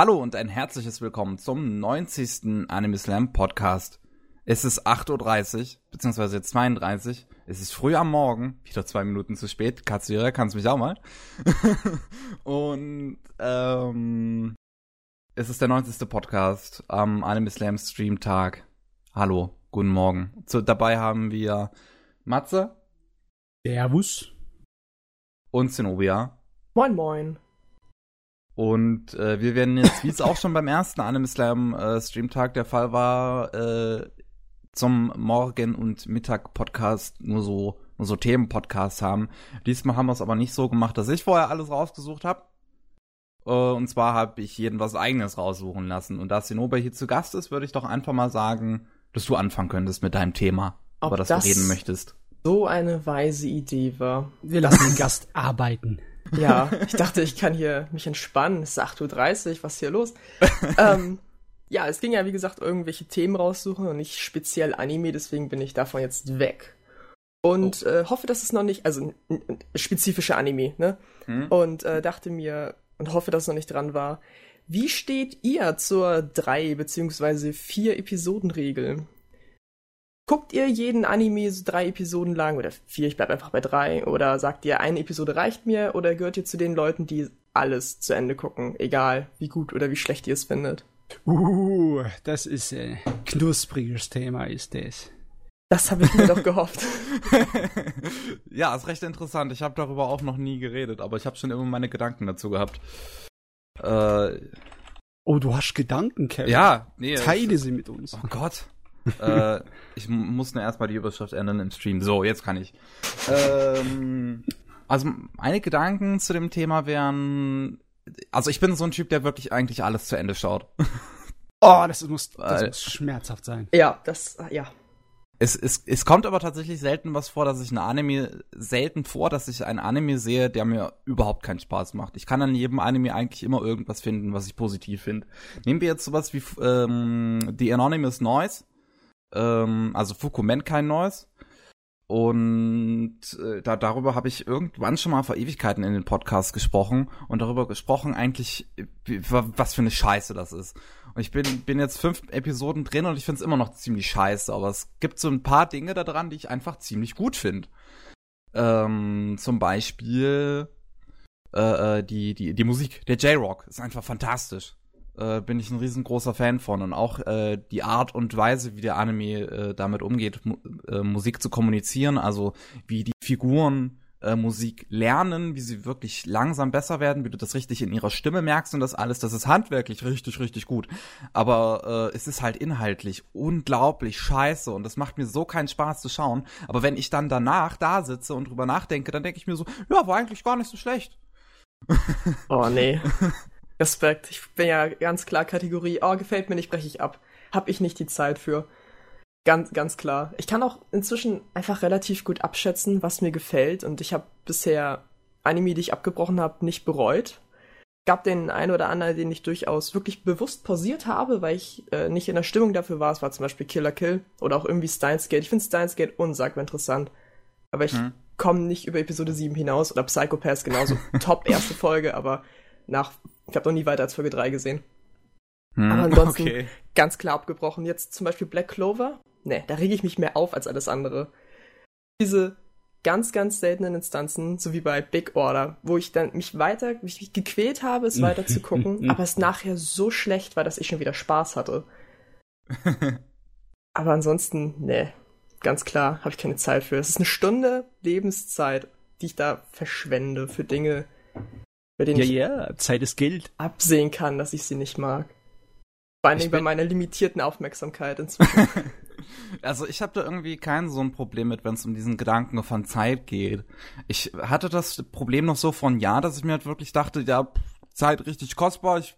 Hallo und ein herzliches Willkommen zum 90. Anime Slam Podcast. Es ist 8.30 Uhr, beziehungsweise jetzt 32. Es ist früh am Morgen, wieder zwei Minuten zu spät. Katsuira, kannst mich auch mal. und ähm, es ist der 90. Podcast am Anime Slam Stream Tag. Hallo, guten Morgen. So, dabei haben wir Matze. Servus. Und Zenobia. Moin, moin. Und äh, wir werden jetzt, wie es auch schon beim ersten Anime Slam äh, Streamtag der Fall war, äh, zum Morgen- und Mittag-Podcast nur so, nur so Themen-Podcasts haben. Diesmal haben wir es aber nicht so gemacht, dass ich vorher alles rausgesucht habe. Äh, und zwar habe ich jeden was eigenes raussuchen lassen. Und da Sinoba hier zu Gast ist, würde ich doch einfach mal sagen, dass du anfangen könntest mit deinem Thema, Ob über das, das du reden möchtest. So eine weise Idee war. Wir lassen den Gast arbeiten. Ja, ich dachte, ich kann hier mich entspannen. Es ist 8.30 Uhr, was ist hier los? ähm, ja, es ging ja, wie gesagt, irgendwelche Themen raussuchen und nicht speziell Anime, deswegen bin ich davon jetzt weg. Und äh, hoffe, dass es noch nicht, also spezifische Anime, ne? Hm? Und äh, dachte mir und hoffe, dass es noch nicht dran war. Wie steht ihr zur drei beziehungsweise vier Episoden-Regel? Guckt ihr jeden Anime so drei Episoden lang oder vier, ich bleib einfach bei drei, oder sagt ihr, eine Episode reicht mir, oder gehört ihr zu den Leuten, die alles zu Ende gucken, egal wie gut oder wie schlecht ihr es findet? Uh, das ist ein knuspriges Thema, ist das. Das habe ich mir doch gehofft. ja, ist recht interessant. Ich habe darüber auch noch nie geredet, aber ich habe schon immer meine Gedanken dazu gehabt. Äh, Oh, du hast Gedanken, Kevin. ja, nee. Teile sie mit uns. Oh Gott. äh, ich muss nur erstmal die Überschrift ändern im Stream. So, jetzt kann ich. Ähm, also meine Gedanken zu dem Thema wären. Also ich bin so ein Typ, der wirklich eigentlich alles zu Ende schaut. Oh, das muss, das muss schmerzhaft sein. ja, das, ja. Es, es, es kommt aber tatsächlich selten was vor, dass ich eine Anime, selten vor, dass ich einen Anime sehe, der mir überhaupt keinen Spaß macht. Ich kann an jedem Anime eigentlich immer irgendwas finden, was ich positiv finde. Nehmen wir jetzt sowas wie ähm, The Anonymous Noise, ähm, also Fukumen kein Noise. Und äh, da, darüber habe ich irgendwann schon mal vor Ewigkeiten in den Podcast gesprochen und darüber gesprochen eigentlich, was für eine Scheiße das ist. Und ich bin, bin jetzt fünf Episoden drin und ich finde es immer noch ziemlich scheiße, aber es gibt so ein paar Dinge da dran, die ich einfach ziemlich gut finde. Ähm, zum Beispiel äh, äh, die, die, die Musik, der J-Rock ist einfach fantastisch. Äh, bin ich ein riesengroßer Fan von und auch äh, die Art und Weise, wie der Anime äh, damit umgeht, mu äh, Musik zu kommunizieren, also wie die Figuren äh, Musik lernen, wie sie wirklich langsam besser werden, wie du das richtig in ihrer Stimme merkst und das alles, das ist handwerklich richtig, richtig gut. Aber äh, es ist halt inhaltlich unglaublich scheiße und das macht mir so keinen Spaß zu schauen. Aber wenn ich dann danach da sitze und drüber nachdenke, dann denke ich mir so, ja, war eigentlich gar nicht so schlecht. Oh, nee. Respekt. Ich bin ja ganz klar Kategorie, oh, gefällt mir nicht, breche ich ab. Hab ich nicht die Zeit für. Ganz, ganz klar. Ich kann auch inzwischen einfach relativ gut abschätzen, was mir gefällt. Und ich habe bisher Anime, die ich abgebrochen habe, nicht bereut. Gab den einen oder anderen, den ich durchaus wirklich bewusst pausiert habe, weil ich äh, nicht in der Stimmung dafür war. Es war zum Beispiel Killer Kill oder auch irgendwie Steins Gate. Ich finde Steins Gate unsagbar interessant. Aber ich Hm. komme nicht über Episode 7 hinaus. Oder Psychopaths genauso. Top erste Folge, aber nach, ich habe noch nie weiter als Folge 3 gesehen. Hm, Aber ansonsten- okay. Ganz klar abgebrochen. Jetzt zum Beispiel Black Clover. Ne, da rege ich mich mehr auf als alles andere. Diese ganz, ganz seltenen Instanzen, so wie bei Big Order, wo ich dann mich weiter, mich gequält habe, es weiter zu gucken, aber es nachher so schlecht war, dass ich schon wieder Spaß hatte. Aber ansonsten, ne, ganz klar, habe ich keine Zeit für. Es ist eine Stunde Lebenszeit, die ich da verschwende für Dinge, bei denen Ja, ich ja, Zeit ist Geld. absehen kann, dass ich sie nicht mag. Vor allen Dingen bei meiner limitierten Aufmerksamkeit inzwischen. Also ich habe da irgendwie kein so ein Problem mit, wenn es um diesen Gedanken von Zeit geht. Ich hatte das Problem noch so von ja, dass ich mir halt wirklich dachte, ja, Zeit richtig kostbar, ich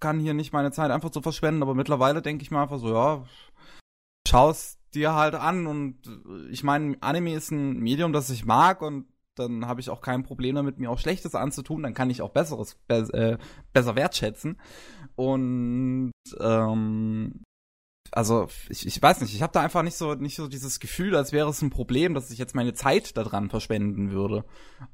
kann hier nicht meine Zeit einfach so verschwenden, aber mittlerweile denke ich mir einfach so, ja, schau's dir halt an und äh, ich meine, Anime ist ein Medium, das ich mag und dann habe ich auch kein Problem damit, mir auch Schlechtes anzutun, dann kann ich auch Besseres be äh, besser wertschätzen. Und ähm, also ich, ich weiß nicht, ich habe da einfach nicht so nicht so dieses Gefühl, als wäre es ein Problem, dass ich jetzt meine Zeit daran verschwenden würde,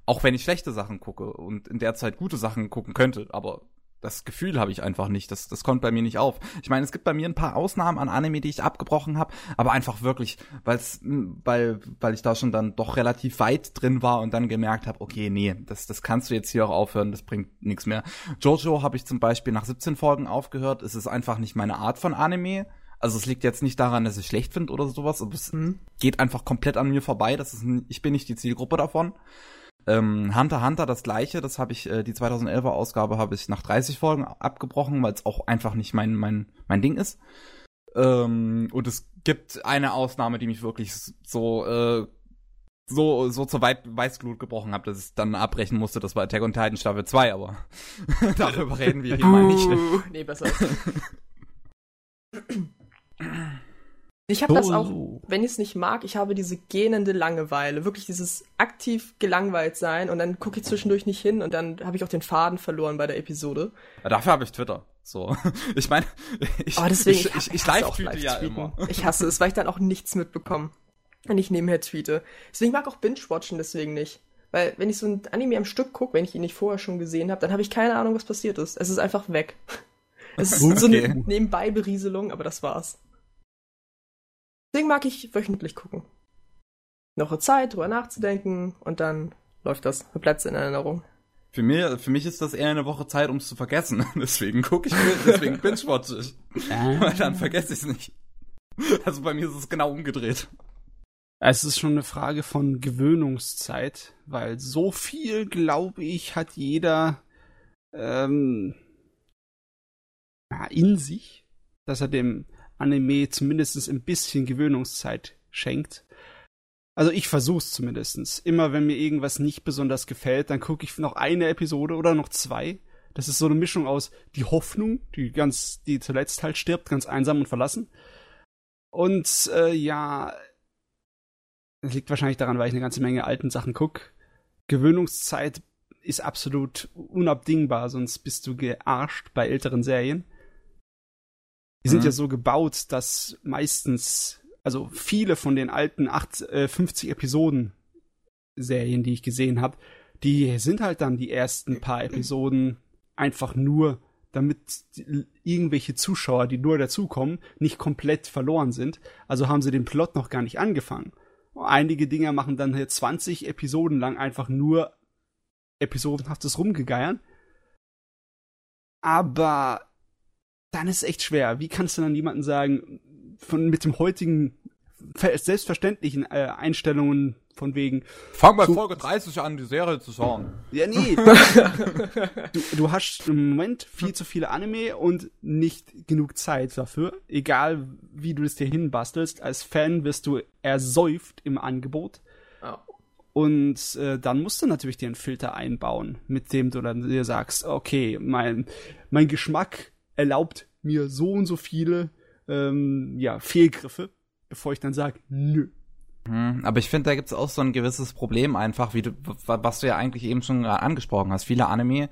auch wenn ich schlechte Sachen gucke und in der Zeit gute Sachen gucken könnte, aber Das Gefühl habe ich einfach nicht. Das, das kommt bei mir nicht auf. Ich meine, es gibt bei mir ein paar Ausnahmen an Anime, die ich abgebrochen habe, aber einfach wirklich, weil's, weil, weil ich da schon dann doch relativ weit drin war und dann gemerkt habe, okay, nee, das, das kannst du jetzt hier auch aufhören, das bringt nichts mehr. Jojo habe ich zum Beispiel nach 17 Folgen aufgehört. Es ist einfach nicht meine Art von Anime. Also es liegt jetzt nicht daran, dass ich schlecht finde oder sowas, aber es Mhm. geht einfach komplett an mir vorbei. Das ist, ich bin nicht die Zielgruppe davon. Ähm, Hunter Hunter das gleiche, das habe ich, äh, die 2011er Ausgabe habe ich nach 30 Folgen abgebrochen, weil es auch einfach nicht mein, mein, mein Ding ist. Ähm, und es gibt eine Ausnahme, die mich wirklich so, äh, so, so zur Weit Weißglut gebrochen hat, dass ich dann abbrechen musste. Das war Attack on Titan Staffel 2, aber darüber reden wir hier mal nicht. Nee, besser. Ich habe So, das auch, so. wenn ich es nicht mag, ich habe diese gähnende Langeweile, wirklich dieses aktiv gelangweilt sein und dann gucke ich zwischendurch nicht hin und dann habe ich auch den Faden verloren bei der Episode. Dafür habe ich Twitter. So, ich meine, ich, Oh, deswegen, ich, ich, ich hasse live auch tweete ja immer. Ich hasse es, weil ich dann auch nichts mitbekomme, wenn ich nebenher tweete. Deswegen mag ich auch Binge-Watchen deswegen nicht. Weil wenn ich so ein Anime am Stück gucke, wenn ich ihn nicht vorher schon gesehen habe, dann habe ich keine Ahnung, was passiert ist. Es ist einfach weg. Es ist so eine Okay. Nebenbei-Berieselung, aber das war's. Deswegen mag ich wöchentlich gucken. Noch eine Zeit, drüber nachzudenken und dann läuft das, bleibt in Erinnerung. Für mich, für mich ist das eher eine Woche Zeit, um es zu vergessen. Deswegen gucke ich, deswegen binge-watch ich. Weil dann vergesse ich es nicht. Also bei mir ist es genau umgedreht. Es ist schon eine Frage von Gewöhnungszeit, weil so viel, glaube ich, hat jeder ähm, in sich, dass er dem Anime zumindest ein bisschen Gewöhnungszeit schenkt. Also ich versuch's zumindestens. Immer wenn mir irgendwas nicht besonders gefällt, dann gucke ich noch eine Episode oder noch zwei. Das ist so eine Mischung aus die Hoffnung, die ganz, die zuletzt halt stirbt, ganz einsam und verlassen. Und äh, ja, das liegt wahrscheinlich daran, weil ich eine ganze Menge alten Sachen guck. Gewöhnungszeit ist absolut unabdingbar, sonst bist du gearscht bei älteren Serien. Die sind Mhm. ja so gebaut, dass meistens, also viele von den alten 8, äh, 50 Episoden Serien, die ich gesehen habe, die sind halt dann die ersten paar Episoden einfach nur, damit irgendwelche Zuschauer, die nur dazukommen, nicht komplett verloren sind. Also haben sie den Plot noch gar nicht angefangen. Einige Dinger machen dann hier 20 Episoden lang einfach nur episodenhaftes Rumgegeiern. Aber dann ist es echt schwer. Wie kannst du dann jemanden sagen, von mit dem heutigen ver- selbstverständlichen äh, Einstellungen von wegen, Fang bei So- Folge 30 an, die Serie zu schauen. ja nee, du, du hast im Moment viel zu viele Anime und nicht genug Zeit dafür. Egal wie du es dir hinbastelst, als Fan wirst du ersäuft im Angebot. Ja. Und äh, dann musst du natürlich dir einen Filter einbauen, mit dem du dann dir sagst, okay, mein, mein Geschmack erlaubt mir so und so viele ähm, ja, Fehlgriffe, bevor ich dann sage, nö. Hm, Aber ich finde, da gibt's auch so ein gewisses Problem einfach, wie du, wa- was du ja eigentlich eben schon gerade angesprochen hast. Viele Anime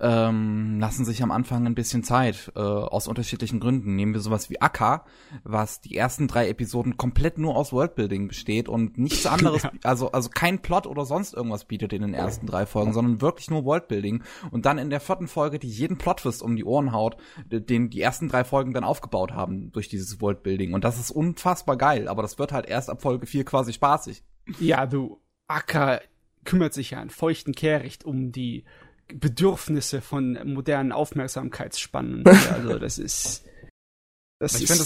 ähm, lassen sich am Anfang ein bisschen Zeit, äh, aus unterschiedlichen Gründen. Nehmen wir sowas wie Akka, was die ersten drei Episoden komplett nur aus Worldbuilding besteht und nichts anderes, Ja. also, also kein Plot oder sonst irgendwas bietet in den ersten drei Folgen, sondern wirklich nur Worldbuilding. Und dann in der vierten Folge, die jeden Plotwist um die Ohren haut, den die ersten drei Folgen dann aufgebaut haben durch dieses Worldbuilding. Und das ist unfassbar geil, aber das wird halt erst ab Folge vier quasi spaßig. Ja, du, Acker kümmert sich ja in feuchten Kehricht um die Bedürfnisse von modernen Aufmerksamkeitsspannen. also das ist. Das Ich finde,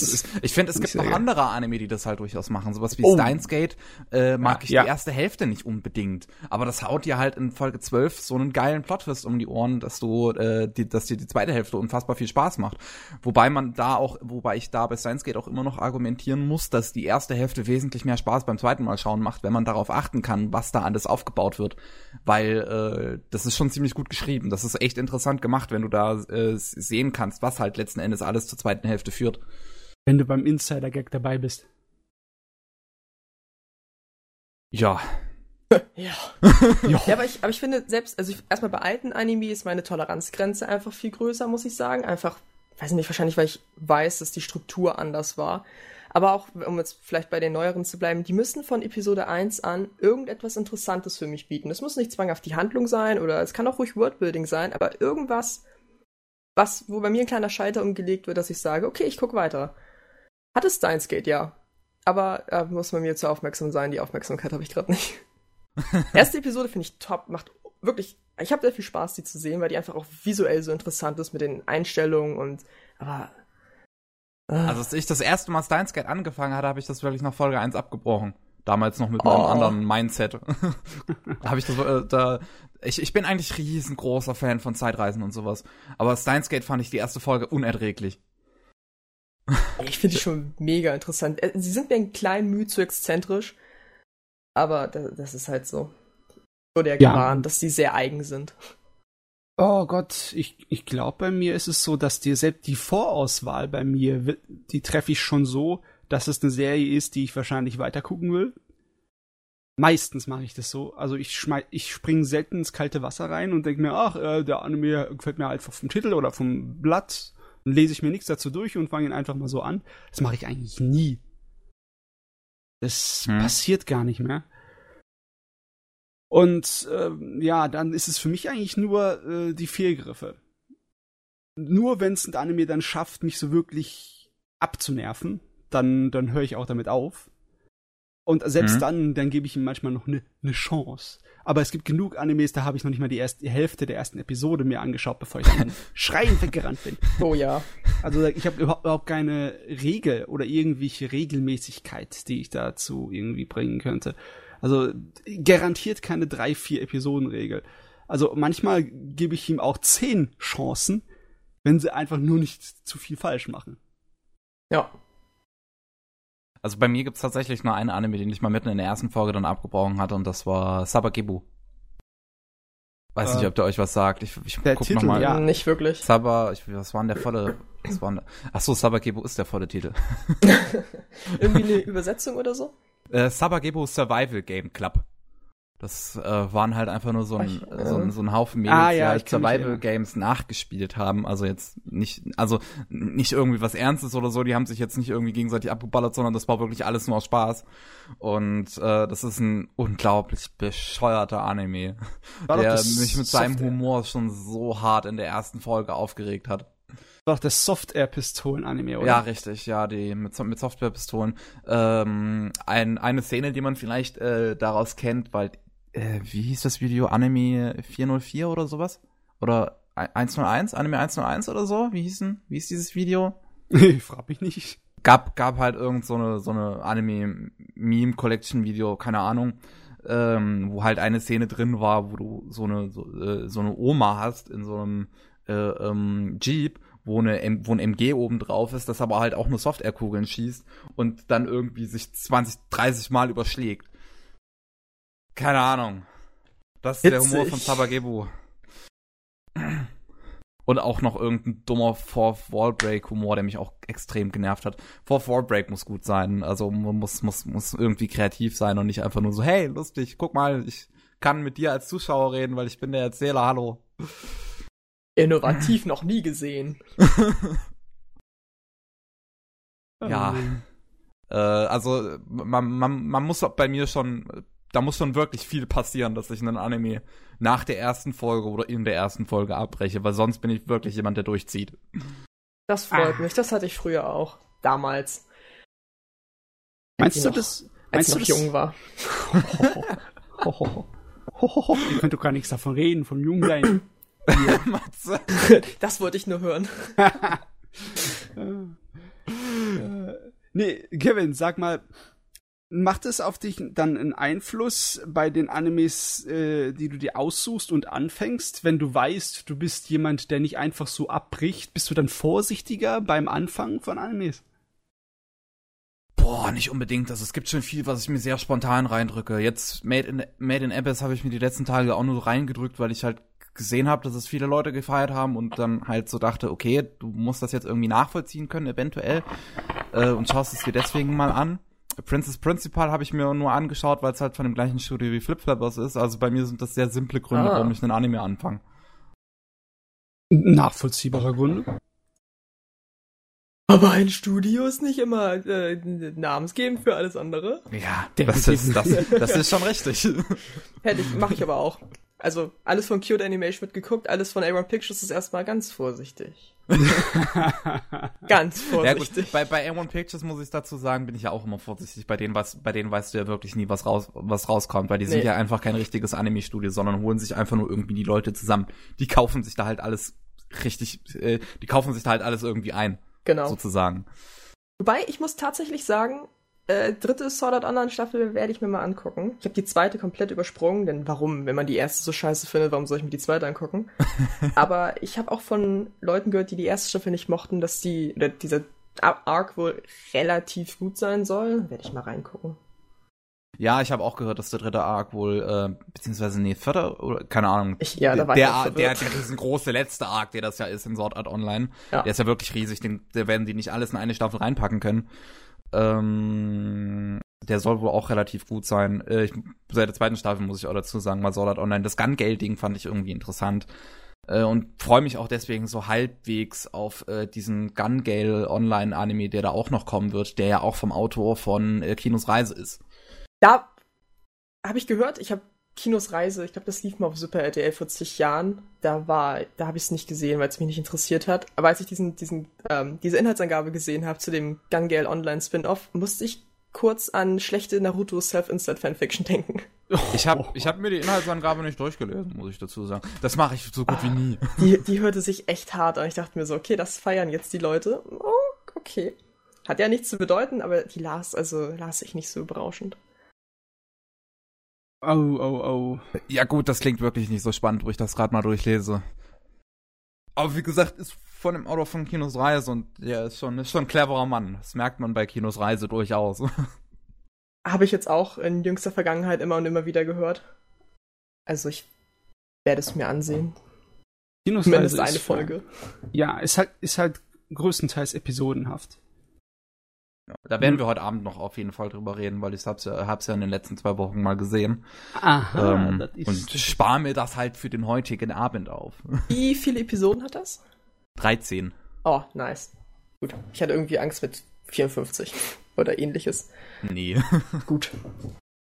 finde, es gibt noch andere Anime, die das halt durchaus machen. Sowas wie Oh. Steins Gate äh, mag Ja, ich ja. die erste Hälfte nicht unbedingt. Aber das haut dir halt in Folge 12 so einen geilen Plot-Twist um die Ohren, dass du, äh, die, dass dir die zweite Hälfte unfassbar viel Spaß macht. Wobei man da auch, wobei ich da bei Steins Gate auch immer noch argumentieren muss, dass die erste Hälfte wesentlich mehr Spaß beim zweiten Mal schauen macht, wenn man darauf achten kann, was da alles aufgebaut wird. Weil äh, das ist schon ziemlich gut geschrieben. Das ist echt interessant gemacht, wenn du da äh, sehen kannst, was halt letzten Endes alles zur zweiten Hälfte führt. Wenn du beim Insider-Gag dabei bist. Ja. Ja. ja, aber ich, aber ich finde selbst, also ich, erstmal bei alten Anime ist meine Toleranzgrenze einfach viel größer, muss ich sagen. Einfach, weiß nicht, wahrscheinlich, weil ich weiß, dass die Struktur anders war. Aber auch, um jetzt vielleicht bei den neueren zu bleiben, die müssen von Episode 1 an irgendetwas Interessantes für mich bieten. Es muss nicht zwanghaft die Handlung sein oder es kann auch ruhig Worldbuilding sein, aber irgendwas, was, wo bei mir ein kleiner Scheiter umgelegt wird, dass ich sage, okay, ich gucke weiter. Hat es Steins Gate, ja. Aber äh, muss man mir zu aufmerksam sein, die Aufmerksamkeit habe ich gerade nicht. Erste Episode finde ich top, macht wirklich, ich habe sehr viel Spaß, die zu sehen, weil die einfach auch visuell so interessant ist mit den Einstellungen und, aber. Äh. Also, als ich das erste Mal Steins Gate angefangen hatte, habe ich das wirklich nach Folge 1 abgebrochen. Damals noch mit oh. einem anderen Mindset. habe ich das, äh, da, ich, ich bin eigentlich riesengroßer Fan von Zeitreisen und sowas. Aber Steins Gate fand ich die erste Folge unerträglich. Ich finde die schon mega interessant. Äh, sie sind mir ein klein Mühe zu exzentrisch, aber das, das ist halt so. So der ja. Gewarnt, dass sie sehr eigen sind. Oh Gott, ich, ich glaube, bei mir ist es so, dass dir selbst die Vorauswahl bei mir, die treffe ich schon so, dass es eine Serie ist, die ich wahrscheinlich weiter gucken will. Meistens mache ich das so. Also ich ich springe selten ins kalte Wasser rein und denke mir, ach, äh, der Anime gefällt mir einfach vom Titel oder vom Blatt. Dann lese ich mir nichts dazu durch und fange ihn einfach mal so an. Das mache ich eigentlich nie. Das hm. passiert gar nicht mehr. Und äh, ja, dann ist es für mich eigentlich nur äh, die Fehlgriffe. Nur wenn es ein Anime dann schafft, mich so wirklich abzunerven, dann, dann höre ich auch damit auf. Und selbst mhm. dann, dann gebe ich ihm manchmal noch eine ne Chance. Aber es gibt genug Animes, da habe ich noch nicht mal die erste die Hälfte der ersten Episode mir angeschaut, bevor ich dann schreiend weggerannt bin. Oh ja. Also ich habe überhaupt, überhaupt keine Regel oder irgendwelche Regelmäßigkeit, die ich dazu irgendwie bringen könnte. Also garantiert keine drei, vier Episoden-Regel. Also manchmal gebe ich ihm auch zehn Chancen, wenn sie einfach nur nicht zu viel falsch machen. Ja, also bei mir gibt's tatsächlich nur einen Anime, den ich mal mitten in der ersten Folge dann abgebrochen hatte und das war Sabagebu. Weiß äh, nicht, ob der euch was sagt. Ich, ich der guck Titel, noch mal. Ja, nicht wirklich. Saba, ich, was war denn der volle, was war denn, ach so, Sabagebu ist der volle Titel. Irgendwie eine Übersetzung oder so? Äh, Sabagebu Survival Game Club. Das äh, waren halt einfach nur so ein, äh, so, ein so ein Haufen Mädels, ah, ja, die halt Survival Games nachgespielt haben. Also jetzt nicht, also nicht irgendwie was Ernstes oder so. Die haben sich jetzt nicht irgendwie gegenseitig abgeballert, sondern das war wirklich alles nur aus Spaß. Und äh, das ist ein unglaublich bescheuerter Anime, der mich mit seinem Humor schon so hart in der ersten Folge aufgeregt hat war doch das Software-Pistolen-Anime, oder? Ja, richtig, ja, die mit, mit Software-Pistolen. Ähm, ein, eine Szene, die man vielleicht äh, daraus kennt, weil äh, wie hieß das Video? Anime 404 oder sowas? Oder 101? Anime 101 oder so? Wie hieß denn, wie hieß dieses Video? ich frag mich nicht. Gab, gab halt irgend so eine, so eine Anime-Meme-Collection-Video, keine Ahnung, ähm, wo halt eine Szene drin war, wo du so eine, so, äh, so eine Oma hast in so einem äh, ähm, Jeep wo, eine, wo ein MG oben drauf ist, das aber halt auch nur Software-Kugeln schießt und dann irgendwie sich 20, 30 Mal überschlägt. Keine Ahnung. Das ist Hitzig. der Humor von Sabagebu. Und auch noch irgendein dummer Fourth Wall Break Humor, der mich auch extrem genervt hat. Fourth Wall Break muss gut sein. Also man muss, muss, muss irgendwie kreativ sein und nicht einfach nur so, hey, lustig, guck mal, ich kann mit dir als Zuschauer reden, weil ich bin der Erzähler, hallo. Innovativ noch nie gesehen. ja. Äh, also man, man, man muss bei mir schon da muss schon wirklich viel passieren, dass ich einen Anime nach der ersten Folge oder in der ersten Folge abbreche, weil sonst bin ich wirklich jemand, der durchzieht. Das freut ah. mich, das hatte ich früher auch. Damals. Meinst du noch, das? Als ich noch jung war. Ihr könnt doch gar nichts davon reden, vom Jungsein. das wollte ich nur hören. nee, Kevin, sag mal, Macht es auf dich dann einen Einfluss bei den Animes, äh, die du dir aussuchst und anfängst, wenn du weißt, du bist jemand, der nicht einfach so abbricht? Bist du dann vorsichtiger beim Anfangen von Animes? Boah, nicht unbedingt. Also es gibt schon viel, was ich mir sehr spontan reindrücke. Jetzt Made in, Made in Abyss habe ich mir die letzten Tage auch nur reingedrückt, weil ich halt gesehen habe, dass es viele Leute gefeiert haben und dann halt so dachte, okay, du musst das jetzt irgendwie nachvollziehen können, eventuell, äh, und schaust es dir deswegen mal an. Princess Principal habe ich mir nur angeschaut, weil es halt von dem gleichen Studio wie Flip Flappers ist. Also bei mir sind das sehr simple Gründe, ah. warum ich einen Anime anfange. Nachvollziehbarer Gründe. Aber ein Studio ist nicht immer äh, namensgebend für alles andere. Ja, das ist, das, das ist schon richtig. Hätte ich, mache ich aber auch. Also alles von Cute Animation wird geguckt, alles von A1 Pictures ist erstmal ganz vorsichtig. ganz vorsichtig. Ja, gut. Bei, bei A1 Pictures muss ich dazu sagen, bin ich ja auch immer vorsichtig. Bei denen, was, bei denen weißt du ja wirklich nie, was raus, was rauskommt, weil die sind Nee. ja einfach kein richtiges Anime-Studio, sondern holen sich einfach nur irgendwie die Leute zusammen. Die kaufen sich da halt alles richtig, äh, die kaufen sich da halt alles irgendwie ein, Genau. sozusagen. Wobei, ich muss tatsächlich sagen, äh, dritte Sword Art Online Staffel werde ich mir mal angucken. Ich habe die zweite komplett übersprungen, denn warum, wenn man die erste so scheiße findet, warum soll ich mir die zweite angucken? Aber ich habe auch von Leuten gehört, die die erste Staffel nicht mochten, dass die, oder dieser Ar- Arc wohl relativ gut sein soll. Werde ich mal reingucken. Ja, ich habe auch gehört, dass der dritte Arc wohl, äh, beziehungsweise nee, vierter oder keine Ahnung. Ich, ja, da war der, ich der, verwirrt. der riesengroße letzte Arc, der das ja ist in Sword Art Online, Ja. der ist ja wirklich riesig, den, der werden die nicht alles in eine Staffel reinpacken können. Ähm, der soll wohl auch relativ gut sein. Äh, ich, seit der zweiten Staffel muss ich auch dazu sagen, mal Sword Art Online. Das Gun-Gale-Ding fand ich irgendwie interessant. Äh, und freue mich auch deswegen so halbwegs auf äh, diesen Gun Gale Online-Anime, der da auch noch kommen wird, der ja auch vom Autor von äh, Kinos Reise ist. Da habe ich gehört, ich habe Kinos Reise, ich glaube, das lief mal auf Super RTL vor zig Jahren. Da war, da habe ich es nicht gesehen, weil es mich nicht interessiert hat. Aber als ich diesen, diesen, ähm, diese Inhaltsangabe gesehen habe zu dem Gun Gale Online Spin-off, musste ich kurz an schlechte Naruto Self-Insert Fanfiction denken. Ich habe ich hab mir die Inhaltsangabe nicht durchgelesen, muss ich dazu sagen. Das mache ich so gut wie nie. Die, die hörte sich echt hart an. Ich dachte mir so, okay, das feiern jetzt die Leute. Oh, okay. Hat ja nichts zu bedeuten, aber die las, also las ich nicht so berauschend. Oh, oh, oh. Ja gut, das klingt wirklich nicht so spannend, wo ich das gerade mal durchlese. Aber wie gesagt, ist von dem Autor von Kinos Reise und der ist schon, ist schon ein cleverer Mann. Das merkt man bei Kinos Reise durchaus. Habe ich jetzt auch in jüngster Vergangenheit immer und immer wieder gehört. Also ich werde es mir ansehen. Kinosreise Zumindest ist- eine Folge. Ja, ist halt, ist halt größtenteils episodenhaft. Da werden wir heute Abend noch auf jeden Fall drüber reden, weil ich hab's ja, hab's ja in den letzten zwei Wochen mal gesehen. Aha, ähm, das ist. und spar mir das halt für den heutigen Abend auf. Wie viele Episoden hat das? 13. Oh, nice. Gut. Ich hatte irgendwie Angst mit 54 oder ähnliches. Nee. Gut.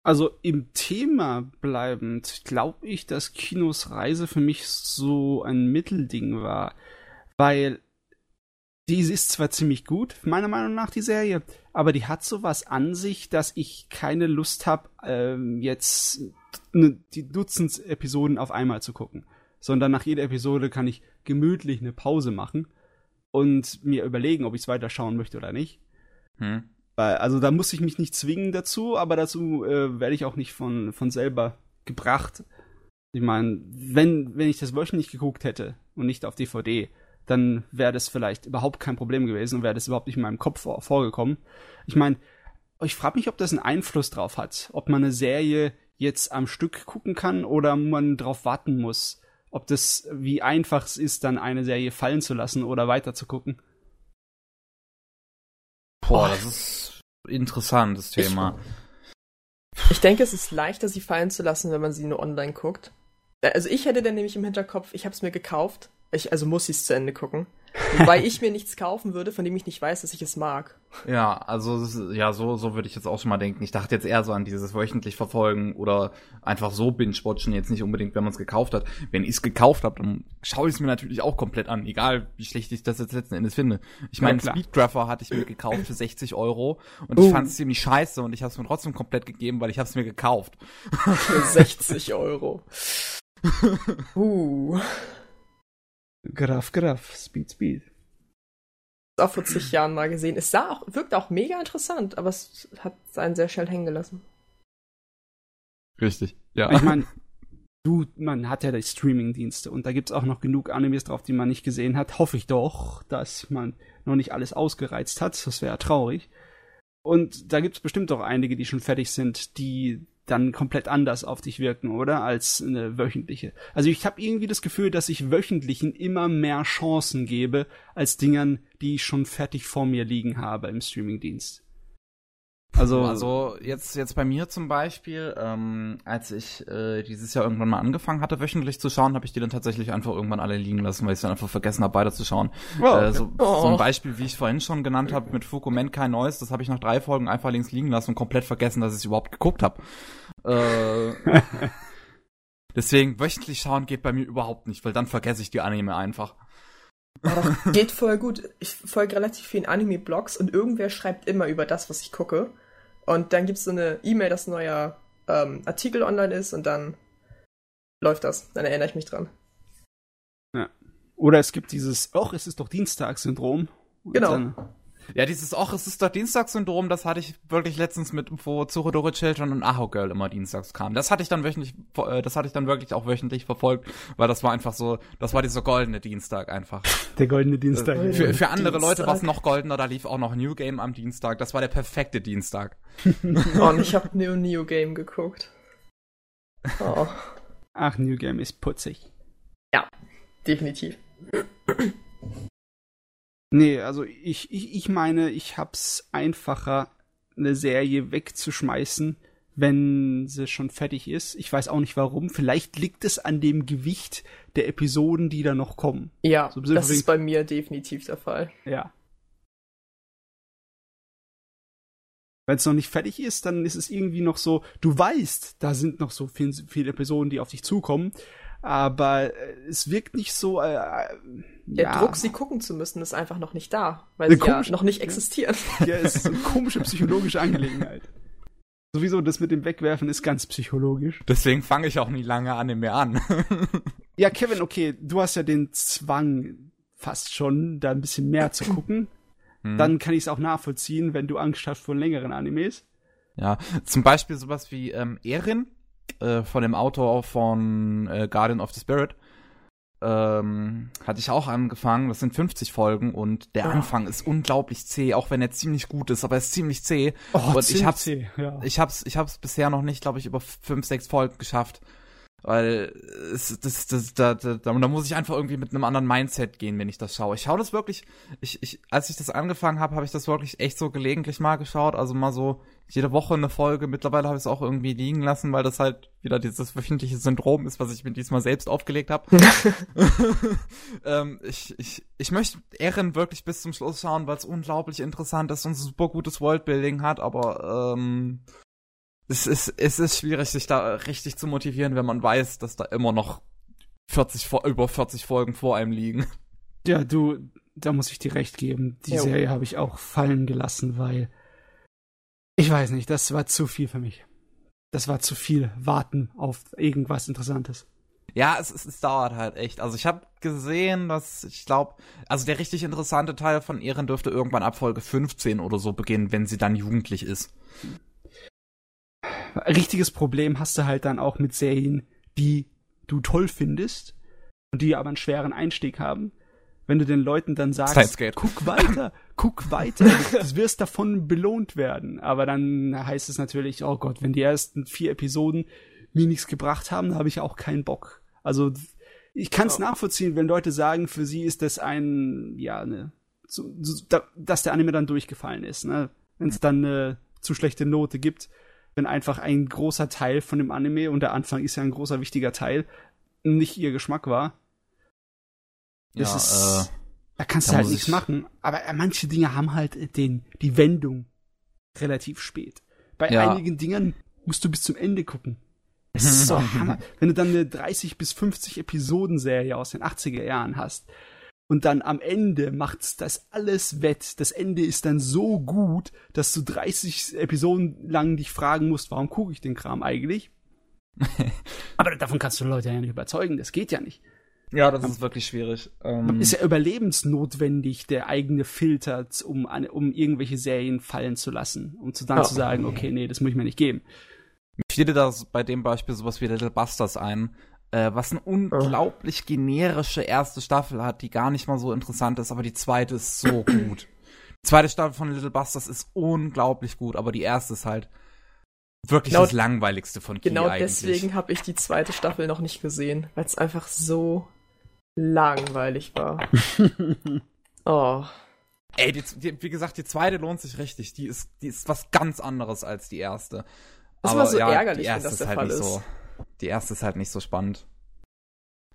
Also im Thema bleibend glaube ich, dass Kinos Reise für mich so ein Mittelding war. Weil die ist zwar ziemlich gut, meiner Meinung nach, die Serie, aber die hat sowas an sich, dass ich keine Lust habe, ähm, jetzt ne, die Dutzend Episoden auf einmal zu gucken. Sondern nach jeder Episode kann ich gemütlich eine Pause machen und mir überlegen, ob ich es weiterschauen möchte oder nicht. Hm. Weil, also da muss ich mich nicht zwingen dazu, aber dazu äh, werde ich auch nicht von, von selber gebracht. Ich meine, wenn, wenn ich das wöchentlich geguckt hätte und nicht auf DVD, dann wäre das vielleicht überhaupt kein Problem gewesen und wäre das überhaupt nicht in meinem Kopf vor, vorgekommen. Ich meine, ich frage mich, ob das einen Einfluss drauf hat, ob man eine Serie jetzt am Stück gucken kann oder man drauf warten muss. Ob das, wie einfach es ist, dann eine Serie fallen zu lassen oder weiter zu gucken. Boah, das ist ein interessantes Thema. Ich denke, es ist leichter, sie fallen zu lassen, wenn man sie nur online guckt. Also ich hätte dann nämlich im Hinterkopf, ich habe es mir gekauft. Ich, also muss ich es zu Ende gucken. Wobei ich mir nichts kaufen würde, von dem ich nicht weiß, dass ich es mag. Ja, also ja, so so würde ich jetzt auch schon mal denken. Ich dachte jetzt eher so an dieses wöchentlich verfolgen oder einfach so binge-watchen, jetzt nicht unbedingt, wenn man es gekauft hat. Wenn ich es gekauft habe, dann schaue ich es mir natürlich auch komplett an, egal wie schlecht ich das jetzt letzten Endes finde. Ich Ja, meine. Speedgrapher hatte ich mir gekauft für 60 Euro und ich Oh. fand es ziemlich scheiße und ich habe es mir trotzdem komplett gegeben, weil ich habe es mir gekauft. Für 60 Euro. Uh. Graf, Graf, Speed, Speed. auch vor zig Jahren mal gesehen. Es sah auch, wirkt auch mega interessant, aber es hat einen sehr schnell hängen gelassen. Richtig. Ja. Ich meine, du, man hat ja die Streaming-Dienste und da gibt's auch noch genug Animes drauf, die man nicht gesehen hat. Hoffe ich doch, dass man noch nicht alles ausgereizt hat. Das wäre traurig. Und da gibt's bestimmt auch einige, die schon fertig sind, die dann komplett anders auf dich wirken, oder? Als eine wöchentliche. Also ich habe irgendwie das Gefühl, dass ich wöchentlichen immer mehr Chancen gebe, als Dingern, die ich schon fertig vor mir liegen habe im Streamingdienst. Also, Also jetzt, jetzt bei mir zum Beispiel, ähm, als ich äh, dieses Jahr irgendwann mal angefangen hatte, wöchentlich zu schauen, habe ich die dann tatsächlich einfach irgendwann alle liegen lassen, weil ich dann einfach vergessen habe, weiterzuschauen. Oh, okay. äh, so, Oh. so ein Beispiel, wie ich vorhin schon genannt habe, mit Fukumenkai Neues, das habe ich nach drei Folgen einfach links liegen lassen und komplett vergessen, dass ich es überhaupt geguckt habe. Äh, Deswegen wöchentlich schauen geht bei mir überhaupt nicht, weil dann vergesse ich die Anime einfach. Aber doch, geht voll gut. Ich folge relativ vielen Anime-Blogs und irgendwer schreibt immer über das, was ich gucke. Und dann gibt es so eine E-Mail, dass ein neuer ähm, Artikel online ist und dann läuft das. Dann erinnere ich mich dran. Ja. Oder es gibt dieses, ach, es ist doch Dienstag-Syndrom. Genau. Dann, Ja, dieses, ach, es ist doch Dienstagssyndrom, das hatte ich wirklich letztens mit, wo Zurodore Children und Aho Girl immer dienstags kam. Das hatte ich dann wöchentlich, äh, das hatte ich dann wirklich auch wöchentlich verfolgt, weil das war einfach so, das war dieser goldene Dienstag einfach. der goldene Dienstag. Äh, Für, für andere Dienstag. Leute war es noch goldener, da lief auch noch New Game am Dienstag. Das war der perfekte Dienstag. Oh, und ich habe Neo Neo Game geguckt. Oh, Ach, New Game ist putzig. definitiv. Nee, also ich, ich, ich meine, ich hab's einfacher, eine Serie wegzuschmeißen, wenn sie schon fertig ist. Ich weiß auch nicht warum. Vielleicht liegt es an dem Gewicht der Episoden, die da noch kommen. Ja, So das ist bei mir definitiv der Fall. Ja. Wenn es noch nicht fertig ist, dann ist es irgendwie noch so, du weißt, da sind noch so viel, viele Episoden, die auf dich zukommen, aber äh, es wirkt nicht so, äh, äh, Der ja, Druck, sie gucken zu müssen, ist einfach noch nicht da, weil Ja, sie ja komisch. noch nicht Ja. existieren. ja, es ist eine komische psychologische Angelegenheit. Sowieso, das mit dem Wegwerfen ist ganz psychologisch. Deswegen fange ich auch nie lange Anime an. Ja, Kevin, okay, du hast ja den Zwang fast schon, da ein bisschen mehr zu gucken. Hm. Dann kann ich es auch nachvollziehen, wenn du Angst hast vor längeren Animes. Ja, zum Beispiel sowas wie ähm, Erin äh, von dem Autor von äh, Guardian of the Spirit. Ähm, hatte ich auch angefangen. Das sind 50 Folgen und der Ah. Anfang ist unglaublich zäh, auch wenn er ziemlich gut ist, aber er ist ziemlich zäh. Oh, Und ich hab's- CC, ja. Ich hab's, ich hab's bisher noch nicht, glaube ich, über fünf, sechs Folgen geschafft. Weil es, das, das, da, da, da, da muss ich einfach irgendwie mit einem anderen Mindset gehen, wenn ich das schaue. Ich schaue das wirklich, ich, ich, als ich das angefangen habe, habe ich das wirklich echt so gelegentlich mal geschaut. Also mal so jede Woche eine Folge. Mittlerweile habe ich es auch irgendwie liegen lassen, weil das halt wieder dieses wöchentliche Syndrom ist, was ich mir diesmal selbst aufgelegt habe. ähm, ich, ich, ich möchte Erin wirklich bis zum Schluss schauen, weil es unglaublich interessant ist und super gutes Worldbuilding hat, aber ähm, es ist, es ist schwierig, sich da richtig zu motivieren, wenn man weiß, dass da immer noch 40, Fo- über 40 Folgen vor einem liegen. Ja, du, da muss ich dir recht geben. Die Jo. Serie habe ich auch fallen gelassen, weil ich weiß nicht, das war zu viel für mich. Das war zu viel Warten auf irgendwas Interessantes. Ja, es, es, es dauert halt echt. Also ich habe gesehen, dass ich glaube, also der richtig interessante Teil von Ehren dürfte irgendwann ab Folge 15 oder so beginnen, wenn sie dann jugendlich ist. Richtiges Problem hast du halt dann auch mit Serien, die du toll findest und die aber einen schweren Einstieg haben. Wenn du den Leuten dann sagst, guck weiter, guck weiter, du, wirst davon belohnt werden. Aber dann heißt es natürlich, oh Gott, wenn die ersten vier Episoden mir nichts gebracht haben, habe ich auch keinen Bock. Also ich kann es Ja. nachvollziehen, wenn Leute sagen, für sie ist das ein, ja, eine, so, so, da, dass der Anime dann durchgefallen ist. Ne? Wenn es dann eine zu schlechte Note gibt, wenn einfach ein großer Teil von dem Anime, und der Anfang ist ja ein großer wichtiger Teil, nicht ihr Geschmack war. Das ja, ist, äh, da kannst da du halt nichts ich- machen. Aber äh, manche Dinge haben halt den, die Wendung relativ spät. Bei Ja. einigen Dingen musst du bis zum Ende gucken. Es ist so Hammer. Wenn du dann eine 30 bis 50 Episoden-Serie aus den 80er Jahren hast und dann am Ende macht's das alles wett. Das Ende ist dann so gut, dass du 30 Episoden lang dich fragen musst, warum gucke ich den Kram eigentlich? Aber davon kannst du Leute ja nicht überzeugen, das geht ja nicht. ja, das ist wirklich schwierig. Ähm, Ist ja überlebensnotwendig, der eigene Filter, um, um irgendwelche Serien fallen zu lassen, um zu dann Ja. zu sagen, okay, nee, das muss ich mir nicht geben. Mir fiel dir da bei dem Beispiel sowas wie Little Busters ein, äh, was eine unglaublich generische erste Staffel hat, die gar nicht mal so interessant ist, aber die zweite ist so gut. Die zweite Staffel von Little Busters ist unglaublich gut, aber die erste ist halt wirklich Genau- das langweiligste von Key Genau eigentlich. deswegen habe ich die zweite Staffel noch nicht gesehen, weil es einfach so langweilig war. Oh. Ey, die, die, wie gesagt, die zweite lohnt sich richtig. Die ist, die ist was ganz anderes als die erste. Das ist Aber immer so ja, ärgerlich, wenn das der halt Fall nicht ist. So, die erste ist halt nicht so spannend.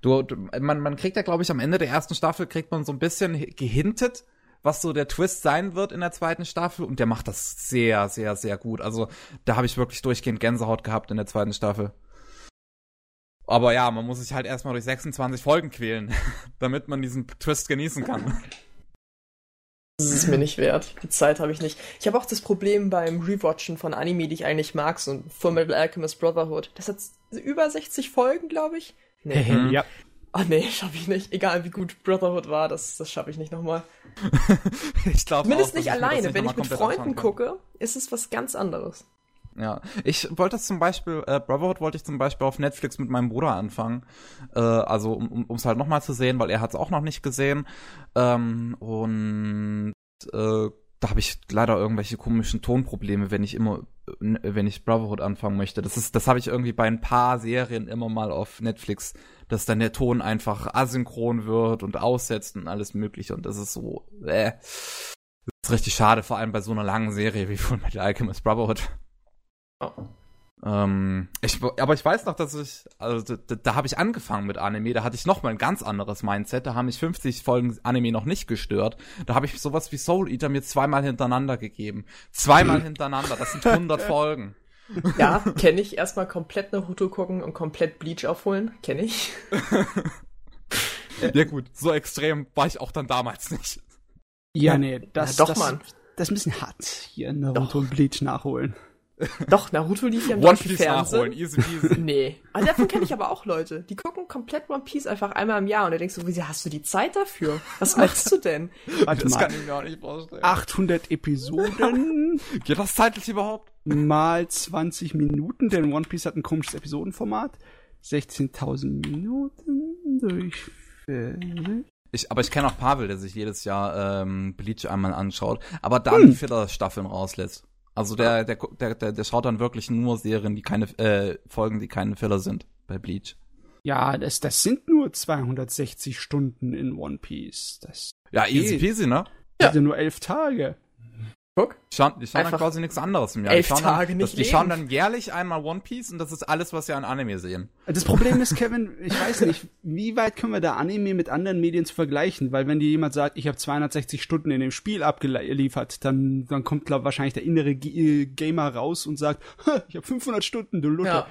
Du, man, man kriegt ja, glaube ich, am Ende der ersten Staffel kriegt man so ein bisschen hi- gehintet, was so der Twist sein wird in der zweiten Staffel und der macht das sehr, sehr, sehr gut. Also da habe ich wirklich durchgehend Gänsehaut gehabt in der zweiten Staffel. Aber ja, man muss sich halt erstmal durch 26 Folgen quälen, damit man diesen Twist genießen kann. Das ist mir nicht wert. Die Zeit habe ich nicht. Ich habe auch das Problem beim Rewatchen von Anime, die ich eigentlich mag, so Full Metal Alchemist Brotherhood. Das hat über 60 Folgen, glaube ich. Nee. Mhm. ja. Oh nee, schaffe ich nicht. Egal wie gut Brotherhood war, das, das schaffe ich nicht nochmal. ich glaube Zumindest nicht alleine. Wenn ich mit Freunden gucke, ist es was ganz anderes. Ja, ich wollte das zum Beispiel, äh, Brotherhood wollte ich zum Beispiel auf Netflix mit meinem Bruder anfangen. Äh, also um es halt nochmal zu sehen, weil er hat es auch noch nicht gesehen. Ähm, und äh, da habe ich leider irgendwelche komischen Tonprobleme, wenn ich immer, äh, wenn ich Brotherhood anfangen möchte. Das ist, das habe ich irgendwie bei ein paar Serien immer mal auf Netflix, dass dann der Ton einfach asynchron wird und aussetzt und alles mögliche. Und das ist so, äh, das ist richtig schade, vor allem bei so einer langen Serie wie Full Metal Alchemist Brotherhood. Oh. Ähm, ich, aber ich weiß noch, dass ich, also da, da habe ich angefangen mit Anime, da hatte ich noch mal ein ganz anderes Mindset, da haben mich 50 Folgen Anime noch nicht gestört. Da habe ich sowas wie Soul Eater mir zweimal hintereinander gegeben. Zweimal hintereinander, das sind 100 Folgen. Ja, kenne ich. Erstmal komplett Naruto gucken und komplett Bleach aufholen, kenne ich. ja gut, so extrem war ich auch dann damals nicht. Ja, nee, das, ja, doch, das, Mann. das ist ein bisschen hart, hier Naruto doch. und Bleach nachholen. Doch, Naruto lief ja im One Piece Fernsehen. nachholen, easy peasy. Nee. Also davon kenne ich aber auch Leute. Die gucken komplett One Piece einfach einmal im Jahr und du denkst so, wie hast du die Zeit dafür? Was machst du denn? Warte das mal. kann ich mir auch nicht vorstellen. 800 Episoden. Geht das zeitlich überhaupt? Mal 20 Minuten, denn One Piece hat ein komisches Episodenformat. 16.000 Minuten durch ich, aber ich kenne auch Pavel, der sich jedes Jahr ähm, Bleach einmal anschaut, aber dann hm. Filler-Staffeln rauslässt. Also der, der, der, der, der schaut dann wirklich nur Serien, die keine, äh, Folgen, die keine Filler sind bei Bleach. Ja, das, das sind nur 260 Stunden in One Piece. Das ja, easy peasy, ne? Ja. ja nur elf Tage. Guck. Die schauen, die schauen dann quasi nichts anderes im Jahr. Elf die schauen Tage dann, nicht das, Die schauen dann jährlich einmal One Piece und das ist alles, was sie an Anime sehen. Das Problem ist, Kevin, ich weiß nicht, wie weit können wir da Anime mit anderen Medien zu vergleichen? Weil wenn dir jemand sagt, ich habe 260 Stunden in dem Spiel abgeliefert, dann, dann kommt, glaube wahrscheinlich der innere G äh, Gamer raus und sagt, ich habe 500 Stunden, du Luther. Ja.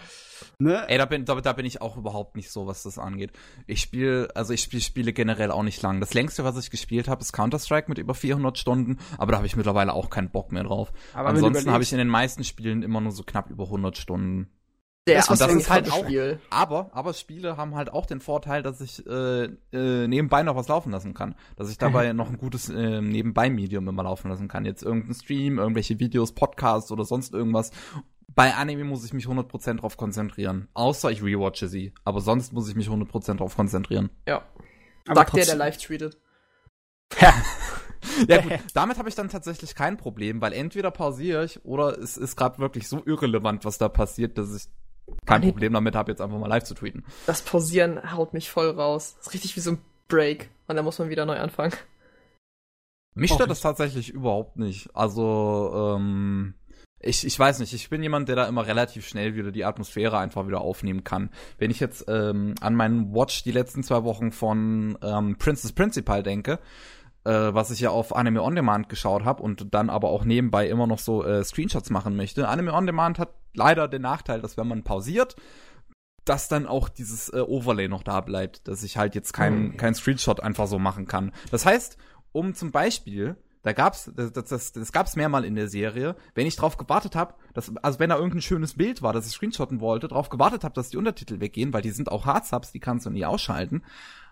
Ne? Ey, da bin, da, da bin ich auch überhaupt nicht so, was das angeht. Ich spiele, also ich spiele Spiele generell auch nicht lang. Das längste, was ich gespielt habe, ist Counter-Strike mit über 400 Stunden, aber da habe ich mittlerweile auch keinen Bock mehr drauf. Aber Ansonsten habe ich in den meisten Spielen immer nur so knapp über 100 Stunden. Der das, das ist halt auch, Spiel. aber, aber Spiele haben halt auch den Vorteil, dass ich äh, äh, nebenbei noch was laufen lassen kann. Dass ich dabei noch ein gutes äh, Nebenbei-Medium immer laufen lassen kann. Jetzt irgendein Stream, irgendwelche Videos, Podcasts oder sonst irgendwas. Bei Anime muss ich mich 100% drauf konzentrieren. Außer ich rewatche sie. Aber sonst muss ich mich 100% drauf konzentrieren. Ja. Aber Sagt der, der live tweetet. ja gut, damit habe ich dann tatsächlich kein Problem, weil entweder pausiere ich oder es ist gerade wirklich so irrelevant, was da passiert, dass ich kein nee. Problem damit habe, jetzt einfach mal live zu tweeten. Das Pausieren haut mich voll raus. Das ist richtig wie so ein Break und dann muss man wieder neu anfangen. Mich stört das tatsächlich überhaupt nicht. Also, ähm, ich, ich weiß nicht, ich bin jemand, der da immer relativ schnell wieder die Atmosphäre einfach wieder aufnehmen kann. Wenn ich jetzt ähm, an meinen Watch die letzten zwei Wochen von ähm, Princess Principal denke, äh, was ich ja auf Anime On Demand geschaut habe und dann aber auch nebenbei immer noch so äh, Screenshots machen möchte. Anime On Demand hat leider den Nachteil, dass wenn man pausiert, dass dann auch dieses äh, Overlay noch da bleibt, dass ich halt jetzt kein, mhm. kein Screenshot einfach so machen kann. Das heißt, um zum Beispiel da gab's, das, das, das, das gab's mehrmal in der Serie, wenn ich drauf gewartet habe, dass, also wenn da irgendein schönes Bild war, das ich screenshotten wollte, drauf gewartet habe, dass die Untertitel weggehen, weil die sind auch Hardsubs, die kannst du nie ausschalten.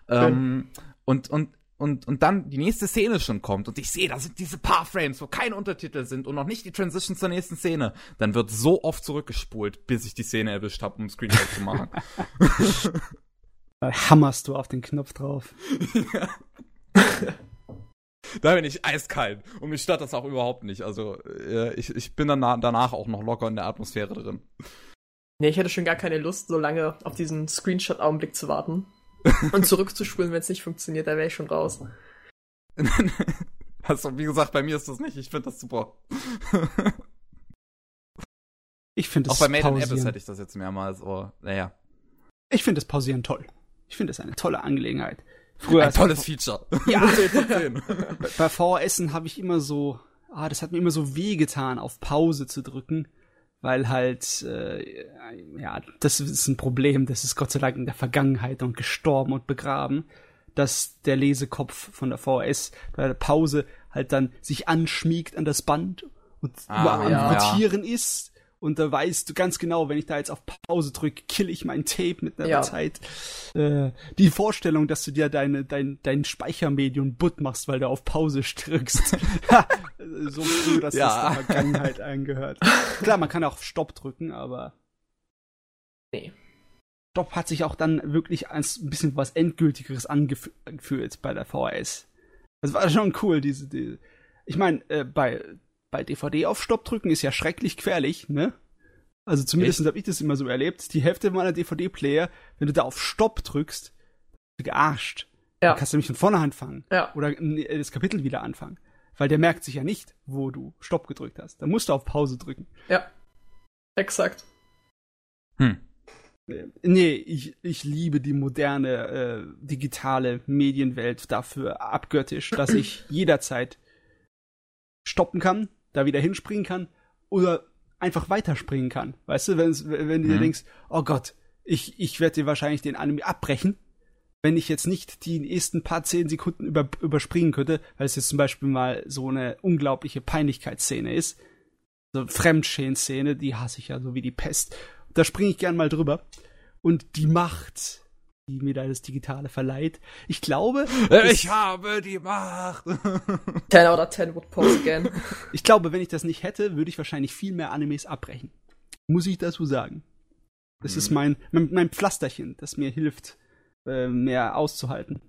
Ähm, und, und, und, und dann die nächste Szene schon kommt und ich sehe, da sind diese paar Frames, wo keine Untertitel sind und noch nicht die Transition zur nächsten Szene, dann wird so oft zurückgespult, bis ich die Szene erwischt habe, um einen Screenshot zu machen. Da hammerst du auf den Knopf drauf. ja. da bin ich eiskalt. Und mich stört das auch überhaupt nicht. Also äh, ich, ich bin dann danach auch noch locker in der Atmosphäre drin. Nee, ich hätte schon gar keine Lust, so lange auf diesen Screenshot-Augenblick zu warten. und zurückzuspulen, wenn es nicht funktioniert, da wäre ich schon raus. also, wie gesagt, bei mir ist das nicht. Ich finde das super. ich finde es Auch bei Made in Abyss hätte ich das jetzt mehrmals, aber naja. Ich finde das Pausieren toll. Ich finde es eine tolle Angelegenheit. Früher Ein tolles Feature. Ja. Bei VHSen habe ich immer so, ah, das hat mir immer so weh getan, auf Pause zu drücken, weil halt, äh, ja, das ist ein Problem, das ist Gott sei Dank in der Vergangenheit und gestorben und begraben, dass der Lesekopf von der VHS bei der Pause halt dann sich anschmiegt an das Band und Ah, überall ja. am Rotieren ist. Und da weißt du ganz genau, wenn ich da jetzt auf Pause drücke, kill ich mein Tape mit einer Ja. Zeit. Äh, die Vorstellung, dass du dir deine, dein, dein Speichermedium butt machst, weil du auf Pause drückst. So früh, dass Ja. das der Vergangenheit angehört. Klar, man kann auch auf Stopp drücken, aber Nee. Stopp hat sich auch dann wirklich als ein bisschen was Endgültigeres angefühlt bei der VHS. Das war schon cool, diese, die, ich meine, äh, bei, bei DVD auf Stopp drücken ist ja schrecklich gefährlich, ne? Also zumindest habe ich das immer so erlebt. Die Hälfte meiner DVD-Player, wenn du da auf Stopp drückst, bist du gearscht. Ja. Dann kannst du nämlich von vorne anfangen. Ja. Oder äh, das Kapitel wieder anfangen. Weil der merkt sich ja nicht, wo du Stopp gedrückt hast. Da musst du auf Pause drücken. Ja. Exakt. Hm. Nee, ich, ich liebe die moderne äh, digitale Medienwelt dafür abgöttisch, dass ich jederzeit stoppen kann, da wieder hinspringen kann oder einfach weiterspringen kann. Weißt du, wenn's, wenn du dir Mhm. denkst, oh Gott, ich, ich werde dir wahrscheinlich den Anime abbrechen, wenn ich jetzt nicht die nächsten paar zehn Sekunden über, überspringen könnte, weil es jetzt zum Beispiel mal so eine unglaubliche Peinlichkeitsszene ist. So Fremdschämen-Szene, die hasse ich ja so wie die Pest. Da springe ich gern mal drüber. Und die Macht, die mir da das Digitale verleiht, ich glaube, Äh, Ich habe die Macht. 10 out of 10 would pose again. ich glaube, wenn ich das nicht hätte, würde ich wahrscheinlich viel mehr Animes abbrechen. Muss ich dazu sagen. Das ist mein, mein, mein Pflasterchen, das mir hilft, äh, mehr auszuhalten.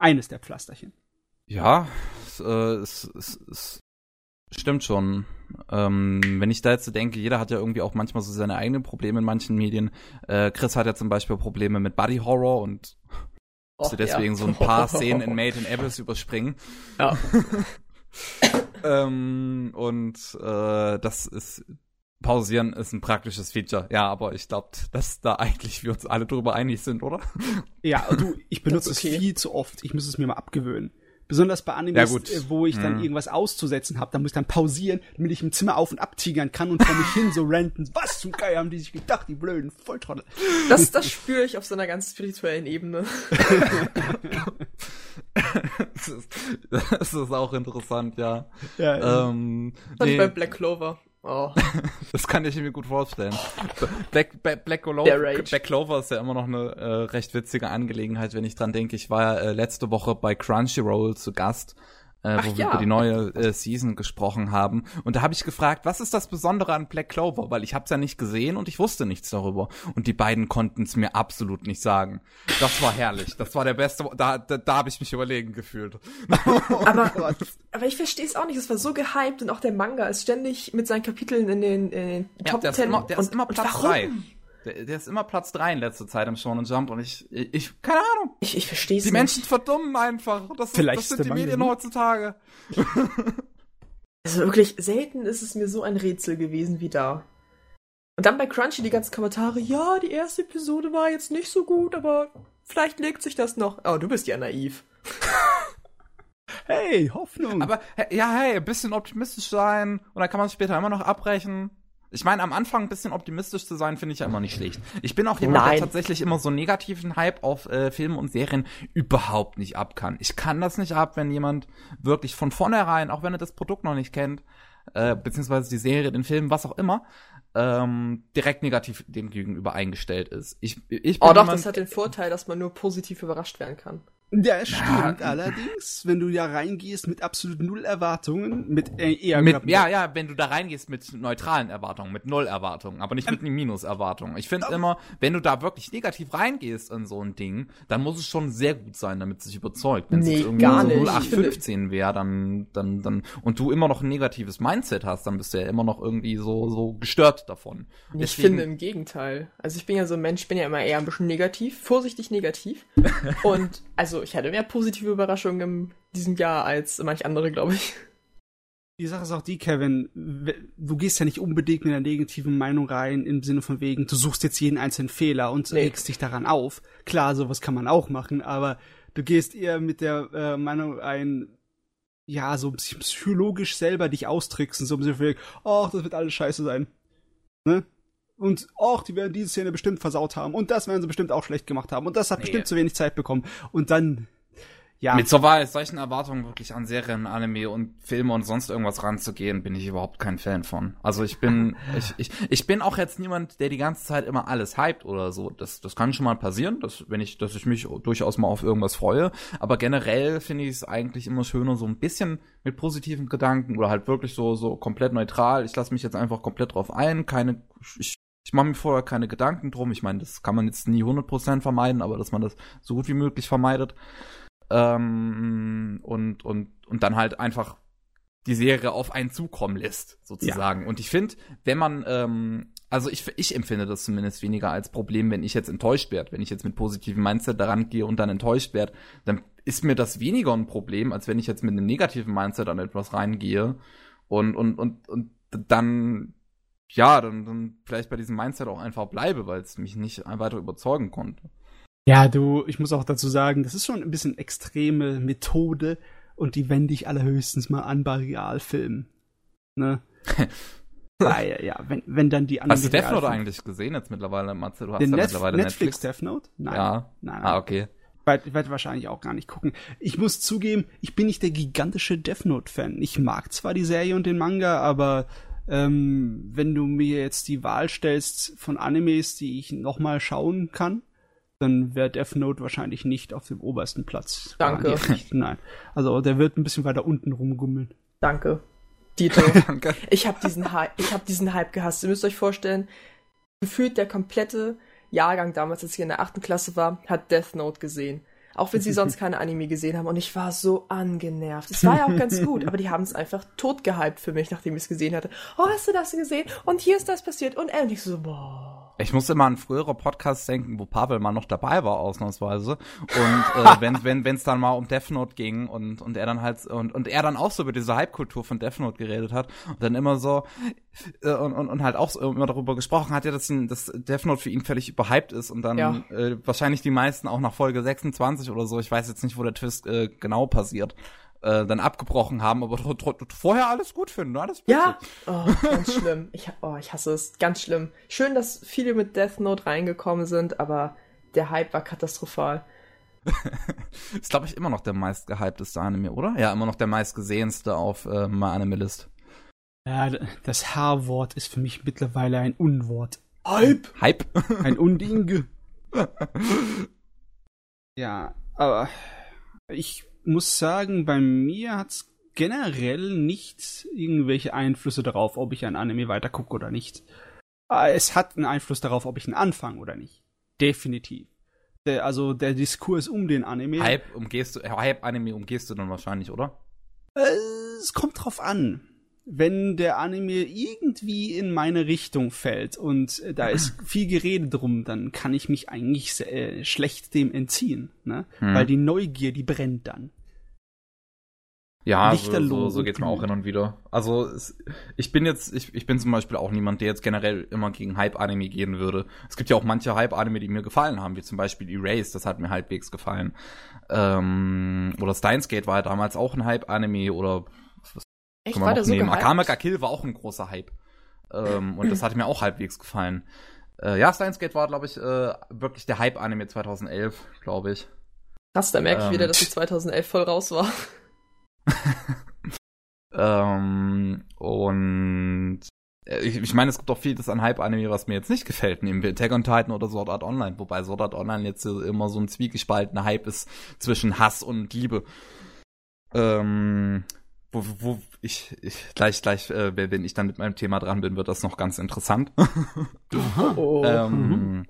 Eines der Pflasterchen. Ja, es, äh, es, es, es stimmt schon. Ähm, wenn ich da jetzt so denke, jeder hat ja irgendwie auch manchmal so seine eigenen Probleme in manchen Medien. Äh, Chris hat ja zum Beispiel Probleme mit Body Horror und musste deswegen ja. so ein paar Szenen in Made in Abyss überspringen. Ja. ähm, und äh, das ist Pausieren ist ein praktisches Feature. Ja, aber ich glaube, dass da eigentlich wir uns alle drüber einig sind, oder? Ja, du, ich benutze okay. es viel zu oft. Ich muss es mir mal abgewöhnen. Besonders bei Animes, Ja, gut. äh, wo ich dann Mhm. irgendwas auszusetzen habe, da muss ich dann pausieren, damit ich im Zimmer auf und ab tigern kann und vor mich hin so ranten. Was zum Geier haben die sich gedacht, die blöden Volltrottel. Das, das spüre ich auf so einer ganz spirituellen Ebene. das, ist, das ist auch interessant, ja. Ja, Ähm, Das nee, bei Black Clover. Oh. das kann ich mir gut vorstellen. Black, Black, Black, Clover. Black Clover ist ja immer noch eine äh, recht witzige Angelegenheit, wenn ich dran denke. Ich war ja äh, letzte Woche bei Crunchyroll zu Gast äh, Ach wo wir ja. über die neue äh, Season gesprochen haben. Und da habe ich gefragt, was ist das Besondere an Black Clover? Weil ich habe es ja nicht gesehen und ich wusste nichts darüber. Und die beiden konnten es mir absolut nicht sagen. Das war herrlich. Das war der beste. Da, da, da habe ich mich überlegen gefühlt. aber, oh aber ich verstehe es auch nicht. Es war so gehypt und auch der Manga ist ständig mit seinen Kapiteln in den, in den Top ja, der Ten. Ist immer, der und, ist immer Platz 3. Der, der ist immer Platz drei in letzter Zeit im Shonen Jump und ich, ich, ich keine Ahnung. Ich, ich verstehe es Die nicht. Menschen verdummen einfach. Das, Vielleicht das sind die Medien heutzutage. Also wirklich, selten ist es mir so ein Rätsel gewesen wie da. Und dann bei Crunchy die ganzen Kommentare, ja, die erste Episode war jetzt nicht so gut, aber vielleicht legt sich das noch. Oh, du bist ja naiv. hey, Hoffnung. Aber ja, hey, ein bisschen optimistisch sein und dann kann man es später immer noch abbrechen. Ich meine, am Anfang ein bisschen optimistisch zu sein, finde ich ja immer nicht schlecht. Ich bin auch jemand, Nein. der tatsächlich immer so negativen Hype auf äh, Filme und Serien überhaupt nicht ab kann. Ich kann das nicht ab, wenn jemand wirklich von vornherein, auch wenn er das Produkt noch nicht kennt, äh, beziehungsweise die Serie, den Film, was auch immer, ähm, direkt negativ dem gegenüber eingestellt ist. Ich, ich bin Oh doch, jemand, das hat den Vorteil, dass man nur positiv überrascht werden kann. Ja, es stimmt. Allerdings, wenn du ja reingehst mit absolut null Erwartungen, mit äh, eher Mit, ja, ja, wenn du da reingehst mit neutralen Erwartungen, mit null Erwartungen, aber nicht mit Ähm, einem Minus-Erwartungen. Ich finde immer, wenn du da wirklich negativ reingehst in so ein Ding, dann muss es schon sehr gut sein, damit es sich überzeugt. Wenn es Nee, irgendwie gar so nicht. 0815 wäre, dann, dann, dann, und du immer noch ein negatives Mindset hast, dann bist du ja immer noch irgendwie so, so gestört davon. Ich Deswegen- finde im Gegenteil. Also ich bin ja so ein Mensch, ich bin ja immer eher ein bisschen negativ, vorsichtig negativ. Und also ich hatte mehr positive Überraschungen in diesem Jahr als manch andere, glaube ich. Die Sache ist auch die, Kevin, du gehst ja nicht unbedingt mit einer negativen Meinung rein, im Sinne von wegen, du suchst jetzt jeden einzelnen Fehler und Nee. regst dich daran auf. Klar, sowas kann man auch machen, aber du gehst eher mit der äh, Meinung ein, ja, so ein bisschen psychologisch selber dich austricksen, so ein bisschen ach, das wird alles scheiße sein. Ne? Und ach, die werden diese Szene bestimmt versaut haben. Und das werden sie bestimmt auch schlecht gemacht haben. Und das hat nee. bestimmt zu wenig Zeit bekommen. Und dann ja. Mit so solchen Erwartungen wirklich an Serien, Anime und Filme und sonst irgendwas ranzugehen, bin ich überhaupt kein Fan von. Also ich bin, ich, ich, ich bin auch jetzt niemand, der die ganze Zeit immer alles hypt oder so. Das, das kann schon mal passieren, dass, wenn ich, dass ich mich durchaus mal auf irgendwas freue. Aber generell finde ich es eigentlich immer schöner, so ein bisschen mit positiven Gedanken oder halt wirklich so, so komplett neutral. Ich lasse mich jetzt einfach komplett drauf ein. Keine, ich, ich mache mir vorher keine Gedanken drum. Ich meine, das kann man jetzt nie 100% vermeiden, aber dass man das so gut wie möglich vermeidet. Ähm, und, und, und dann halt einfach die Serie auf einen zukommen lässt, sozusagen. Ja. Und ich finde, wenn man, ähm, also ich, ich empfinde das zumindest weniger als Problem, wenn ich jetzt enttäuscht werde. Wenn ich jetzt mit positivem Mindset daran gehe und dann enttäuscht werde, dann ist mir das weniger ein Problem, als wenn ich jetzt mit einem negativen Mindset an etwas reingehe und, und, und, und dann, ja, dann, dann vielleicht bei diesem Mindset auch einfach bleibe, weil es mich nicht weiter überzeugen konnte. Ja, du, ich muss auch dazu sagen, das ist schon ein bisschen extreme Methode und die wende ich allerhöchstens mal an bei Realfilmen. Ne? Weil, ja, wenn, wenn dann die anderen. Hast du Death Note eigentlich gesehen jetzt mittlerweile, Matze? Du hast Den ja Net mittlerweile Netflix. Netflix Death Note? Nein. Ja. Nein, nein. Ah, okay. Ich werde wahrscheinlich auch gar nicht gucken. Ich muss zugeben, ich bin nicht der gigantische Death Note-Fan. Ich mag zwar die Serie und den Manga, aber ähm, wenn du mir jetzt die Wahl stellst von Animes, die ich nochmal schauen kann, dann wäre Death Note wahrscheinlich nicht auf dem obersten Platz. Danke. Nein. Also der wird ein bisschen weiter unten rumgummeln. Danke. Dieter. Danke. Ich habe diesen, Hype, ich hab diesen Hype gehasst. Ihr müsst euch vorstellen, gefühlt der komplette Jahrgang damals, als ich in der achten Klasse war, hat Death Note gesehen. Auch wenn sie sonst keine Anime gesehen haben. Und ich war so angenervt. Es war ja auch ganz gut, aber die haben es einfach tot gehypt für mich, nachdem ich es gesehen hatte. Oh, hast du das gesehen? Und hier ist das passiert. Und endlich so, boah. Ich muss immer an frühere Podcasts denken, wo Pavel mal noch dabei war, ausnahmsweise. Und äh, wenn wenn wenn, dann mal um Death Note ging und, und er dann halt und, und er dann auch so über diese Hype-Kultur von Death Note geredet hat und dann immer so äh, und, und, und halt auch so immer darüber gesprochen hat, ja, dass, dass Death Note für ihn völlig überhyped ist und dann ja. äh, wahrscheinlich die meisten auch nach Folge 26 oder so, ich weiß jetzt nicht, wo der Twist äh, genau passiert, äh, dann abgebrochen haben, aber vorher alles gut finden, alles bitte. Ja, oh, ganz schlimm. Ich, oh, ich hasse es, ganz schlimm. Schön, dass viele mit Death Note reingekommen sind, aber der Hype war katastrophal. ist, glaube ich, immer noch der meistgehypteste Anime, oder? Ja, immer noch der meistgesehenste auf äh, My Anime List. Ja, das H-Wort ist für mich mittlerweile ein Unwort. Hype! Hype? Ein Undinge. ja, aber ich muss sagen, bei mir hat's generell nicht irgendwelche Einflüsse darauf, ob ich ein Anime weitergucke oder nicht. Ah, es hat einen Einfluss darauf, ob ich ihn anfange oder nicht. Definitiv. Der, also der Diskurs um den Anime. Hype umgehst du, Hype-Anime umgehst du dann wahrscheinlich, oder? Äh, es kommt drauf an wenn der Anime irgendwie in meine Richtung fällt und äh, da ist viel Gerede drum, dann kann ich mich eigentlich äh, schlecht dem entziehen, ne? Hm. Weil die Neugier, die brennt dann. Ja, so, so, so geht's mir auch hin und wieder. Also es, ich bin jetzt, ich, ich bin zum Beispiel auch niemand, der jetzt generell immer gegen Hype-Anime gehen würde. Es gibt ja auch manche Hype-Anime, die mir gefallen haben, wie zum Beispiel Erase, das hat mir halbwegs gefallen. Ähm, oder Steins Gate war ja damals auch ein Hype-Anime oder Echt, war der so nehmen. Akame ga Kill war auch ein großer Hype. Ähm, und das hat mir auch halbwegs gefallen. Äh, ja, Steins Gate war, glaube ich, äh, wirklich der Hype-Anime 2011, glaube ich. Krass, da merke ich ähm, wieder, dass ich 2011 voll raus war. ähm, und äh, ich, ich meine, es gibt auch vieles an Hype-Anime, was mir jetzt nicht gefällt, neben Attack on Titan oder Sword Art Online, wobei Sword Art Online jetzt immer so ein zwiegespaltener Hype ist zwischen Hass und Liebe. Ähm, wo, wo ich, ich gleich, gleich, äh, wenn ich dann mit meinem Thema dran bin, wird das noch ganz interessant. Aha. Oh. ähm, mhm.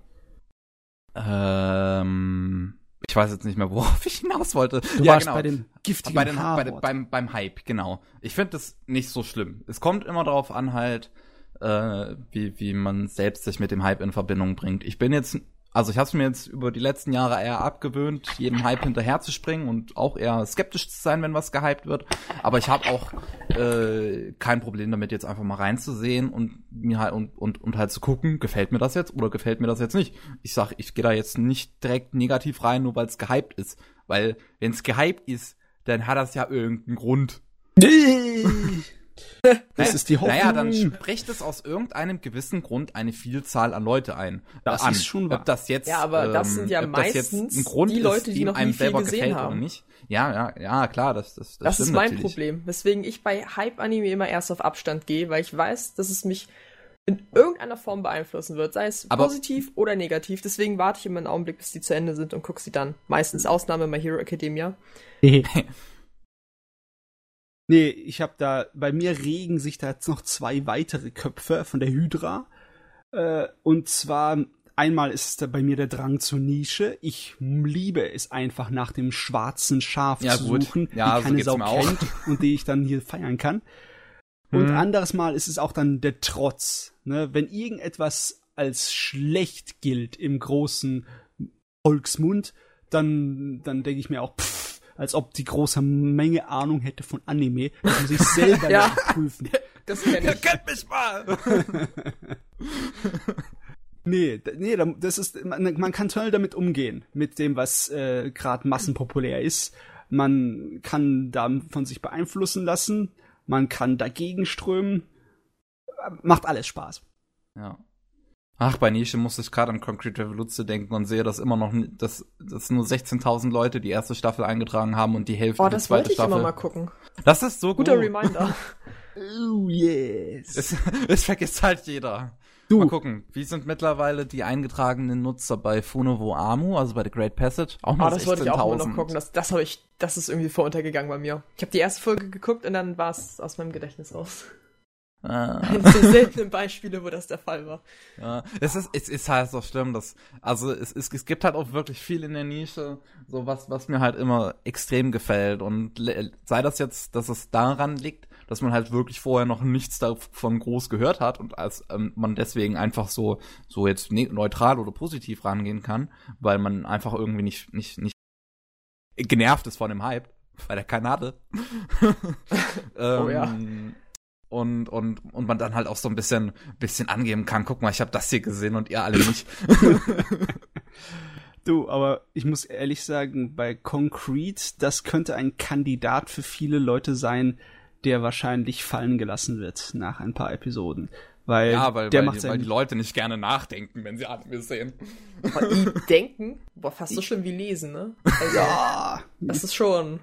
ähm, ich weiß jetzt nicht mehr, worauf ich hinaus wollte. Du ja, warst genau. bei dem giftigen bei den, bei den, beim, beim Hype, genau. Ich finde das nicht so schlimm. Es kommt immer darauf an, halt, äh, wie, wie man selbst sich mit dem Hype in Verbindung bringt. Ich bin jetzt also ich habe mir jetzt über die letzten Jahre eher abgewöhnt, jedem Hype hinterher zu springen und auch eher skeptisch zu sein, wenn was gehypt wird. Aber ich habe auch äh, kein Problem damit, jetzt einfach mal reinzusehen und mir halt und, und, und halt zu gucken, gefällt mir das jetzt oder gefällt mir das jetzt nicht. Ich sag, ich gehe da jetzt nicht direkt negativ rein, nur weil es gehypt ist. Weil wenn es gehypt ist, dann hat das ja irgendeinen Grund. Das ist die Hoffnung. Naja, dann spricht es aus irgendeinem gewissen Grund eine Vielzahl an Leute ein. Das an. ist schon wahr. Ob das jetzt, Ja, aber das ähm, sind ja jetzt meistens ein Grund die Leute, ist, die noch nie einem viel selber gesehen gefällt haben. Oder nicht. Ja, ja, ja, klar, das, das, das, Das ist mein natürlich. Problem, weswegen ich bei Hype-Anime immer erst auf Abstand gehe, weil ich weiß, dass es mich in irgendeiner Form beeinflussen wird, sei es Aber- positiv oder negativ. Deswegen warte ich immer einen Augenblick, bis die zu Ende sind und gucke sie dann. Meistens Ausnahme My Hero Academia. Nee, ich habe da, bei mir regen sich da jetzt noch zwei weitere Köpfe von der Hydra. Äh, und zwar einmal ist es da bei mir der Drang zur Nische. Ich liebe es einfach nach dem schwarzen Schaf Ja, zu suchen, Ja, die so keine geht's Sau kennt und die ich dann hier feiern kann. Und Mhm. anderes Mal ist es auch dann der Trotz. Ne? Wenn irgendetwas als schlecht gilt im großen Volksmund, dann, dann denke ich mir auch, pff, als ob die große Menge Ahnung hätte von Anime. Das muss ich selber Ja. prüfen. Das kenne ich. Kennt mich mal! Nee, nee, da- das ist, man, man kann toll damit umgehen, mit dem, was äh, gerade massenpopulär ist. Man kann da von sich beeinflussen lassen, man kann dagegen strömen. Macht alles Spaß. Ja. Ach, bei Nische musste ich gerade an Concrete Revolution denken und sehe, dass immer noch, dass, dass nur 16.000 Leute die erste Staffel eingetragen haben und die Hälfte Oh, die das zweite wollte ich Staffel. immer mal gucken. Das ist so Guter gut. Reminder. Oh, yes. Es, es vergisst halt jeder. Du. Mal gucken, wie sind mittlerweile die eingetragenen Nutzer bei Funovo Amu, also bei The Great Passage? Auch nur Oh, das wollte ich auch immer noch 16.000. gucken. Das, das habe ich, das ist irgendwie voruntergegangen bei mir. Ich habe die erste Folge geguckt und dann war es aus meinem Gedächtnis raus. Äh, Eines der seltenen Beispiele, wo das der Fall war. Ja, es ist, es ist halt so schlimm, dass, also es, es, es gibt halt auch wirklich viel in der Nische, so was, was mir halt immer extrem gefällt und sei das jetzt, dass es daran liegt, dass man halt wirklich vorher noch nichts davon groß gehört hat und als ähm, man deswegen einfach so, so jetzt ne neutral oder positiv rangehen kann, weil man einfach irgendwie nicht, nicht, nicht genervt ist von dem Hype, weil der hatte. ähm, Oh ja. Und, und, und man dann halt auch so ein bisschen, bisschen angeben kann, guck mal, ich habe das hier gesehen und ihr alle nicht. Du, aber ich muss ehrlich sagen, bei Concrete, das könnte ein Kandidat für viele Leute sein, der wahrscheinlich fallen gelassen wird nach ein paar Episoden. Weil ja, weil, der weil, macht die, weil die Leute nicht gerne nachdenken, wenn sie Anime sehen. Aber I denken, boah, fast so schlimm wie lesen, ne? Also, Ja, das ist schon,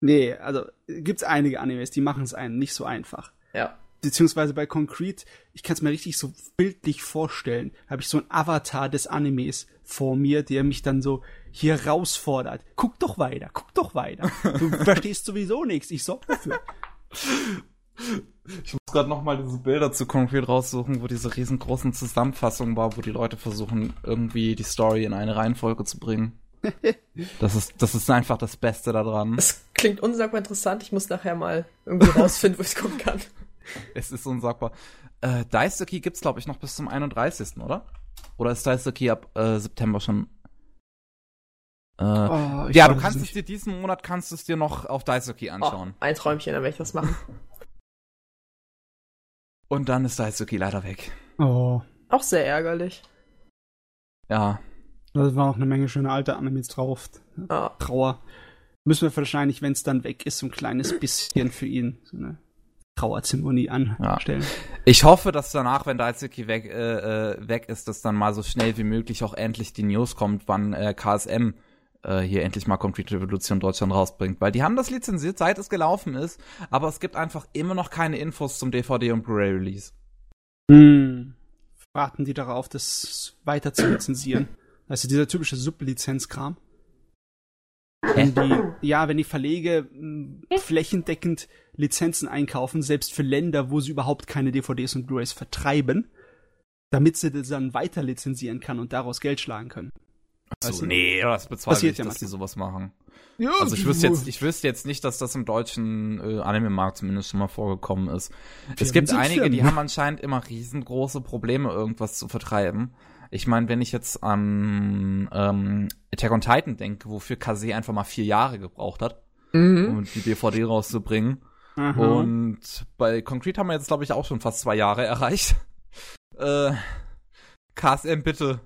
nee, also gibt's einige Animes, die machen es einem nicht so einfach. Ja. Beziehungsweise bei Concrete, ich kann es mir richtig so bildlich vorstellen, habe ich so einen Avatar des Animes vor mir, der mich dann so hier herausfordert. Guck doch weiter, guck doch weiter. Du verstehst sowieso nichts, ich sorg dafür. Ich muss gerade noch mal diese Bilder zu Concrete raussuchen, wo diese riesengroßen Zusammenfassungen war, wo die Leute versuchen, irgendwie die Story in eine Reihenfolge zu bringen. Das ist, das ist einfach das Beste daran. Es klingt unsagbar interessant. Ich muss nachher mal irgendwie rausfinden, wo ich es gucken kann. Es ist unsagbar. Äh, Daisuke gibt's, glaube ich, noch bis zum 31., oder? Oder ist Daisuke ab äh, September schon? Äh, Oh, ja, du kannst es dir diesen Monat kannst du es dir noch auf Daisuke Oh, anschauen. ein Träumchen, dann werde ich das machen. Und dann ist Daisuke leider weg. Oh, Auch sehr ärgerlich. Ja. da war auch eine Menge schöne alte Animes drauf. Ah, Trauer. Müssen wir wahrscheinlich, wenn es dann weg ist, so ein kleines bisschen für ihn so eine Trauerzeremonie anstellen. Ich hoffe, dass danach, wenn Daisuke weg, äh, äh, weg ist, dass dann mal so schnell wie möglich auch endlich die News kommt, wann äh, KSM äh, hier endlich mal Concrete Revolution Deutschland rausbringt. Weil die haben das lizenziert, seit es gelaufen ist, aber es gibt einfach immer noch keine Infos zum DVD und Blu-ray Release. Hm. Warten die darauf, das weiter zu lizenzieren? Also dieser typische Sublizenzkram. Wenn die, ja, wenn die Verlege mh, flächendeckend Lizenzen einkaufen, selbst für Länder, wo sie überhaupt keine DVDs und Blu-rays vertreiben, damit sie das dann weiter lizenzieren kann und daraus Geld schlagen können. So, Weißt du? nee, das bezweifle Passiert ich, ja dass die sowas machen. Ja, Also ich wüsste jetzt, ich wüsste jetzt nicht, dass das im deutschen äh, Anime-Markt zumindest schon mal vorgekommen ist. es gibt einige, die haben anscheinend immer riesengroße Probleme, irgendwas zu vertreiben. Ich meine, wenn ich jetzt an ähm, Attack on Titan denke, wofür Kase einfach mal vier Jahre gebraucht hat, mhm. um die DVD rauszubringen. Aha. Und bei Concrete haben wir jetzt, glaube ich, auch schon fast zwei Jahre erreicht. Äh, KSM, bitte.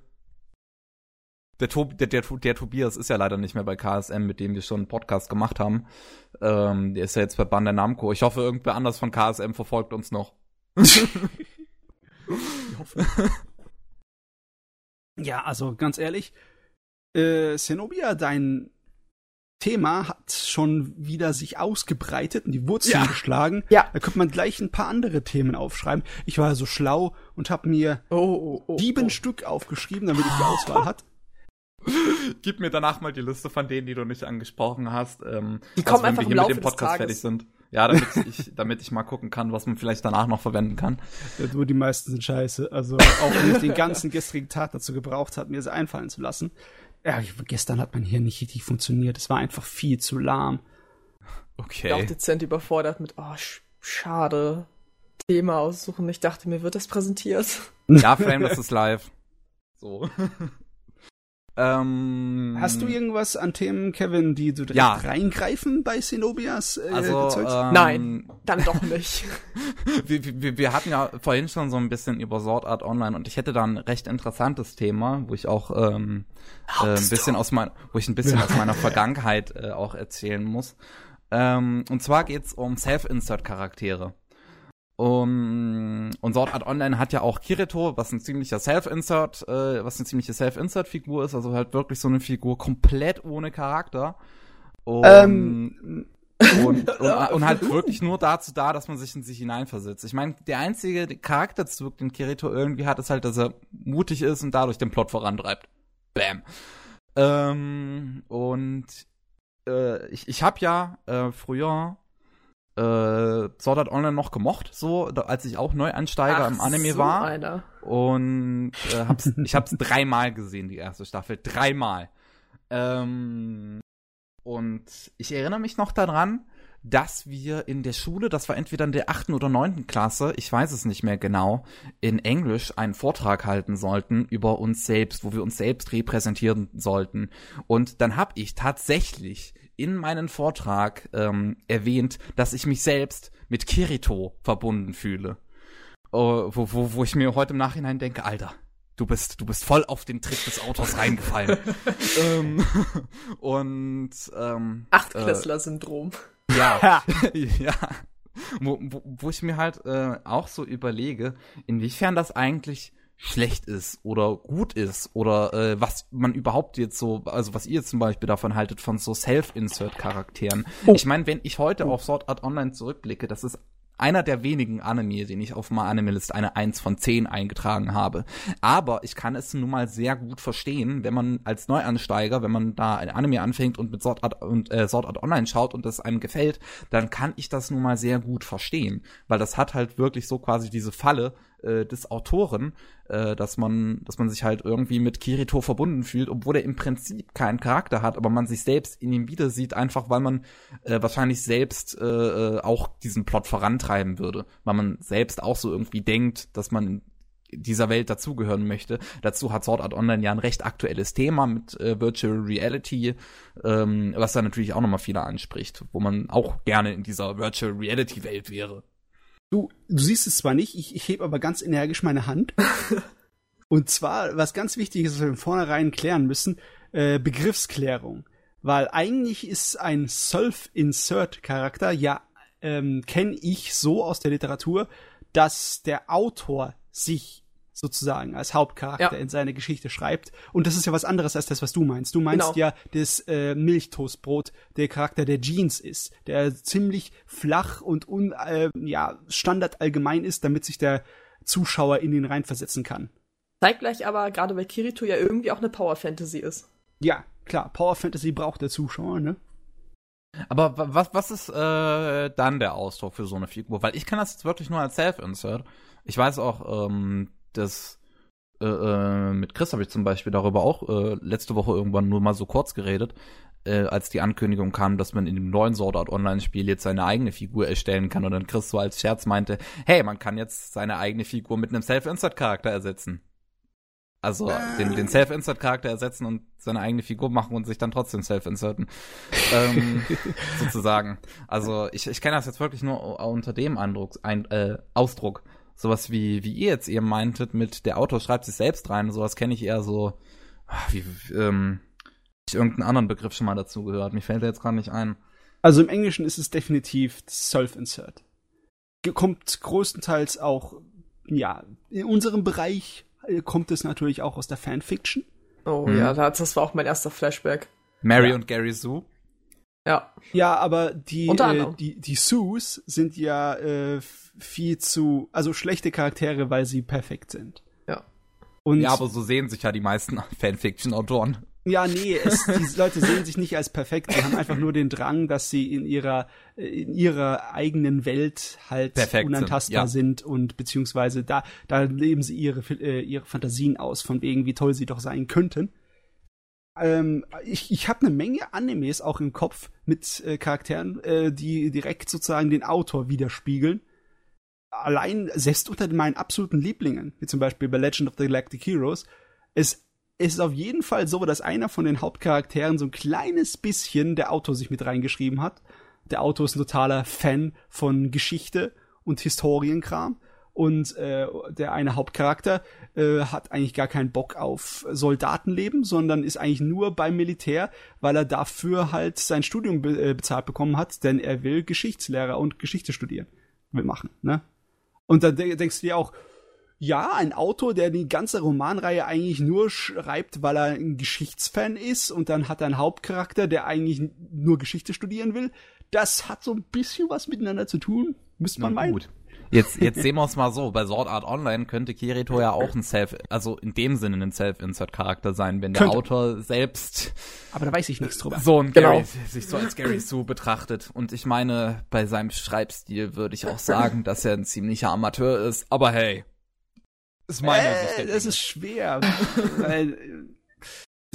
der, Tob der, der, der Tobias ist ja leider nicht mehr bei KSM, mit dem wir schon einen Podcast gemacht haben. Ähm, der ist ja jetzt bei Bandai Namco. Ich hoffe, irgendwer anders von KSM verfolgt uns noch. ich hoffe. ja, also ganz ehrlich, äh, Zenobia, dein Thema hat schon wieder sich ausgebreitet und die Wurzeln Ja. geschlagen. Ja. Da könnte man gleich ein paar andere Themen aufschreiben. Ich war so schlau und habe mir Oh, oh, oh. sieben oh. Stück aufgeschrieben, damit ich die Auswahl hat. Gib mir danach mal die Liste von denen, die du nicht angesprochen hast. Ähm, Die also kommen wenn einfach wir im Laufe mit dem Podcast fertig sind. Ja, damit ich, damit ich mal gucken kann, was man vielleicht danach noch verwenden kann. Ja, Nur die meisten sind scheiße. Also auch wenn ich den ganzen gestrigen Tag dazu gebraucht hat, mir sie einfallen zu lassen. Ja, ich, gestern hat mein Hirn nicht richtig funktioniert. Es war einfach viel zu lahm. Ich bin auch Okay. dezent überfordert mit, oh, sch schade. Thema aussuchen. Ich dachte, mir wird das präsentiert. Ja, Frame, das ist live. So. Ähm, Hast du irgendwas an Themen, Kevin, die du direkt Ja. reingreifen bei Xenobias äh, also, ähm, Nein. Dann doch nicht. wir, wir, wir hatten ja vorhin schon so ein bisschen über Sword Art Online und ich hätte da ein recht interessantes Thema, wo ich auch ähm, äh, ein bisschen aus mein, wo ich ein bisschen aus meiner Vergangenheit äh, auch erzählen muss. Ähm, und zwar geht's um Self-Insert-Charaktere. Um, und Sword Art Online hat ja auch Kirito, was ein ziemlicher Self-Insert, äh, was eine ziemliche Self-Insert-Figur ist, also halt wirklich so eine Figur komplett ohne Charakter. Und, Ähm, und, und, und halt wirklich nur dazu da, dass man sich in sich hineinversetzt. Ich meine, der einzige Charakterzug, den Kirito irgendwie hat, ist halt, dass er mutig ist und dadurch den Plot vorantreibt. Bam. Ähm, und äh, ich, ich habe ja äh, früher äh, Sword Art Online noch gemocht, so da, als ich auch Neuansteiger im Anime so war. Einer. Und äh, hab's, ich hab's dreimal gesehen, die erste Staffel. Dreimal. Ähm, und ich erinnere mich noch daran, dass wir in der Schule, das war entweder in der achten oder neunten Klasse, ich weiß es nicht mehr genau, in Englisch einen Vortrag halten sollten über uns selbst, wo wir uns selbst repräsentieren sollten. Und dann habe ich tatsächlich in meinen Vortrag ähm, erwähnt, dass ich mich selbst mit Kirito verbunden fühle. Oh, wo, wo, wo ich mir heute im Nachhinein denke, Alter, du bist, du bist voll auf den Trick des Autors reingefallen. ähm, und ähm, Achtklässler-Syndrom. äh, ja, ja. Wo, wo, wo ich mir halt äh, auch so überlege, inwiefern das eigentlich schlecht ist oder gut ist oder äh, was man überhaupt jetzt so, also was ihr zum Beispiel davon haltet von so Self-Insert-Charakteren. Oh. Ich meine, wenn ich heute auf Sword Art Online zurückblicke, das ist einer der wenigen Anime, den ich auf My Anime List eine 1 von 10 eingetragen habe. Aber ich kann es nun mal sehr gut verstehen, wenn man als Neuansteiger, wenn man da ein Anime anfängt und mit Sword Art, und, äh, Sword Art Online schaut und das einem gefällt, dann kann ich das nun mal sehr gut verstehen. Weil das hat halt wirklich so quasi diese Falle äh, des Autoren, äh, dass man, dass man sich halt irgendwie mit Kirito verbunden fühlt, obwohl er im Prinzip keinen Charakter hat, aber man sich selbst in ihm wieder sieht, einfach weil man äh, wahrscheinlich selbst äh, äh, auch diesen Plot vorantreiben würde, weil man selbst auch so irgendwie denkt, dass man dieser Welt dazugehören möchte. Dazu hat Sword Art Online ja ein recht aktuelles Thema mit äh, Virtual Reality, ähm, was da natürlich auch nochmal viele anspricht, wo man auch gerne in dieser Virtual Reality Welt wäre. Du, du siehst es zwar nicht, ich, ich hebe aber ganz energisch meine Hand. Und zwar, was ganz wichtig ist, was wir im Vornherein klären müssen, äh, Begriffsklärung. Weil eigentlich ist ein Self-Insert-Charakter, ja, ähm, kenne ich so aus der Literatur, dass der Autor sich sozusagen als Hauptcharakter Ja. in seine Geschichte schreibt. Und das ist ja was anderes als das, was du meinst. Du meinst Genau. ja das äh, Milchtoastbrot, der Charakter der Jeans ist, der ziemlich flach und un, äh, ja, Standard allgemein ist, damit sich der Zuschauer in ihn reinversetzen kann. Zeigt gleich aber, gerade bei Kirito ja irgendwie auch eine Power Fantasy ist. Ja, klar, Power Fantasy braucht der Zuschauer, ne? Aber wa- was, was ist äh, dann der Ausdruck für so eine Figur? Weil ich kann das jetzt wirklich nur als Self-Insert. Ich weiß auch, ähm, dass äh, äh, mit Chris habe ich zum Beispiel darüber auch äh, letzte Woche irgendwann nur mal so kurz geredet, äh, als die Ankündigung kam, dass man in dem neuen Sword Art Online-Spiel jetzt seine eigene Figur erstellen kann und dann Chris so als Scherz meinte, hey, man kann jetzt seine eigene Figur mit einem Self-Insert-Charakter ersetzen. Also den, den Self-Insert-Charakter ersetzen und seine eigene Figur machen und sich dann trotzdem self-inserten. ähm, sozusagen. Also ich, ich kenne das jetzt wirklich nur unter dem Eindruck, ein, äh, Ausdruck. Sowas wie, wie ihr jetzt eben meintet, mit der Autor schreibt sich selbst rein, sowas kenne ich eher so, wie, ähm, ich irgendeinen anderen Begriff schon mal dazu gehört. Mir fällt der jetzt gerade nicht ein. Also im Englischen ist es definitiv Self-Insert. Kommt größtenteils auch, ja, in unserem Bereich äh, kommt es natürlich auch aus der Fanfiction. Oh Mhm. ja, das das war auch mein erster Flashback. Mary Ja. und Gary Sue. Ja. Ja, aber die, äh, die, die Sus sind ja äh, viel zu, also schlechte Charaktere, weil sie perfekt sind. Ja. Und Ja, aber so sehen sich ja die meisten Fanfiction-Autoren. Ja, nee, es, die Leute sehen sich nicht als perfekt. Sie haben einfach nur den Drang, dass sie in ihrer, in ihrer eigenen Welt halt Perfekt sind, unantastbar ja. sind und beziehungsweise da, da leben sie ihre, äh, ihre Fantasien aus, von wegen, wie toll sie doch sein könnten. Ähm, ich ich habe eine Menge Animes auch im Kopf mit äh, Charakteren, äh, die direkt sozusagen den Autor widerspiegeln. Allein, selbst unter meinen absoluten Lieblingen, wie zum Beispiel bei Legend of the Galactic Heroes, es es ist auf jeden Fall so, dass einer von den Hauptcharakteren so ein kleines bisschen der Autor sich mit reingeschrieben hat. Der Autor ist ein totaler Fan von Geschichte und Historienkram. Und äh, der eine Hauptcharakter äh, hat eigentlich gar keinen Bock auf Soldatenleben, sondern ist eigentlich nur beim Militär, weil er dafür halt sein Studium be äh, bezahlt bekommen hat, denn er will Geschichtslehrer und Geschichte studieren. Will machen, ne? Und da de denkst du dir auch, ja, ein Autor, der die ganze Romanreihe eigentlich nur schreibt, weil er ein Geschichtsfan ist und dann hat er einen Hauptcharakter, der eigentlich nur Geschichte studieren will. Das hat so ein bisschen was miteinander zu tun, müsste man meinen. Jetzt, jetzt sehen wir es mal so. Bei Sword Art Online könnte Kirito ja auch ein Self, also in dem Sinne ein Self-Insert-Charakter sein, wenn der Könnte. Autor selbst Aber da weiß ich nichts drüber. so ein Genau. Gary, sich so als Gary Sue betrachtet. Und ich meine, bei seinem Schreibstil würde ich auch sagen, dass er ein ziemlicher Amateur ist. Aber hey, ist meine Sicht. äh, das Dinge. ist schwer. weil, äh,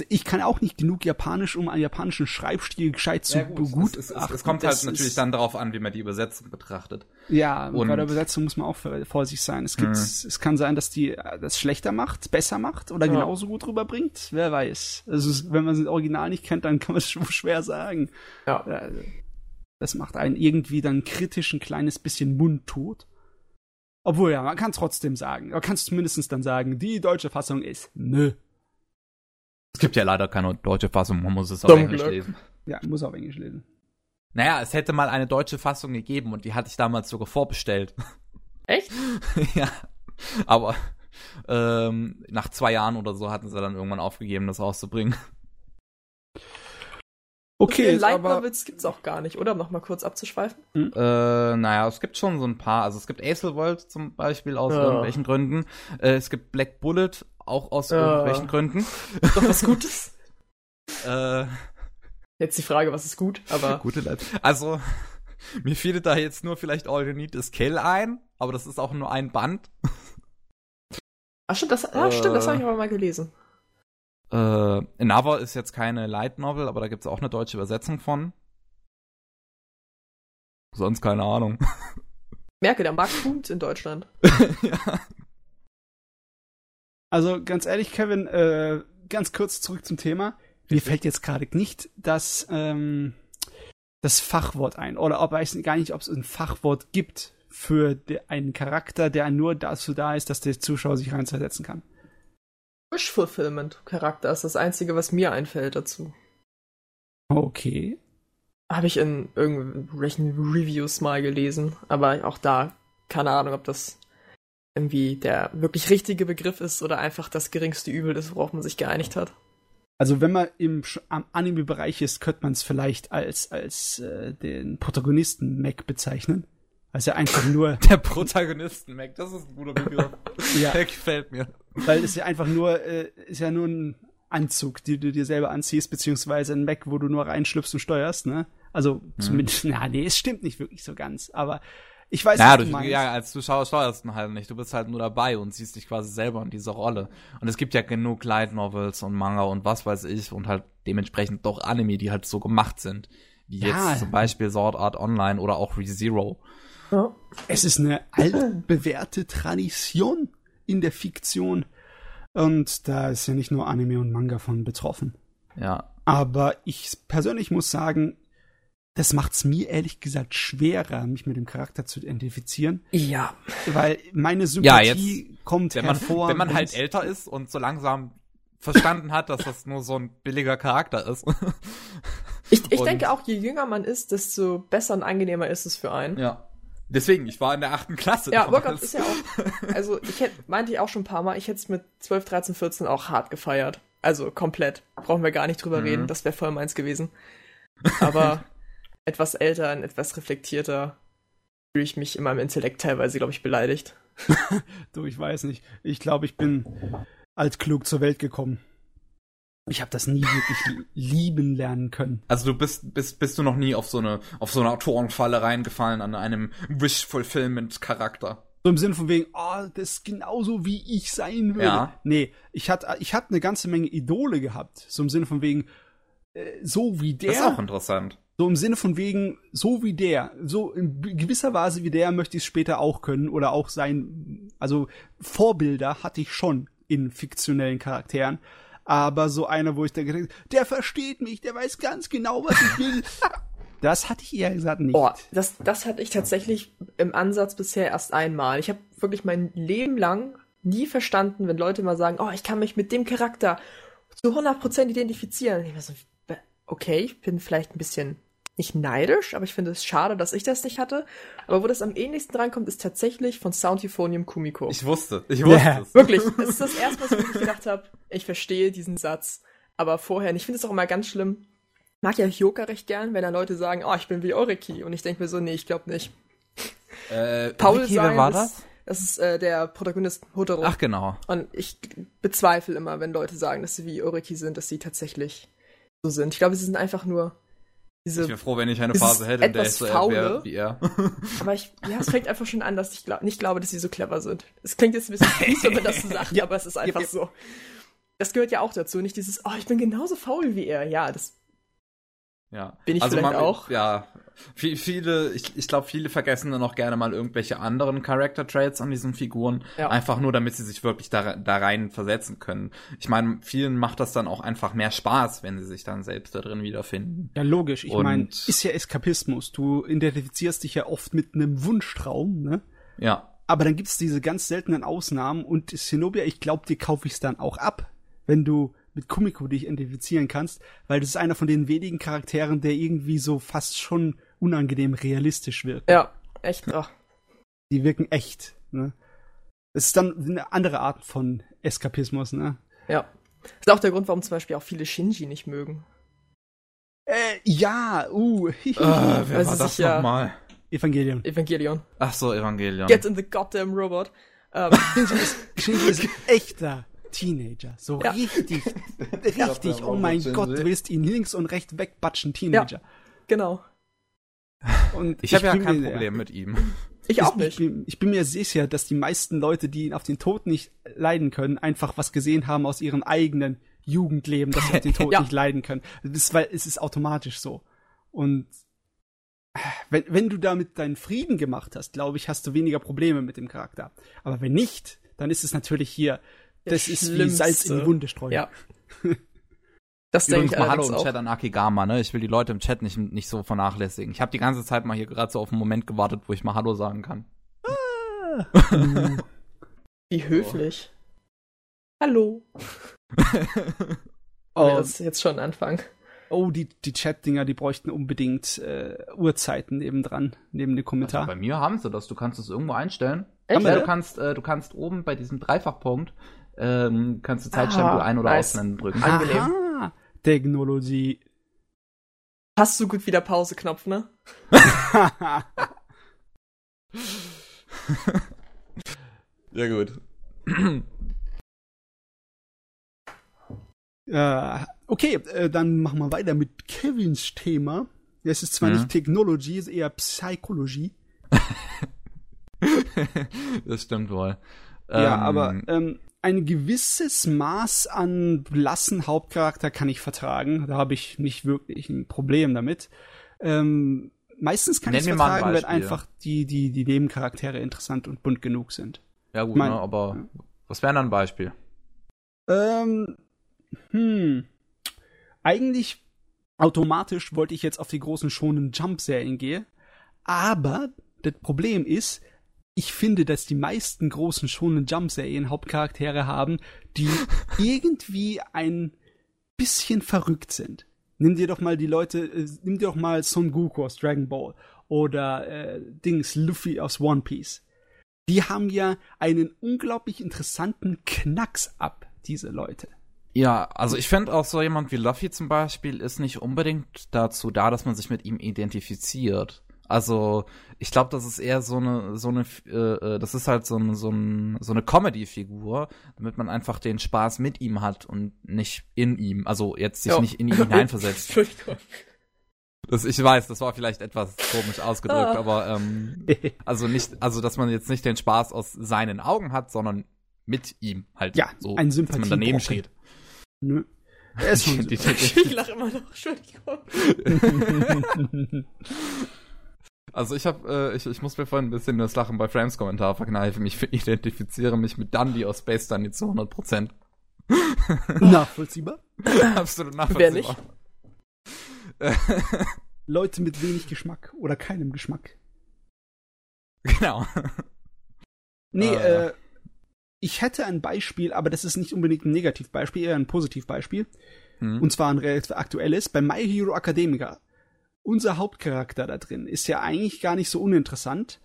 ich kann auch nicht genug Japanisch, um einen japanischen Schreibstil gescheit zu Ja, gut, begutachten. es, es, es, es kommt halt natürlich dann darauf an, wie man die Übersetzung betrachtet. Ja, Und- bei der Übersetzung muss man auch vor- vorsichtig sein. Es gibt, Mhm. es kann sein, dass die das schlechter macht, besser macht oder Ja. genauso gut rüberbringt. Wer weiß. Also es- wenn man das Original nicht kennt, dann kann man es schon schwer sagen. Ja. Äh, Das macht einen irgendwie dann kritisch ein kleines bisschen mundtot. Obwohl ja, man kann trotzdem sagen. Man kann zumindest dann sagen, die deutsche Fassung ist nö. Es gibt ja leider keine deutsche Fassung, man muss es auf Zum Englisch Glück. lesen. Ja, muss auf Englisch lesen. Naja, es hätte mal eine deutsche Fassung gegeben und die hatte ich damals sogar vorbestellt. Echt? ja. Aber ähm, nach zwei Jahren oder so hatten sie dann irgendwann aufgegeben, das rauszubringen. Okay, Light aber Novels gibt's auch gar nicht, oder? Um noch mal kurz abzuschweifen. äh, naja, es gibt schon so ein paar. Also es gibt Acel World zum Beispiel aus Ja. irgendwelchen Gründen. Äh, es gibt Black Bullet auch aus Ja. irgendwelchen Gründen. Doch was Gutes. Äh, Jetzt die Frage, was ist gut, aber gute Leute. Also mir fiel da jetzt nur vielleicht All You Need Is Kill ein, aber das ist auch nur ein Band. Ach stimmt, das, ja, stimmt, das Äh. habe ich aber mal gelesen. Äh, Another ist jetzt keine Light Novel, aber da gibt's auch eine deutsche Übersetzung von. Sonst keine Ahnung. Merke, der Markt boomt in Deutschland. ja. Also ganz ehrlich, Kevin, äh, ganz kurz zurück zum Thema. Mir fällt jetzt gerade nicht das, ähm, das Fachwort ein. Oder ob weiß gar nicht, ob es ein Fachwort gibt für de, einen Charakter, der nur dazu da ist, dass der Zuschauer sich reinversetzen kann. Wish Fulfillment Charakter ist das einzige, was mir einfällt dazu. Okay. Habe ich in irgendwelchen Reviews mal gelesen, aber auch da keine Ahnung, ob das irgendwie der wirklich richtige Begriff ist oder einfach das geringste Übel ist, worauf man sich geeinigt hat. Also wenn man im Anime-Bereich ist, könnte man es vielleicht als als äh, den Protagonisten Mac bezeichnen. Also einfach nur, Der Protagonisten, Mac, das ist ein guter Begriff. Ja. Der gefällt mir. Weil es ja einfach nur äh, ist ja nur ein Anzug, die du dir selber anziehst, beziehungsweise ein Mac, wo du nur reinschlüpfst und steuerst, ne? Also zumindest, na, nee, es stimmt nicht wirklich so ganz, aber ich weiß, Ja, was du, ja, als Zuschauer steuerst du halt nicht. Du bist halt nur dabei und siehst dich quasi selber in dieser Rolle. Und es gibt ja genug Light Novels und Manga und was weiß ich und halt dementsprechend doch Anime, die halt so gemacht sind. Wie Ja. jetzt zum Beispiel Sword Art Online oder auch ReZero. Ja. Es ist eine altbewährte Tradition in der Fiktion. Und da ist ja nicht nur Anime und Manga von betroffen. Ja. Aber ich persönlich muss sagen, das macht's mir ehrlich gesagt schwerer, mich mit dem Charakter zu identifizieren, Ja. weil meine Ja, Sympathie kommt Wenn man, hervor. wenn man halt älter ist und so langsam verstanden hat, dass das nur so ein billiger Charakter ist. Ich, ich denke auch, je jünger man ist, desto besser und angenehmer ist es für einen. ja. Deswegen, ich war in der achten Klasse. Ja, damals. Workout ist ja auch. Also, ich hätte, meinte ich auch schon ein paar Mal, ich hätte es mit 12, 13, 14 auch hart gefeiert. Also komplett. Brauchen wir gar nicht drüber Mhm. reden, das wäre voll meins gewesen. Aber etwas älter und etwas reflektierter fühle ich mich in meinem Intellekt teilweise, glaube ich, beleidigt. Du, ich weiß nicht. Ich glaube, ich bin altklug zur Welt gekommen. Ich habe das nie wirklich lieben lernen können. Also du bist, bist, bist du noch nie auf so eine, auf so eine Autorenfalle reingefallen an einem Wish-Fulfillment-Charakter. So im Sinne von wegen, oh, das ist genauso wie ich sein würde. Ja. Nee, ich hatte ich hatte eine ganze Menge Idole gehabt. So im Sinne von wegen, äh, so wie der. Das ist auch interessant. So im Sinne von wegen, so wie der, so in gewisser Weise wie der möchte ich es später auch können oder auch sein. Also Vorbilder hatte ich schon in fiktionellen Charakteren. Aber so einer, wo ich da gedacht der versteht mich, der weiß ganz genau, was ich will. das hatte ich eher gesagt nicht. Boah, das, das hatte ich tatsächlich im Ansatz bisher erst einmal. Ich habe wirklich mein Leben lang nie verstanden, wenn Leute mal sagen, oh, ich kann mich mit dem Charakter zu 100% identifizieren. Ich war so, okay, ich bin vielleicht ein bisschen nicht neidisch, aber ich finde es schade, dass ich das nicht hatte. Aber wo das am ähnlichsten reinkommt, ist tatsächlich von Sound Euphonium Kumiko. Ich wusste, ich wusste Ja. es. Wirklich, es ist das erste Mal, wo ich gedacht habe, ich verstehe diesen Satz, aber vorher nicht. Ich finde es auch immer ganz schlimm. Ich mag ja Hyoka recht gern, wenn da Leute sagen, oh, ich bin wie Oreki. Und ich denke mir so, nee, ich glaube nicht. Äh, Paul sein wer war ist, das? Das ist äh, der Protagonist Hotaro. Ach genau. Und ich bezweifle immer, wenn Leute sagen, dass sie wie Oreki sind, dass sie tatsächlich so sind. Ich glaube, sie sind einfach nur diese. Ich wäre froh, wenn ich eine Phase hätte, in der ich so faule. wie er. aber ich, ja, es fängt einfach schon an, dass ich glaub, nicht glaube, dass sie so clever sind. Es klingt jetzt ein bisschen fies, wenn man das so sagt, Ja. aber es ist einfach so. Das gehört ja auch dazu, nicht dieses, oh, ich bin genauso faul wie er. Ja, das Ja. Bin ich also vielleicht man, auch? Ja. Viel- Viele, ich, ich glaube, viele vergessen dann auch gerne mal irgendwelche anderen Character Traits an diesen Figuren. Ja. Einfach nur, damit sie sich wirklich da, da rein versetzen können. Ich meine, vielen macht das dann auch einfach mehr Spaß, wenn sie sich dann selbst da drin wiederfinden. Ja, logisch. Ich meine, ist ja Eskapismus. Du identifizierst dich ja oft mit einem Wunschtraum, ne? Ja. Aber dann gibt's diese ganz seltenen Ausnahmen und Zenobia, ich glaube, dir kaufe ich's dann auch ab, wenn du mit Kumiko dich identifizieren kannst, weil das ist einer von den wenigen Charakteren, der irgendwie so fast schon unangenehm realistisch wirkt. Ja, echt. Oh. Die wirken echt, ne? Das ist dann eine andere Art von Eskapismus, ne? Ja. Das ist auch der Grund, warum zum Beispiel auch viele Shinji nicht mögen. Äh, ja, uh, Äh, wer Weil war sie das ja- nochmal? Evangelion. Evangelion. Ach so, Evangelion. Get in the goddamn robot. Ähm, Shinji ist ein echter Teenager. So Ja. richtig, richtig, oh mein Gott, du willst ihn links und rechts wegbatschen, Teenager. genau. Und Ich habe ja kein mir- Problem mit ihm. Ich auch Ich nicht. bin, ich bin mir sicher, dass die meisten Leute, die ihn auf den Tod nicht leiden können, einfach was gesehen haben aus ihrem eigenen Jugendleben, dass sie auf den Tod Ja. nicht leiden können. Das ist, weil es ist automatisch so. Und wenn, wenn du damit deinen Frieden gemacht hast, glaube ich, hast du weniger Probleme mit dem Charakter. Aber wenn nicht, dann ist es natürlich hier, Das ist wie Salz in die. Wunde streuen. Ja. Das denke ich mal Hallo im auch. Chat an Akigama, ne? Ich will die Leute im Chat nicht, nicht so vernachlässigen. Ich habe die ganze Zeit mal hier gerade so auf einen Moment gewartet, wo ich mal Hallo sagen kann. Wie höflich. Hallo. Oh, Oh. Das ist jetzt schon ein Anfang. oh die, die Chat-Dinger, die bräuchten unbedingt äh, Uhrzeiten nebendran, neben dem Kommentar. Also bei mir haben sie das. Du kannst es irgendwo einstellen. Echt? Ja, du kannst, äh, du kannst oben bei diesem Dreifachpunkt ähm, kannst du Zeitstempel Ah, ein- oder nice. ausblenden drücken. Ah. angenehm. Aha, Technologie. Hast du gut wieder Pause-Knopf, ne? Ja gut. Äh, okay, äh, dann machen wir weiter mit Kevins Thema. Es ist zwar Mhm. nicht Technology, es ist eher Psychologie. das stimmt wohl. ja, Ähm, aber ähm, ein gewisses Maß an blassen Hauptcharakter kann ich vertragen. Da habe ich nicht wirklich ein Problem damit. Ähm, meistens kann ich es mal ein vertragen, wenn einfach die, die, die Nebencharaktere interessant und bunt genug sind. Ja gut, mein- ne, aber was wäre dann ein Beispiel? Ähm, hm. Eigentlich automatisch wollte ich jetzt auf die großen schonen Jump-Serien gehen. Aber das Problem ist, ich finde, dass die meisten großen Shonen Jump Serien Hauptcharaktere haben, die irgendwie ein bisschen verrückt sind. Nimm dir doch mal die Leute, äh, nimm dir doch mal Son Goku aus Dragon Ball oder äh, Dings Luffy aus One Piece. Die haben ja einen unglaublich interessanten Knacks ab, diese Leute. Ja, also ich fände auch so jemand wie Luffy zum Beispiel ist nicht unbedingt dazu da, dass man sich mit ihm identifiziert. Also ich glaube, das ist eher so eine, so eine, äh, äh, das ist halt so eine, so, ein, so eine Comedy-Figur, damit man einfach den Spaß mit ihm hat und nicht in ihm. Also jetzt sich Ja. nicht in ihn hineinversetzt. Entschuldigung. Das, ich weiß, das war vielleicht etwas komisch ausgedrückt, Ah. aber ähm, also nicht, also dass man jetzt nicht den Spaß aus seinen Augen hat, sondern mit ihm halt. Ja, so, ein dass man daneben steht. Nö. Er ist schon. Ich lache immer noch, Entschuldigung. Also ich habe, äh, ich, ich muss mir vorhin ein bisschen das Lachen bei Frames Kommentar verkneifen. Ich identifiziere mich mit Dundee aus Space Dundee zu 100 Prozent. Nachvollziehbar. Absolut Wer nicht? nachvollziehbar. Leute mit wenig Geschmack oder keinem Geschmack. genau. Nee, Ah. äh, ich hätte ein Beispiel, aber das ist nicht unbedingt ein Negativbeispiel, eher ein Positivbeispiel. Hm. Und zwar ein relativ aktuelles. Bei My Hero Academia. Unser Hauptcharakter da drin ist ja eigentlich gar nicht so uninteressant.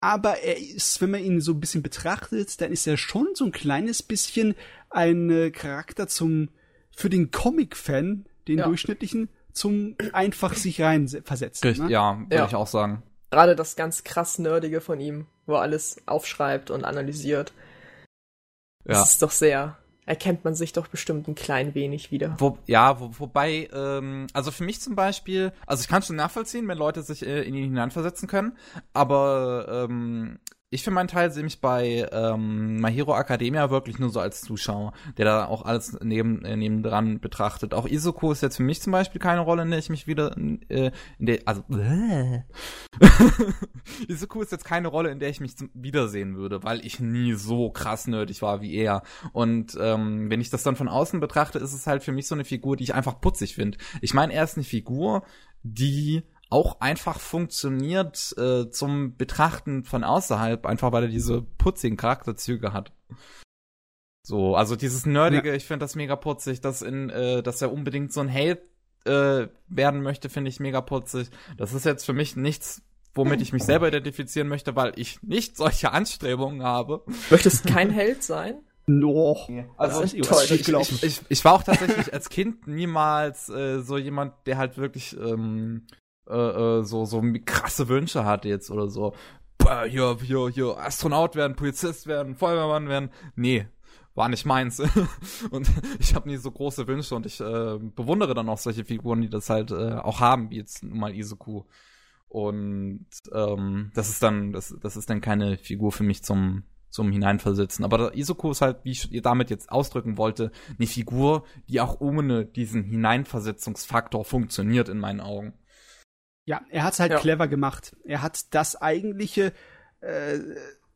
Aber er ist, wenn man ihn so ein bisschen betrachtet, dann ist er schon so ein kleines bisschen ein äh, Charakter zum, für den Comic-Fan, den Ja. durchschnittlichen, zum einfach sich reinversetzen. Richtig, Ne? ja, würde Ja. ich auch sagen. Gerade das ganz krass Nerdige von ihm, wo er alles aufschreibt und analysiert. Ja. Das ist doch sehr, erkennt man sich doch bestimmt ein klein wenig wieder. Wo, ja, wo, wobei, ähm, also für mich zum Beispiel, also ich kann schon nachvollziehen, wenn Leute sich äh, in ihn hineinversetzen können, aber ähm, ich für meinen Teil sehe mich bei ähm, My Hero Academia wirklich nur so als Zuschauer, der da auch alles neben, äh, nebendran betrachtet. Auch Isoko ist jetzt für mich zum Beispiel keine Rolle, in der ich mich wieder, äh, in der, also, äh. Isoko ist jetzt keine Rolle, in der ich mich zum, wiedersehen würde, weil ich nie so krass nerdig war wie er. Und ähm, wenn ich das dann von außen betrachte, ist es halt für mich so eine Figur, die ich einfach putzig finde. Ich meine, er ist eine Figur, die auch einfach funktioniert äh, zum Betrachten von außerhalb, einfach weil er diese putzigen Charakterzüge hat. So, also dieses Nerdige, ich finde das mega putzig, dass in, äh, dass er unbedingt so ein Held äh, werden möchte, finde ich mega putzig. Das ist jetzt für mich nichts, womit ich mich selber identifizieren möchte, weil ich nicht solche Anstrebungen habe. Möchtest kein Held sein? No. Also ich, ich, ich, ich war auch tatsächlich als Kind niemals äh, so jemand, der halt wirklich ähm, äh, äh, so so krasse Wünsche hatte jetzt oder so. Boah, hier, hier, hier, Astronaut werden, Polizist werden, Feuerwehrmann werden. Nee, war nicht meins. und ich habe nie so große Wünsche und ich äh, bewundere dann auch solche Figuren, die das halt äh, auch haben, wie jetzt nun mal Izuku. Und ähm, das ist dann, das, das ist dann keine Figur für mich zum zum Hineinversetzen. Aber Izuku ist halt, wie ich damit jetzt ausdrücken wollte, eine Figur, die auch ohne diesen Hineinversetzungsfaktor funktioniert in meinen Augen. Ja, er hat's halt Ja. clever gemacht. Er hat das eigentliche, äh,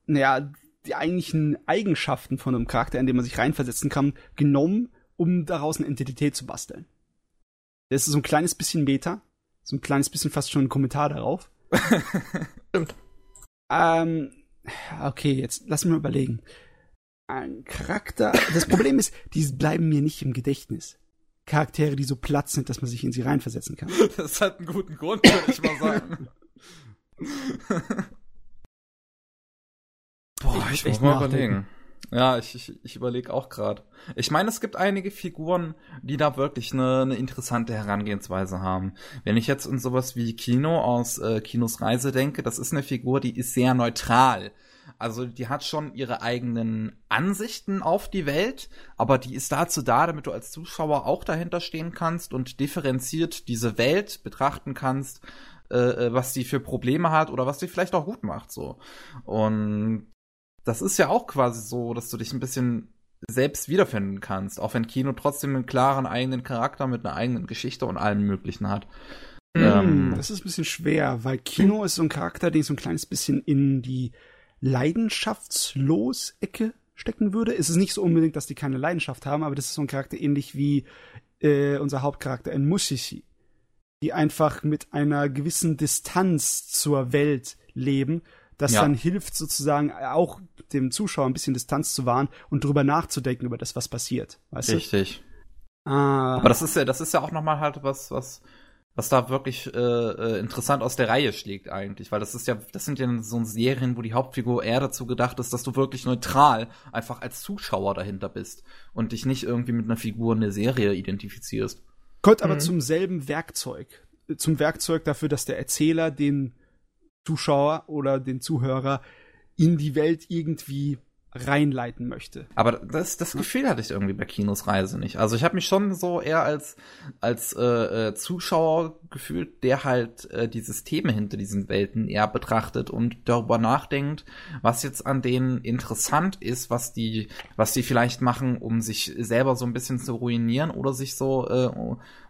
naja, die eigentlichen Eigenschaften von einem Charakter, in den man sich reinversetzen kann, genommen, um daraus eine Identität zu basteln. Das ist so ein kleines bisschen Meta, so ein kleines bisschen fast schon ein Kommentar darauf. Stimmt. Ähm, okay, jetzt lass mich mal überlegen. Ein Charakter. Das Problem ist, die bleiben mir nicht im Gedächtnis. Charaktere, die so platt sind, dass man sich in sie reinversetzen kann. Das hat einen guten Grund, würde ich mal sagen. Boah, Ich ich muss mal nachdenken. überlegen. Ja, ich, ich, ich überlege auch gerade. Ich meine, es gibt einige Figuren, die da wirklich eine, eine interessante Herangehensweise haben. Wenn ich jetzt an sowas wie Kino aus äh, Kinos Reise denke, das ist eine Figur, die ist sehr neutral. Also die hat schon ihre eigenen Ansichten auf die Welt, aber die ist dazu da, damit du als Zuschauer auch dahinter stehen kannst und differenziert diese Welt betrachten kannst, äh, äh, was sie für Probleme hat oder was sie vielleicht auch gut macht. So. Und das ist ja auch quasi so, dass du dich ein bisschen selbst wiederfinden kannst, auch wenn Kino trotzdem einen klaren eigenen Charakter mit einer eigenen Geschichte und allem Möglichen hat. Ähm, das ist ein bisschen schwer, weil Kino ist so ein Charakter, den ich so ein kleines bisschen in die Leidenschaftslos-Ecke stecken würde. Es ist nicht so unbedingt, dass die keine Leidenschaft haben, aber das ist so ein Charakter ähnlich wie äh, unser Hauptcharakter in Mushishi, die einfach mit einer gewissen Distanz zur Welt leben, das Ja. dann hilft sozusagen auch dem Zuschauer ein bisschen Distanz zu wahren und drüber nachzudenken über das, was passiert. Weißt Richtig. du? Ah, Aber das ist ja, das ist ja auch nochmal halt was, was, was da wirklich äh, äh, interessant aus der Reihe schlägt eigentlich, weil das ist ja, das sind ja so Serien, wo die Hauptfigur eher dazu gedacht ist, dass du wirklich neutral einfach als Zuschauer dahinter bist und dich nicht irgendwie mit einer Figur in der Serie identifizierst. kommt aber Mhm. zum selben Werkzeug. Zum Werkzeug dafür, dass der Erzähler den Zuschauer oder den Zuhörer in die Welt irgendwie reinleiten möchte. Aber das, das Gefühl hatte ich irgendwie bei Kinos Reise nicht. Also ich habe mich schon so eher als als äh, äh, Zuschauer gefühlt, der halt äh, die Systeme hinter diesen Welten eher betrachtet und darüber nachdenkt, was jetzt an denen interessant ist, was die was die vielleicht machen, um sich selber so ein bisschen zu ruinieren oder sich so äh,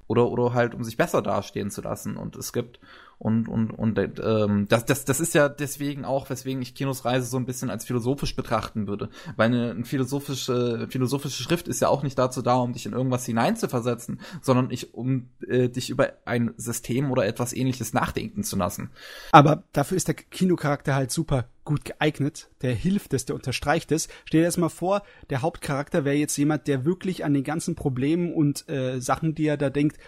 oder oder halt um sich besser dastehen zu lassen. Und es gibt und und und ähm, das das das ist ja deswegen auch, weswegen ich Kinos Reise so ein bisschen als philosophisch betrachten würde, weil eine, eine philosophische philosophische Schrift ist ja auch nicht dazu da, um dich in irgendwas hineinzuversetzen, sondern ich um äh, dich über ein System oder etwas Ähnliches nachdenken zu lassen. Aber dafür ist der Kinocharakter halt super gut geeignet. Der hilft es, der unterstreicht es. Stell dir das mal vor, der Hauptcharakter wäre jetzt jemand, der wirklich an den ganzen Problemen und äh, Sachen, die er da denkt,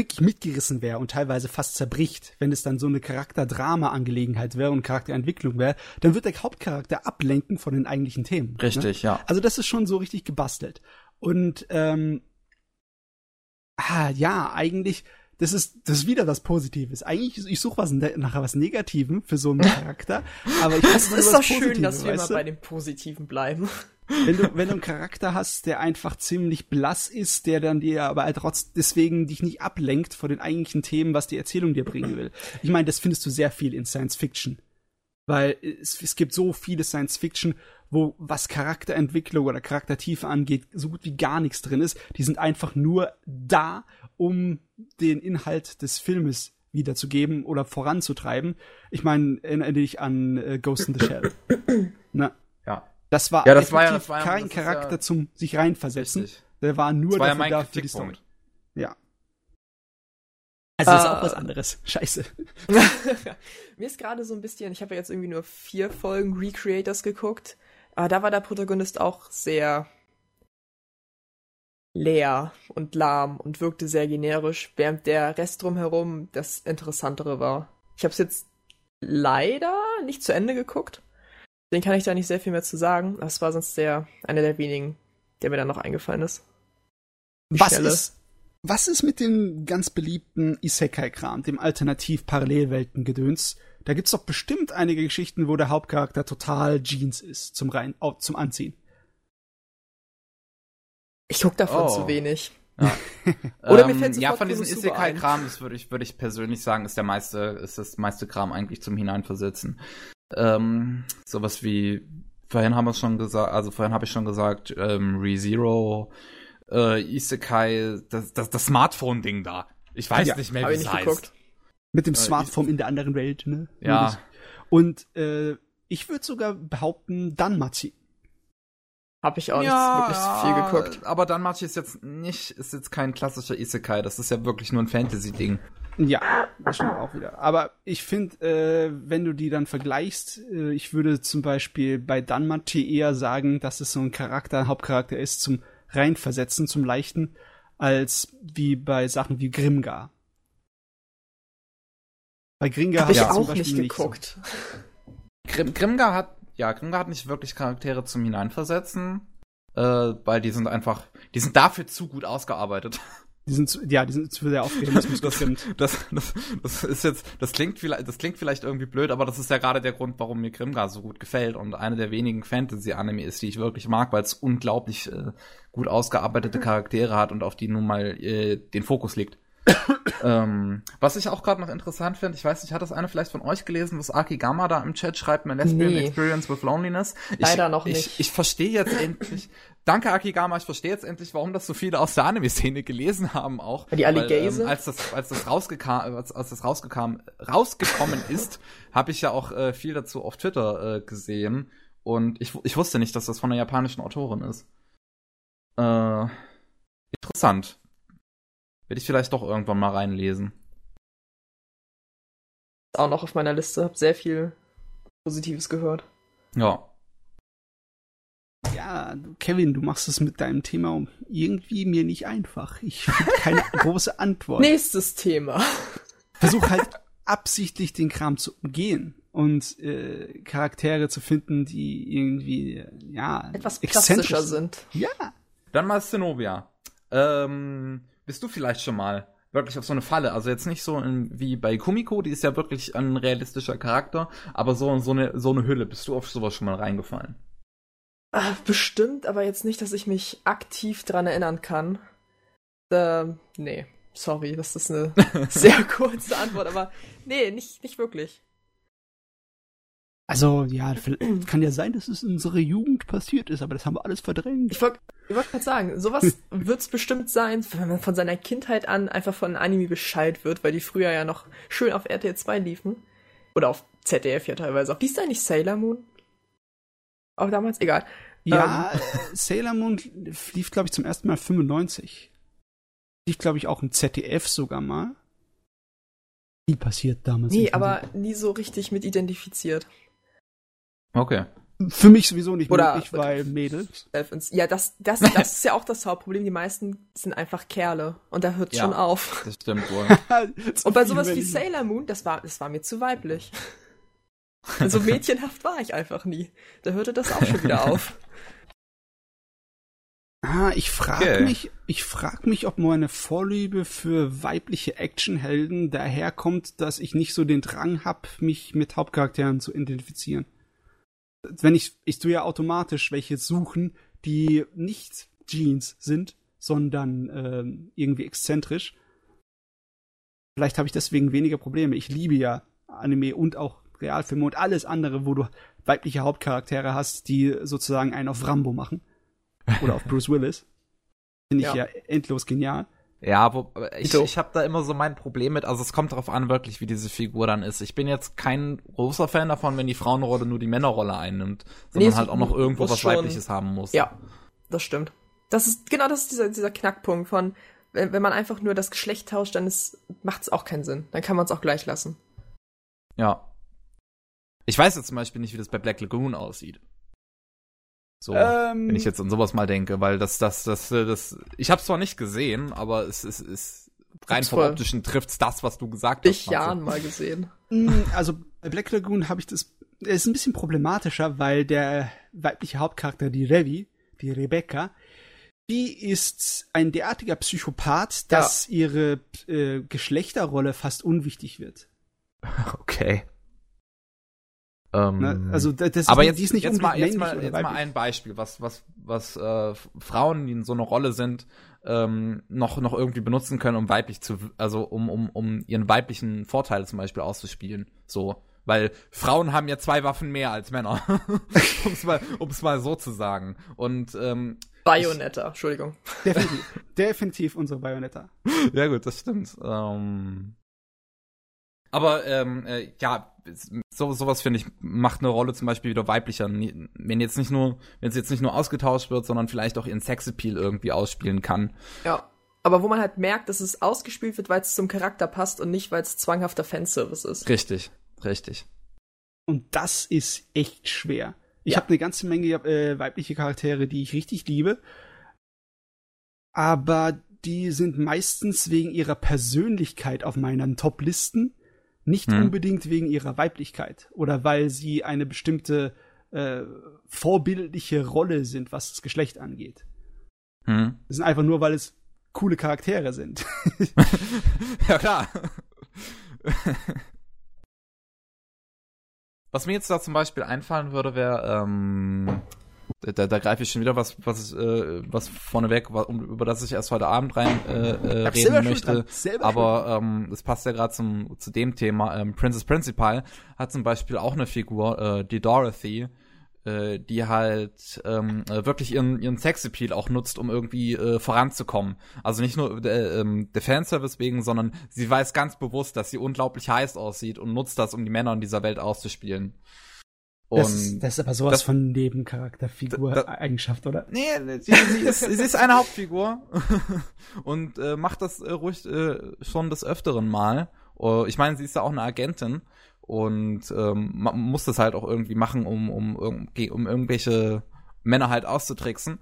wirklich mitgerissen wäre und teilweise fast zerbricht, wenn es dann so eine Charakterdrama-Angelegenheit wäre und Charakterentwicklung wäre, dann wird der Hauptcharakter ablenken von den eigentlichen Themen. Ne? Richtig, ja. Also das ist schon so richtig gebastelt. Und ähm, ah, ja, eigentlich, das ist, das ist wieder was Positives. Eigentlich, ich suche was ne- nach was Negativem für so einen Charakter, aber ich Es finde ist doch schön, dass wir du? bei dem Positiven bleiben. Wenn du, wenn du einen Charakter hast, der einfach ziemlich blass ist, der dann dir aber halt trotz deswegen dich nicht ablenkt von den eigentlichen Themen, was die Erzählung dir bringen will. Ich meine, das findest du sehr viel in Science Fiction. Weil es, es gibt so viele Science Fiction, wo was Charakterentwicklung oder Charaktertiefe angeht, so gut wie gar nichts drin ist. Die sind einfach nur da, um den Inhalt des Filmes wiederzugeben oder voranzutreiben. Ich meine, erinnere dich an äh, Ghost in the Shell. Na. Das war, Ja, das war ja- das war ja- kein Charakter ja- zum sich reinversetzen. Richtig. Der war nur Das war ja dafür mein da für die Story. Ja. Also das ist Äh, auch was anderes. Scheiße. Mir ist gerade so ein bisschen, ich habe ja jetzt irgendwie nur vier Folgen Recreators geguckt, aber da war der Protagonist auch sehr leer und lahm und wirkte sehr generisch, während der Rest drumherum das Interessantere war. Ich habe es jetzt leider nicht zu Ende geguckt, den kann ich da nicht sehr viel mehr zu sagen. Das war sonst der einer der wenigen, der mir dann noch eingefallen ist. Die Was Stelle. ist, was ist mit dem ganz beliebten Isekai-Kram, dem Alternativ-Parallelwelten-Gedöns? Da gibt's doch bestimmt einige Geschichten, wo der Hauptcharakter total Jeans ist zum rein, zum Anziehen. Ich guck davon Oh. zu wenig. Ja. Oder mir Ähm, fällt ja, von diesem. Isekai-Kram, das würde ich, würde ich persönlich sagen, ist der meiste, ist das meiste Kram eigentlich zum Hineinversetzen. Ähm, sowas wie, vorhin haben wir es schon gesagt, also vorhin habe ich schon gesagt, ähm, ReZero, äh, Isekai, das, das, das Smartphone-Ding da. Ich weiß Ja, nicht mehr, wie ich es heißt. geguckt. Mit dem Äh, Smartphone in der anderen Welt, ne? Ja, Und äh, ich würde sogar behaupten, Danmachi. Hab ich auch ja, nicht wirklich viel geguckt. Aber dann Machi ist jetzt nicht, ist jetzt kein klassischer Isekai, das ist ja wirklich nur ein Fantasy-Ding. Ja, das stimmt auch wieder. Aber ich finde, äh, wenn du die dann vergleichst, äh, ich würde zum Beispiel bei Danmachi eher sagen, dass es so ein Charakter, ein Hauptcharakter ist zum Reinversetzen, zum Leichten, als wie bei Sachen wie Grimgar. Bei Grimgar Hab ich hast du zum auch nicht so. geguckt. Grim, Grimgar hat, ja, Grimgar hat nicht wirklich Charaktere zum Hineinversetzen, äh, weil die sind einfach, die sind dafür zu gut ausgearbeitet. Die sind zu, ja, die sind zu sehr aufgehebenst Das, das, das, das ist jetzt, das klingt vielleicht, das klingt vielleicht irgendwie blöd, aber das ist ja gerade der Grund, warum mir Grimgar so gut gefällt und eine der wenigen Fantasy-Anime ist, die ich wirklich mag, weil es unglaublich äh, gut ausgearbeitete Charaktere hat und auf die nun mal äh, den Fokus liegt. ähm, was ich auch gerade noch interessant finde, ich weiß nicht, hat das eine vielleicht von euch gelesen, was Akigama da im Chat schreibt, My Lesbian Nee. Experience with Loneliness? Ich, Leider noch ich, nicht. Ich verstehe jetzt endlich, danke Akigama, ich verstehe jetzt endlich, warum das so viele aus der Anime-Szene gelesen haben auch. Die gay ähm, als das, als das rausgekam, als, als das rausgekam, rausgekommen ist, habe ich ja auch äh, viel dazu auf Twitter äh, gesehen und ich, ich wusste nicht, dass das von einer japanischen Autorin ist. Äh, interessant. Werde ich vielleicht doch irgendwann mal reinlesen. Ist auch noch auf meiner Liste. Hab sehr viel Positives gehört. Ja. Ja, Kevin, du machst es mit deinem Thema irgendwie mir nicht einfach. Ich finde keine große Antwort. Nächstes Thema. Versuch halt absichtlich den Kram zu umgehen und äh, Charaktere zu finden, die irgendwie, ja, Etwas exzentrisch plastischer sind. Ja. Dann mal Zenobia. Ähm, bist du vielleicht schon mal wirklich auf so eine Falle? Also jetzt nicht so in, wie bei Kumiko, die ist ja wirklich ein realistischer Charakter, aber so, so, eine, so eine Hülle. Bist du auf sowas schon mal reingefallen? Ah, bestimmt, aber jetzt nicht, dass ich mich aktiv dran erinnern kann. Ähm, nee. Sorry, das ist eine sehr kurze Antwort, aber nee, nicht, nicht wirklich. Also, ja, kann ja sein, dass es in unserer Jugend passiert ist, aber das haben wir alles verdrängt. Ich wollte wollt gerade sagen, sowas wird's bestimmt sein, wenn man von seiner Kindheit an einfach von Anime Bescheid wird, weil die früher ja noch schön auf RTL 2 liefen. Oder auf ZDF ja teilweise auch. Liest da nicht Sailor Moon? Auch damals? Egal. Ja, äh, Sailor Moon lief, glaube ich, zum ersten Mal 95. Lief, glaube ich, auch im ZDF sogar mal. Wie passiert damals? Nee, aber nie so richtig mit identifiziert. Okay. Für mich sowieso nicht Oder- möglich, weil Mädels. Ja, das, das, das ist ja auch das Hauptproblem. Die meisten sind einfach Kerle. Und da hört's Ja. schon auf. Das stimmt wohl. Und bei sowas wie Sailor Moon, das war, das war mir zu weiblich. So mädchenhaft war ich einfach nie. Da hörte das auch schon wieder auf. Ah, ich frage Okay. mich, ich frag mich, ob meine Vorliebe für weibliche Actionhelden daherkommt, dass ich nicht so den Drang hab, mich mit Hauptcharakteren zu identifizieren. Wenn ich, ich tue ja automatisch welche suchen, die nicht Jeans sind, sondern ähm, irgendwie exzentrisch. Vielleicht habe ich deswegen weniger Probleme. Ich liebe ja Anime und auch Realfilme und alles andere, wo du weibliche Hauptcharaktere hast, die sozusagen einen auf Rambo machen. Oder auf Bruce Willis. Finde ich ja. Ja. endlos genial. Ja, wo, aber ich, ich habe da immer so mein Problem mit, also es kommt darauf an, wirklich, wie diese Figur dann ist. Ich bin jetzt kein großer Fan davon, wenn die Frauenrolle nur die Männerrolle einnimmt, sondern Nee, halt auch noch irgendwo was schon- Weibliches haben muss. Ja, das stimmt. Das ist, genau das ist dieser, dieser Knackpunkt von, wenn, wenn man einfach nur das Geschlecht tauscht, dann macht es auch keinen Sinn. Dann kann man es auch gleich lassen. Ja. Ich weiß jetzt zum Beispiel nicht, wie das bei Black Lagoon aussieht. So, Ähm, wenn ich jetzt an sowas mal denke, weil das, das, das, äh, das, ich habe zwar nicht gesehen, aber es ist, ist rein vom optischen trifft's das, was du gesagt hast. Ich. Jahren mal gesehen. Mm, Also bei Black Lagoon habe ich das. Es ist ein bisschen problematischer, weil der weibliche Hauptcharakter, die Revi, die Rebecca, die ist ein derartiger Psychopath, dass ihre äh, Geschlechterrolle fast unwichtig wird. Okay. Ähm, Ne? Also da- das aber ist, jetzt, die ist nicht jetzt mal, jetzt mal, jetzt mal ein Beispiel, was, was, was äh, Frauen, die in so einer Rolle sind, ähm, noch, noch irgendwie benutzen können, um weiblich zu, also um, um, um ihren weiblichen Vorteil zum Beispiel auszuspielen. So. Weil Frauen haben ja zwei Waffen mehr als Männer. um es mal, um's mal so zu sagen. Und ähm, Bayonetta, Entschuldigung. Definitiv, definitiv unsere Bayonetta. ja gut, das stimmt. Ähm, aber ähm, äh, ja, so, sowas finde ich macht eine Rolle zum Beispiel wieder weiblicher. Wenn jetzt nicht nur, wenn sie jetzt nicht nur ausgetauscht wird, sondern vielleicht auch ihren Sexappeal irgendwie ausspielen kann. Ja. Aber wo man halt merkt, dass es ausgespielt wird, weil es zum Charakter passt und nicht, weil es zwanghafter Fanservice ist. Richtig, richtig. Und das ist echt schwer. Ich Ja. habe eine ganze Menge äh, weibliche Charaktere, die ich richtig liebe. Aber die sind meistens wegen ihrer Persönlichkeit auf meinen Top-Listen, nicht Hm. unbedingt wegen ihrer Weiblichkeit oder weil sie eine bestimmte äh, vorbildliche Rolle sind, was das Geschlecht angeht. Hm. Das sind einfach nur, weil es coole Charaktere sind. ja, klar. Was mir jetzt da zum Beispiel einfallen würde, wäre, ähm, da, da greife ich schon wieder was, was, äh, was vorneweg, um, über das ich erst heute Abend rein äh, äh, reden möchte. Aber ähm, es passt ja gerade zum zu dem Thema. Ähm, Princess Principal hat zum Beispiel auch eine Figur, äh, die Dorothy, äh, die halt ähm, äh, wirklich ihren, ihren Sexappeal auch nutzt, um irgendwie äh, voranzukommen. Also nicht nur äh, ähm, der Fanservice wegen, sondern sie weiß ganz bewusst, dass sie unglaublich heiß aussieht und nutzt das, um die Männer in dieser Welt auszuspielen. Das, ist- das ist aber sowas das- von Nebencharakterfigur Da- da- Eigenschaft, oder? Nee, sie, sie, ist, sie ist eine Hauptfigur und äh, macht das äh, ruhig äh, schon des Öfteren mal. Äh, ich meine, sie ist ja auch eine Agentin und ähm, man muss das halt auch irgendwie machen, um, um, um, um irgendwelche Männer halt auszutricksen.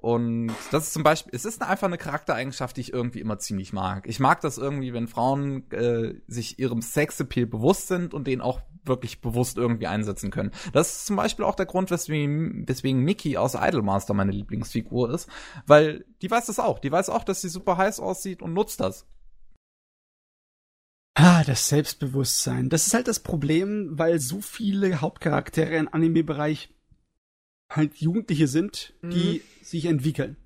Und das ist zum Beispiel, es ist einfach eine Charaktereigenschaft, die ich irgendwie immer ziemlich mag. Ich mag das irgendwie, wenn Frauen äh, sich ihrem Sexappeal bewusst sind und den auch wirklich bewusst irgendwie einsetzen können. Das ist zum Beispiel auch der Grund, weswegen, weswegen Mickey aus Idolmaster meine Lieblingsfigur ist, weil die weiß das auch. Die weiß auch, dass sie super heiß aussieht und nutzt das. Ah, das Selbstbewusstsein. Das ist halt das Problem, weil so viele Hauptcharaktere im Anime-Bereich halt Jugendliche sind, die mhm. sich entwickeln.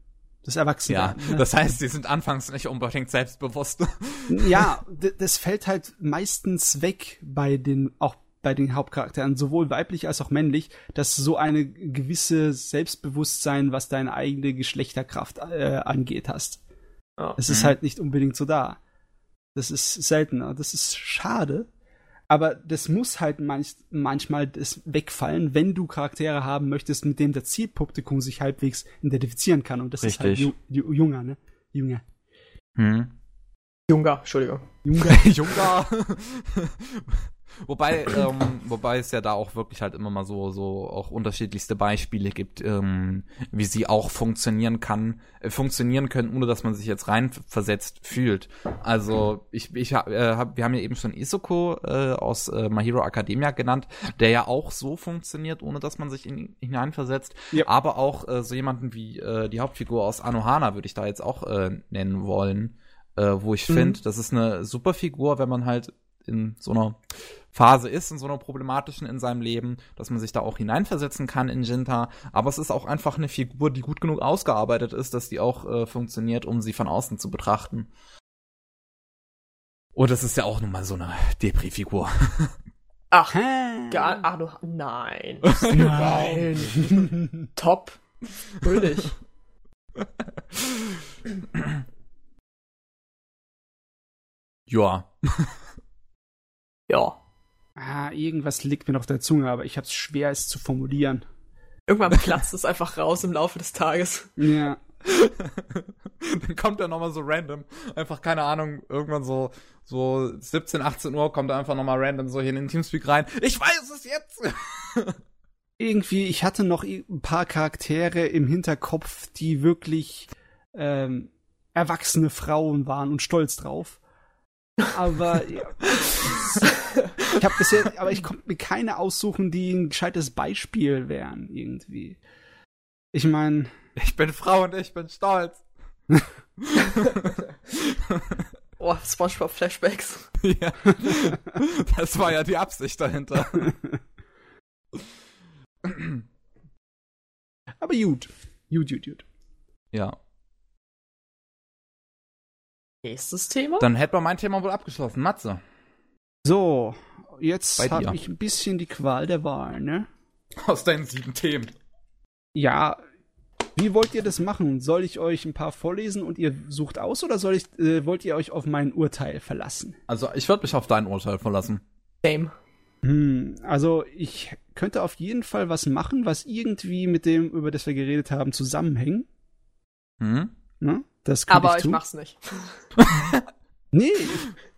Das Erwachsene. Ja, ne? das heißt, sie sind anfangs nicht unbedingt selbstbewusst. Ja, das fällt halt meistens weg bei den, auch bei den Hauptcharakteren, sowohl weiblich als auch männlich, dass so eine gewisse Selbstbewusstsein, was deine eigene Geschlechterkraft äh, angeht, hast. Oh. Es ist mhm. halt nicht unbedingt so da. Das ist seltener. Das ist schade, aber das muss halt manch, manchmal das wegfallen, wenn du Charaktere haben möchtest, mit dem der Zielpublikum sich halbwegs identifizieren kann. Und das Richtig. ist halt Ju Junger, ne? Junger. Hm. Junger, Entschuldigung. Junger. Junger. Wobei, ähm, wobei es ja da auch wirklich halt immer mal so, so auch unterschiedlichste Beispiele gibt, ähm, wie sie auch funktionieren kann, äh, funktionieren können, ohne dass man sich jetzt reinversetzt fühlt. Also ich, ich äh, hab, wir haben ja eben schon Isoko äh, aus äh, My Hero Academia genannt, der ja auch so funktioniert, ohne dass man sich in hineinversetzt. Ja. Aber auch äh, so jemanden wie äh, die Hauptfigur aus Anohana würde ich da jetzt auch äh, nennen wollen. Äh, wo ich mhm. finde, das ist eine super Figur, wenn man halt in so einer Phase ist, in so einer problematischen in seinem Leben, dass man sich da auch hineinversetzen kann in Jinta. Aber es ist auch einfach eine Figur, die gut genug ausgearbeitet ist, dass die auch äh, funktioniert, um sie von außen zu betrachten. Und das ist ja auch nun mal so eine Depri-Figur. Ach, gar, ach du, nein. nein. Top. Fröhlich. ja. ja. Ah, irgendwas liegt mir noch der Zunge, aber ich hab's schwer, es zu formulieren. Irgendwann platzt es einfach raus im Laufe des Tages. Ja. dann kommt er nochmal so random. Einfach, keine Ahnung, irgendwann so, so 17, 18 Uhr kommt er einfach nochmal random so hier in den Teamspeak rein. Ich weiß es jetzt! Irgendwie, ich hatte noch ein paar Charaktere im Hinterkopf, die wirklich ähm, erwachsene Frauen waren und stolz drauf. Aber ja, ich habe bisher, aber ich konnte mir keine aussuchen, die ein gescheites Beispiel wären irgendwie. Ich meine, ich bin Frau und ich bin stolz. oh, SpongeBob Flashbacks. Ja. Das war ja die Absicht dahinter. Aber gut. Gut, gut, gut. Ja. Nächstes Thema? Dann hätten wir mein Thema wohl abgeschlossen. Matze. So, jetzt habe ich ein bisschen die Qual der Wahl, ne? Aus deinen sieben Themen. Ja, wie wollt ihr das machen? Soll ich euch ein paar vorlesen und ihr sucht aus oder soll ich, äh, wollt ihr euch auf mein Urteil verlassen? Also ich würde mich auf dein Urteil verlassen. Same. Hm, also ich könnte auf jeden Fall was machen, was irgendwie mit dem, über das wir geredet haben, zusammenhängt. Hm? Ne? Das Aber ich, ich mach's nicht. nee, ich,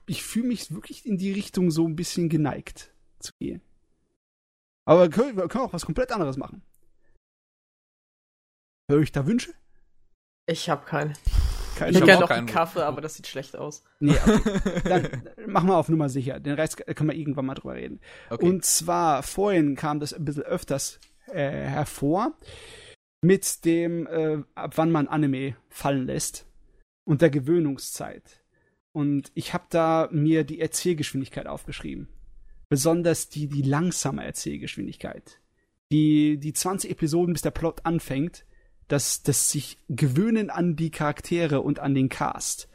ich fühle mich wirklich in die Richtung so ein bisschen geneigt zu gehen. Aber wir können, wir können auch was komplett anderes machen. Höre ich da Wünsche? Ich habe keine. Kein, ich hätte gerne noch einen Kaffee, aber das sieht schlecht aus. Nee, okay. Dann machen wir auf Nummer sicher. Den Rest können wir irgendwann mal drüber reden. Okay. Und zwar, vorhin kam das ein bisschen öfters äh, hervor mit dem, äh, ab wann man Anime fallen lässt und der Gewöhnungszeit. Und ich habe da mir die Erzählgeschwindigkeit aufgeschrieben. Besonders die, die langsame Erzählgeschwindigkeit. Die, die 20 Episoden, bis der Plot anfängt, dass das sich gewöhnen an die Charaktere und an den Cast.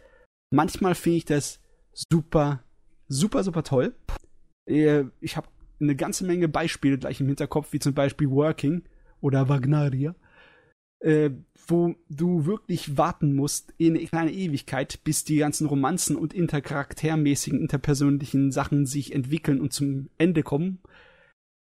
Manchmal finde ich das super, super, super toll. Äh, ich habe eine ganze Menge Beispiele gleich im Hinterkopf, wie zum Beispiel Working oder Wagneria äh, wo du wirklich warten musst in eine kleine Ewigkeit, bis die ganzen Romanzen und intercharaktermäßigen, interpersönlichen Sachen sich entwickeln und zum Ende kommen.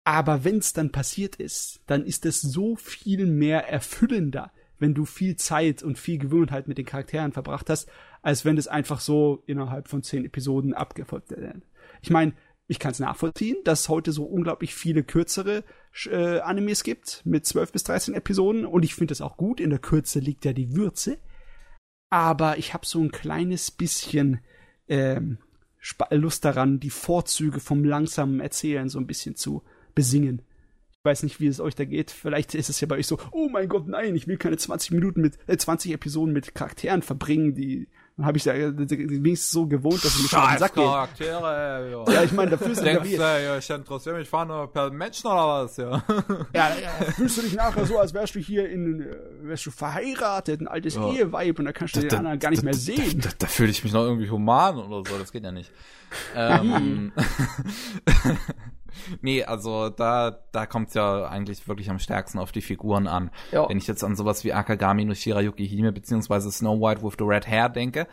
Aber wenn es dann passiert ist, dann ist es so viel mehr erfüllender, wenn du viel Zeit und viel Gewohnheit mit den Charakteren verbracht hast, als wenn es einfach so innerhalb von zehn Episoden abgefolgt wird. Ich meine, Ich kann es nachvollziehen, dass heute so unglaublich viele kürzere äh, Animes gibt mit 12 bis 13 Episoden und ich finde es auch gut. In der Kürze liegt ja die Würze. Aber ich habe so ein kleines bisschen ähm, Lust daran, die Vorzüge vom langsamen Erzählen so ein bisschen zu besingen. Ich weiß nicht, wie es euch da geht. Vielleicht ist es ja bei euch so, oh mein Gott, nein, ich will keine 20 Minuten mit, äh, 20 Episoden mit Charakteren verbringen, die dann habe ich da wenigstens so gewohnt, dass ich mich schon den Sack Charaktere, ja. ja, ich meine, da fühlst du dich wie... Ja, ich interessiere mich fahren per Menschen oder was, ja. ja. Ja, fühlst du dich nachher so, als wärst du hier in, äh, wärst du verheiratet, ein altes ja. Eheweib und da kannst du da, den anderen gar nicht mehr sehen. Da, da, da fühle ich mich noch irgendwie human oder so, das geht ja nicht. ähm, nee, also da, da kommt's ja eigentlich wirklich am stärksten auf die Figuren an. Ja. Wenn ich jetzt an sowas wie Akagami no Shirayuki Hime beziehungsweise Snow White with the Red Hair denke,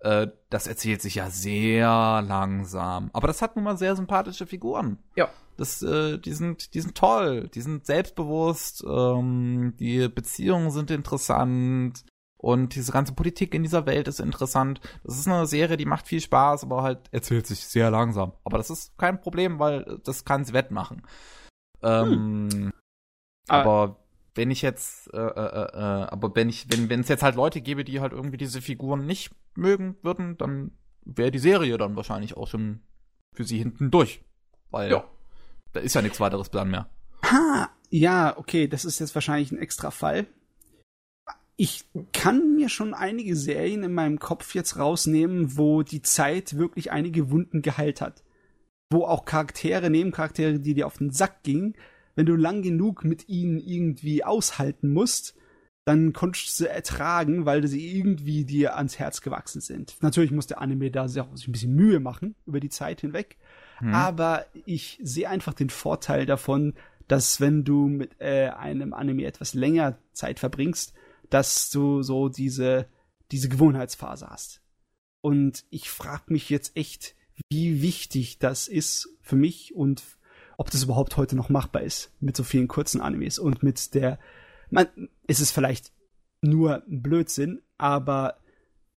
äh, das erzählt sich ja sehr langsam. Aber das hat nun mal sehr sympathische Figuren. Ja. Das, äh, die sind, die sind toll, die sind selbstbewusst, ähm, die Beziehungen sind interessant. Und diese ganze Politik in dieser Welt ist interessant. Das ist eine Serie, die macht viel Spaß, aber halt erzählt sich sehr langsam. Aber das ist kein Problem, weil das kann sie wettmachen. Ähm, hm. Aber wenn ich jetzt, äh, äh, äh, aber wenn ich, wenn wenn es jetzt halt Leute gäbe, die halt irgendwie diese Figuren nicht mögen würden, dann wäre die Serie dann wahrscheinlich auch schon für sie hinten durch, weil ja. da ist ja nichts weiteres Plan mehr. Ha, ja, okay, das ist jetzt wahrscheinlich ein extra Fall ich kann mir schon einige Serien in meinem Kopf jetzt rausnehmen, wo die Zeit wirklich einige Wunden geheilt hat. Wo auch Charaktere, Nebencharaktere, die dir auf den Sack gingen, wenn du lang genug mit ihnen irgendwie aushalten musst, dann konntest du sie ertragen, weil sie irgendwie dir ans Herz gewachsen sind. Natürlich muss der Anime da sich ein bisschen Mühe machen über die Zeit hinweg. Hm. Aber ich sehe einfach den Vorteil davon, dass wenn du mit äh, einem Anime etwas länger Zeit verbringst, dass du so diese, diese Gewohnheitsphase hast. Und ich frage mich jetzt echt, wie wichtig das ist für mich und ob das überhaupt heute noch machbar ist mit so vielen kurzen Animes und mit der, man, ist es vielleicht nur ein Blödsinn, aber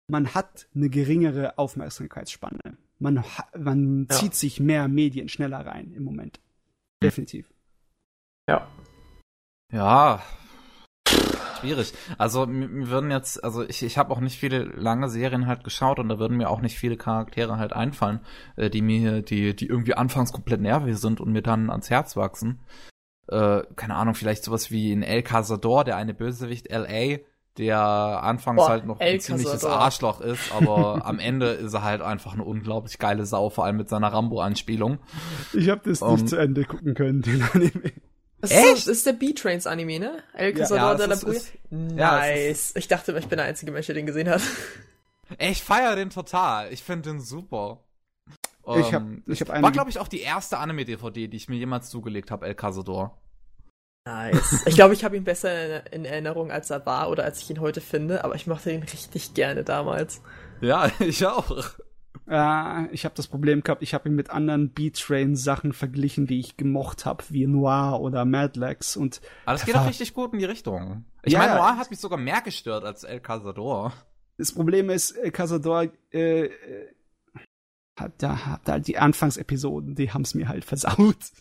man hat eine geringere Aufmerksamkeitsspanne. Man, man ja. zieht sich mehr Medien schneller rein im Moment. Definitiv. Ja. Ja, schwierig. Also mir würden jetzt, also ich, ich habe auch nicht viele lange Serien halt geschaut und da würden mir auch nicht viele Charaktere halt einfallen, äh, die mir, die, die irgendwie anfangs komplett nervig sind und mir dann ans Herz wachsen. Äh, keine Ahnung, vielleicht sowas wie in El Cazador, der eine Bösewicht LA, der anfangs Boah, halt noch El ein ziemliches Cazador. Arschloch ist, aber am Ende ist er halt einfach eine unglaublich geile Sau, vor allem mit seiner Rambo-Anspielung. Ich habe das um, nicht zu Ende gucken können, den Anime. Das Echt? Ist, ist der B-Trains Anime, ne? El Cazador ja, de la Bruja. Nice. Ja, ich dachte, ich bin der einzige Mensch, der den gesehen hat. Ich feiere den total. Ich finde den super. Ich hab, ähm, ich hab einen. War, glaube ich, auch die erste Anime-DVD, die ich mir jemals zugelegt habe, El Cazador. Nice. Ich glaube, ich habe ihn besser in Erinnerung, als er war oder als ich ihn heute finde, aber ich mochte ihn richtig gerne damals. Ja, ich auch. Ja, ich habe das Problem gehabt, ich habe ihn mit anderen B-Train-Sachen verglichen, die ich gemocht habe, wie Noir oder Madlex und. Aber das geht doch richtig gut in die Richtung. Ich ja, meine, Noir hat mich sogar mehr gestört als El Cazador. Das Problem ist, El Cazador äh, hat da hat da die Anfangsepisoden, die haben's mir halt versaut.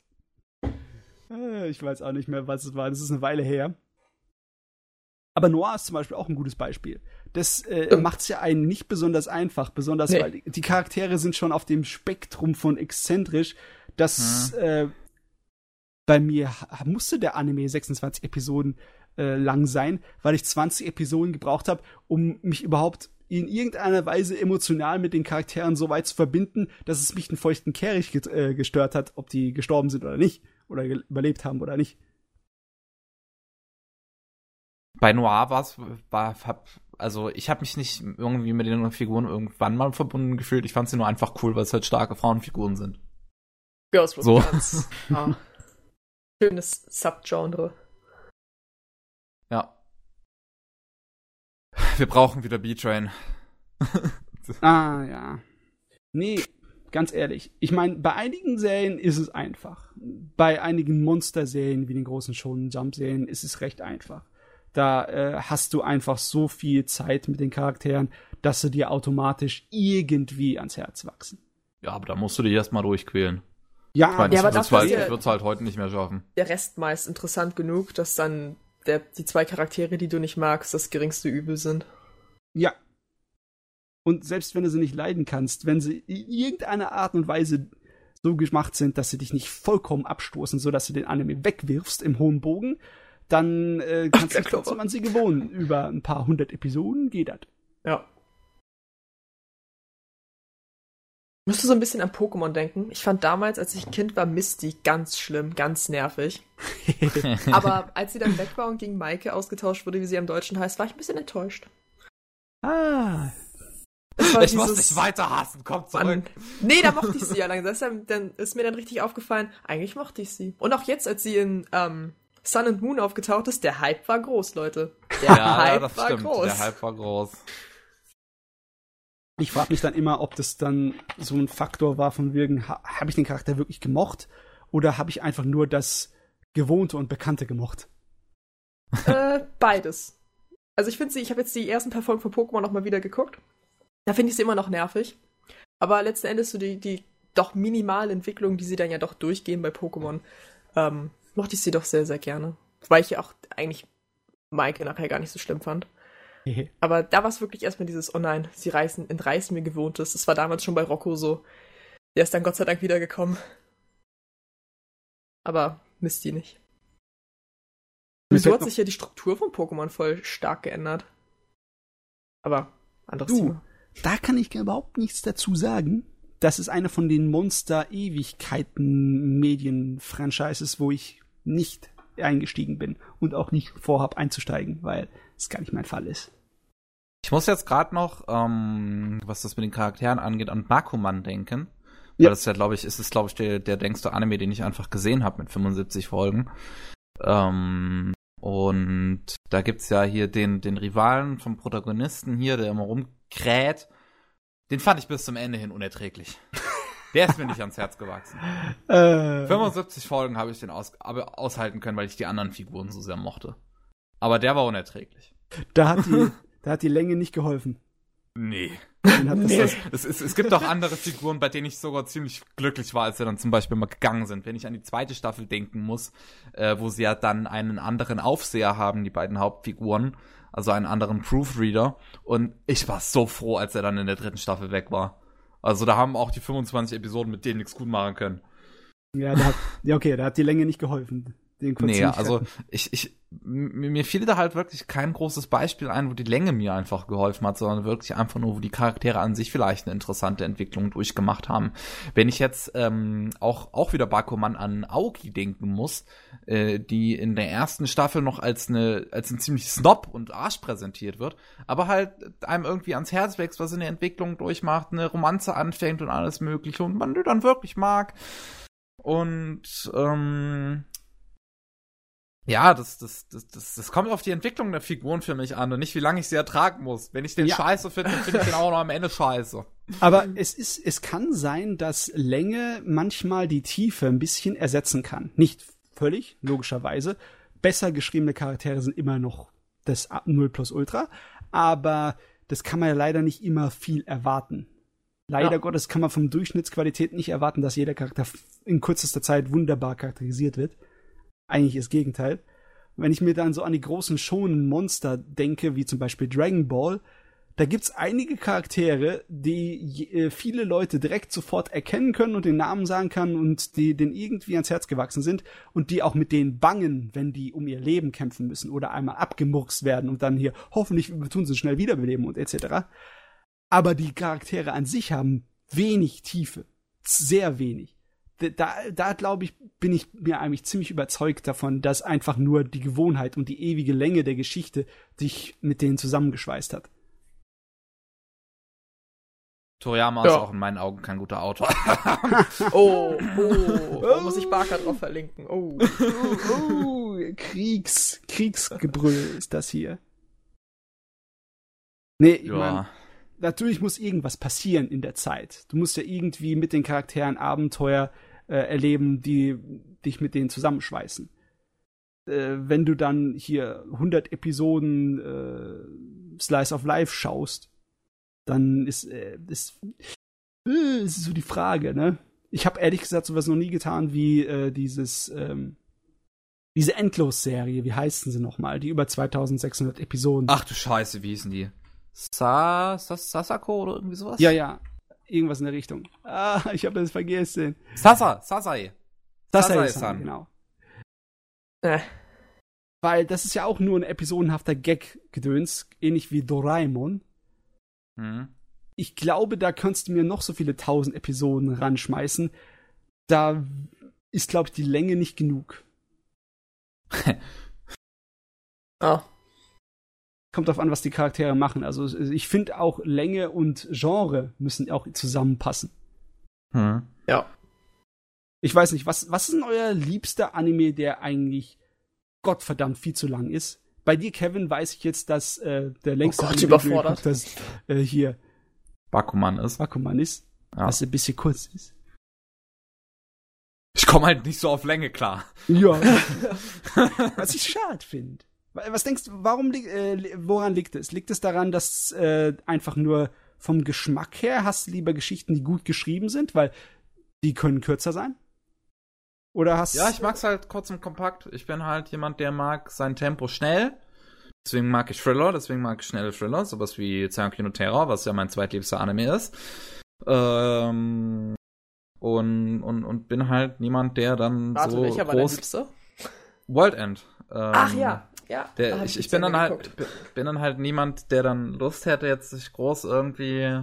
Äh, ich weiß auch nicht mehr, was es war. Das ist eine Weile her. Aber Noir ist zum Beispiel auch ein gutes Beispiel. Das äh, macht es ja einen nicht besonders einfach, besonders nee. weil die Charaktere sind schon auf dem Spektrum von exzentrisch, dass hm. äh, bei mir musste der Anime 26 Episoden äh, lang sein, weil ich 20 Episoden gebraucht habe, um mich überhaupt in irgendeiner Weise emotional mit den Charakteren so weit zu verbinden, dass es mich den feuchten Kehricht äh, gestört hat, ob die gestorben sind oder nicht, oder überlebt haben oder nicht. Bei Noir war's, war, hab, also ich habe mich nicht irgendwie mit den Figuren irgendwann mal verbunden gefühlt. Ich fand sie nur einfach cool, weil es halt starke Frauenfiguren sind. Ja, so. ganz ah, schönes Subgenre. Ja. Wir brauchen wieder B-Train. ah, ja. Nee, ganz ehrlich. Ich meine, bei einigen Serien ist es einfach. Bei einigen Monster-Serien wie den großen Shonen Jump-Serien ist es recht einfach. Da äh, hast du einfach so viel Zeit mit den Charakteren, dass sie dir automatisch irgendwie ans Herz wachsen. Ja, aber da musst du dich erstmal durchquälen. Ja, ich, mein, ja, ich würde es halt, halt heute nicht mehr schaffen. Der Rest meist interessant genug, dass dann der, die zwei Charaktere, die du nicht magst, das geringste Übel sind. Ja. Und selbst wenn du sie nicht leiden kannst, wenn sie in irgendeiner Art und Weise so gemacht sind, dass sie dich nicht vollkommen abstoßen, sodass du den Anime wegwirfst im hohen Bogen, dann äh, kannst Ach, du trotzdem an sie gewohnen. Über ein paar hundert Episoden geht das. Ja. Musst du so ein bisschen an Pokémon denken? Ich fand damals, als ich ein Kind war, Misty ganz schlimm, ganz nervig. Aber als sie dann weg war und gegen Maike ausgetauscht wurde, wie sie am Deutschen heißt, war ich ein bisschen enttäuscht. Ah. Ich muss dich weiter hassen, komm zurück. An, nee, da mochte ich sie ja langsam. Dann ist mir dann richtig aufgefallen, eigentlich mochte ich sie. Und auch jetzt, als sie in ähm, Sun and Moon aufgetaucht ist, der Hype war groß, Leute. Der ja, Hype ja, war stimmt. groß. Der Hype war groß. Ich frage mich dann immer, ob das dann so ein Faktor war von wegen, ha, habe ich den Charakter wirklich gemocht oder habe ich einfach nur das Gewohnte und Bekannte gemocht? Äh, beides. Also ich finde sie, ich habe jetzt die ersten paar Folgen von Pokémon noch mal wieder geguckt. Da finde ich sie immer noch nervig. Aber letzten Endes so die, die doch minimale Entwicklung, die sie dann ja doch durchgehen bei Pokémon, ähm, mochte ich sie doch sehr, sehr gerne. Weil ich ja auch eigentlich Maike nachher gar nicht so schlimm fand. Aber da war es wirklich erstmal dieses, oh nein, sie reißen, entreißen mir Gewohntes. Das war damals schon bei Rocco so. Der ist dann Gott sei Dank wiedergekommen. Aber Misty nicht. Wieso hat sich ja die Struktur von Pokémon voll stark geändert. Aber anderes du, Thema. Da kann ich überhaupt nichts dazu sagen. Das ist eine von den Monster-Ewigkeiten-Medien-Franchises, wo ich nicht eingestiegen bin und auch nicht vorhab einzusteigen, weil es gar nicht mein Fall ist. Ich muss jetzt gerade noch, ähm, was das mit den Charakteren angeht, an Bakuman denken. Ja. Weil das ja, glaube ich, ist es, glaube ich, der, der längste Anime, den ich einfach gesehen habe mit 75 Folgen. Ähm, und da gibt's ja hier den, den Rivalen vom Protagonisten hier, der immer rumkräht. Den fand ich bis zum Ende hin unerträglich. Der ist mir nicht ans Herz gewachsen. Äh. 75 Folgen habe ich den aus, aushalten können, weil ich die anderen Figuren so sehr mochte. Aber der war unerträglich. Da hat die, da hat die Länge nicht geholfen. Nee. nee. Es, es, es, es, gibt auch andere Figuren, bei denen ich sogar ziemlich glücklich war, als sie dann zum Beispiel mal gegangen sind. Wenn ich an die zweite Staffel denken muss, äh, wo sie ja dann einen anderen Aufseher haben, die beiden Hauptfiguren, also einen anderen Proofreader. Und ich war so froh, als er dann in der dritten Staffel weg war. Also da haben auch die 25 Episoden mit denen nichts gut machen können. Ja, hat, ja okay, da hat die Länge nicht geholfen den Nee, also ich, ich, mir fiel da halt wirklich kein großes Beispiel ein, wo die Länge mir einfach geholfen hat, sondern wirklich einfach nur, wo die Charaktere an sich vielleicht eine interessante Entwicklung durchgemacht haben. Wenn ich jetzt ähm, auch, auch wieder Bakuman an Aoki denken muss, äh, die in der ersten Staffel noch als eine, als ein ziemlich Snob und Arsch präsentiert wird, aber halt einem irgendwie ans Herz wächst, was in der Entwicklung durchmacht, eine Romanze anfängt und alles mögliche und man die dann wirklich mag. Und ähm, ja, das, das, das, das, das kommt auf die Entwicklung der Figuren für mich an und nicht, wie lange ich sie ertragen muss. Wenn ich den ja. scheiße finde, finde ich den auch noch am Ende scheiße. Aber es ist, es kann sein, dass Länge manchmal die Tiefe ein bisschen ersetzen kann. Nicht völlig, logischerweise. Besser geschriebene Charaktere sind immer noch das 0 plus Ultra, aber das kann man ja leider nicht immer viel erwarten. Leider ja. Gottes kann man vom Durchschnittsqualität nicht erwarten, dass jeder Charakter in kürzester Zeit wunderbar charakterisiert wird eigentlich das Gegenteil. Wenn ich mir dann so an die großen schonen Monster denke, wie zum Beispiel Dragon Ball, da gibt's einige Charaktere, die äh, viele Leute direkt sofort erkennen können und den Namen sagen kann und die denen irgendwie ans Herz gewachsen sind und die auch mit denen bangen, wenn die um ihr Leben kämpfen müssen oder einmal abgemurkst werden und dann hier hoffentlich tun sie schnell wiederbeleben und etc. Aber die Charaktere an sich haben wenig Tiefe. Sehr wenig da, da glaube ich, bin ich mir eigentlich ziemlich überzeugt davon, dass einfach nur die Gewohnheit und die ewige Länge der Geschichte dich mit denen zusammengeschweißt hat. Toriyama ja. ist auch in meinen Augen kein guter Autor. oh, oh, da muss ich Barker drauf verlinken. Oh. oh, oh, Kriegs, Kriegsgebrüll ist das hier. Nee, ich ja. meine, natürlich muss irgendwas passieren in der Zeit. Du musst ja irgendwie mit den Charakteren Abenteuer äh, erleben, die dich mit denen zusammenschweißen. Äh, wenn du dann hier 100 Episoden äh, Slice of Life schaust, dann ist, äh, ist, äh, ist so die Frage, ne? Ich habe ehrlich gesagt sowas noch nie getan wie äh, dieses ähm, diese Endlos-Serie, wie heißen sie nochmal? Die über 2600 Episoden. Ach du Scheiße, wie hießen die? Sa, Sa Sasako oder irgendwie sowas? Ja, ja. Irgendwas in der Richtung. Ah, ich habe es vergessen. Sasa, Sasai. Sasai-san, Sasai-san. genau. Äh, Weil das ist ja auch nur ein episodenhafter Gag-Gedöns, ähnlich wie Doraemon. Hm. Ich glaube, da könntest du mir noch so viele tausend Episoden ranschmeißen. Da ist, glaube ich, die Länge nicht genug. ah, Kommt drauf an, was die Charaktere machen. Also ich finde auch Länge und Genre müssen auch zusammenpassen. Hm. ja. Ich weiß nicht, was, was ist denn euer liebster Anime, der eigentlich gottverdammt viel zu lang ist? Bei dir, Kevin, weiß ich jetzt, dass äh, der längste Gott, Anime, überfordert. hast, äh, hier Bakuman ist. Bakuman ist, Ja. was ein bisschen kurz ist. Ich komme halt nicht so auf Länge klar. Ja. was ich schade finde. Was denkst du, warum äh, woran liegt es? Liegt es daran, dass äh, einfach nur vom Geschmack her hast du lieber Geschichten, die gut geschrieben sind, weil die können kürzer sein? Oder hast Ja, ich mag's halt kurz und kompakt. Ich bin halt jemand, der mag sein Tempo schnell. Deswegen mag ich Thriller, deswegen mag ich schnelle Thriller, sowas wie no Terror, was ja mein zweitliebster Anime ist. Ähm, und, und, und bin halt niemand, der dann Warte, so welcher war dein groß Liebster? World End. Ähm, Ach ja, ja. Der, ich, ich bin dann halt, bin dann halt niemand, der dann Lust hätte, jetzt sich groß irgendwie,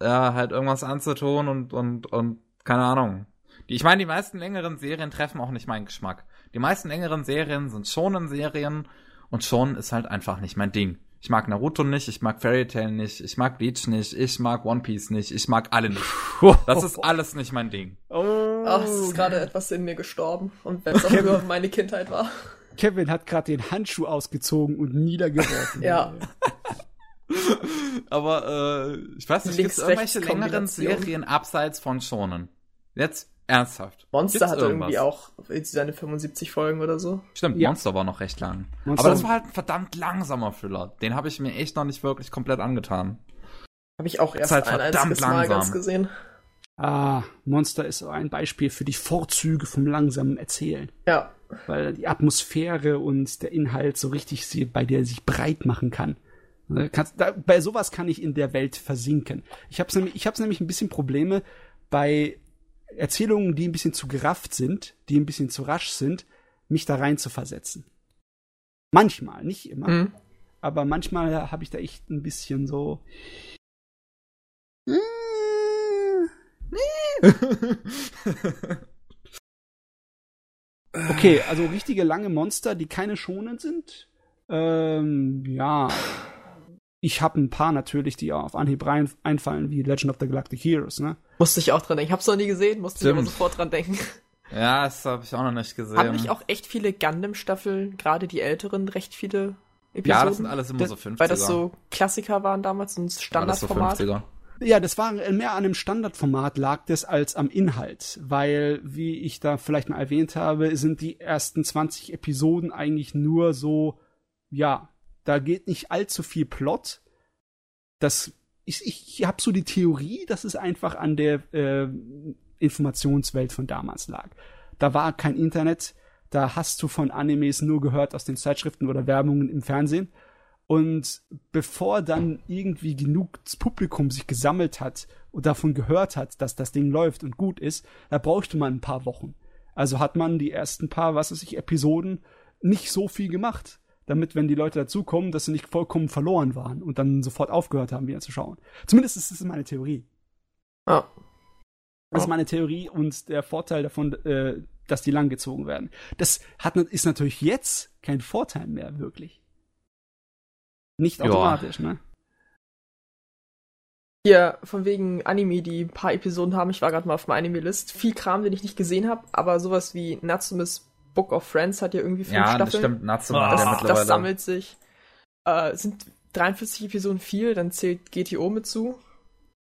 ja, halt irgendwas anzutun und, und, und, keine Ahnung. Die, ich meine, die meisten längeren Serien treffen auch nicht meinen Geschmack. Die meisten längeren Serien sind schonen Serien und schon ist halt einfach nicht mein Ding. Ich mag Naruto nicht, ich mag Fairy Tail nicht, ich mag Bleach nicht, ich mag One Piece nicht, ich mag alle nicht. Das ist alles nicht mein Ding. Oh, Ach, es ist gerade etwas in mir gestorben. Und wenn es auch nur meine Kindheit war. Kevin hat gerade den Handschuh ausgezogen und niedergeworfen. Ja. Aber äh, ich weiß nicht, gibt es irgendwelche längeren. Serien abseits von Shonen? Jetzt ernsthaft. Monster Gibt's hatte irgendwie auch seine 75 Folgen oder so. Stimmt, Ja. Monster war noch recht lang. Monster- Aber das war halt ein verdammt langsamer Füller. Den habe ich mir echt noch nicht wirklich komplett angetan. Habe ich auch erst halt ein verdammt einziges Mal ganz gesehen. Ah, Monster ist so ein Beispiel für die Vorzüge vom langsamen Erzählen. Ja. Weil die Atmosphäre und der Inhalt so richtig sie- bei der sich breit machen kann. Ne, kannst- Da, bei sowas kann ich in der Welt versinken. Ich habe nämlich, ich hab's nämlich ein bisschen Probleme bei Erzählungen, die ein bisschen zu gerafft sind, die ein bisschen zu rasch sind, mich da rein zu versetzen. Manchmal, nicht immer, Mhm. aber manchmal habe ich da echt ein bisschen so. Okay, also richtige lange Monster, die keine schonen sind. Ähm, ja. Ich habe ein paar natürlich, die auf Anhieb rein einfallen, wie Legend of the Galactic Heroes, ne? Musste ich auch dran denken. Ich hab's noch nie gesehen, musste ich aber Stimmt. sofort dran denken. ja, das habe ich auch noch nicht gesehen. Haben nicht auch echt viele Gundam-Staffeln, gerade die älteren, recht viele Episoden? ja, das sind alles immer Das- so 50er. Weil das so Klassiker waren damals, ein alles so Standardformat. 50er. Ja, das war mehr an dem Standardformat lag das als am Inhalt, weil, wie ich da vielleicht mal erwähnt habe, sind die ersten 20 Episoden eigentlich nur so, ja, da geht nicht allzu viel Plot. Das, ich, ich habe so die Theorie, dass es einfach an der äh, Informationswelt von damals lag. Da war kein Internet, da hast du von Animes nur gehört aus den Zeitschriften oder Werbungen im Fernsehen. Und bevor dann irgendwie genug Publikum sich gesammelt hat und davon gehört hat, dass das Ding läuft und gut ist, da brauchte man ein paar Wochen. Also hat man die ersten paar, was weiß ich, Episoden nicht so viel gemacht, damit, wenn die Leute dazukommen, dass sie nicht vollkommen verloren waren und dann sofort aufgehört haben, wieder zu schauen. Zumindest ist das meine Theorie. Ah. Das ist meine Theorie und der Vorteil davon, äh, dass die langgezogen werden. Das hat, ist natürlich jetzt kein Vorteil mehr, wirklich. Nicht Ja. automatisch, ne? Hier, von wegen Anime, die ein paar Episoden haben. Ich war gerade mal auf meiner Anime-List. Viel Kram, den ich nicht gesehen habe, aber sowas wie Natsumes Book of Friends hat ja irgendwie fünf Ja, das Staffeln. stimmt. Natsuma hat Das, ja mittlerweile. das sammelt sich. Äh, sind 43 Episoden viel, dann zählt GTO mit zu.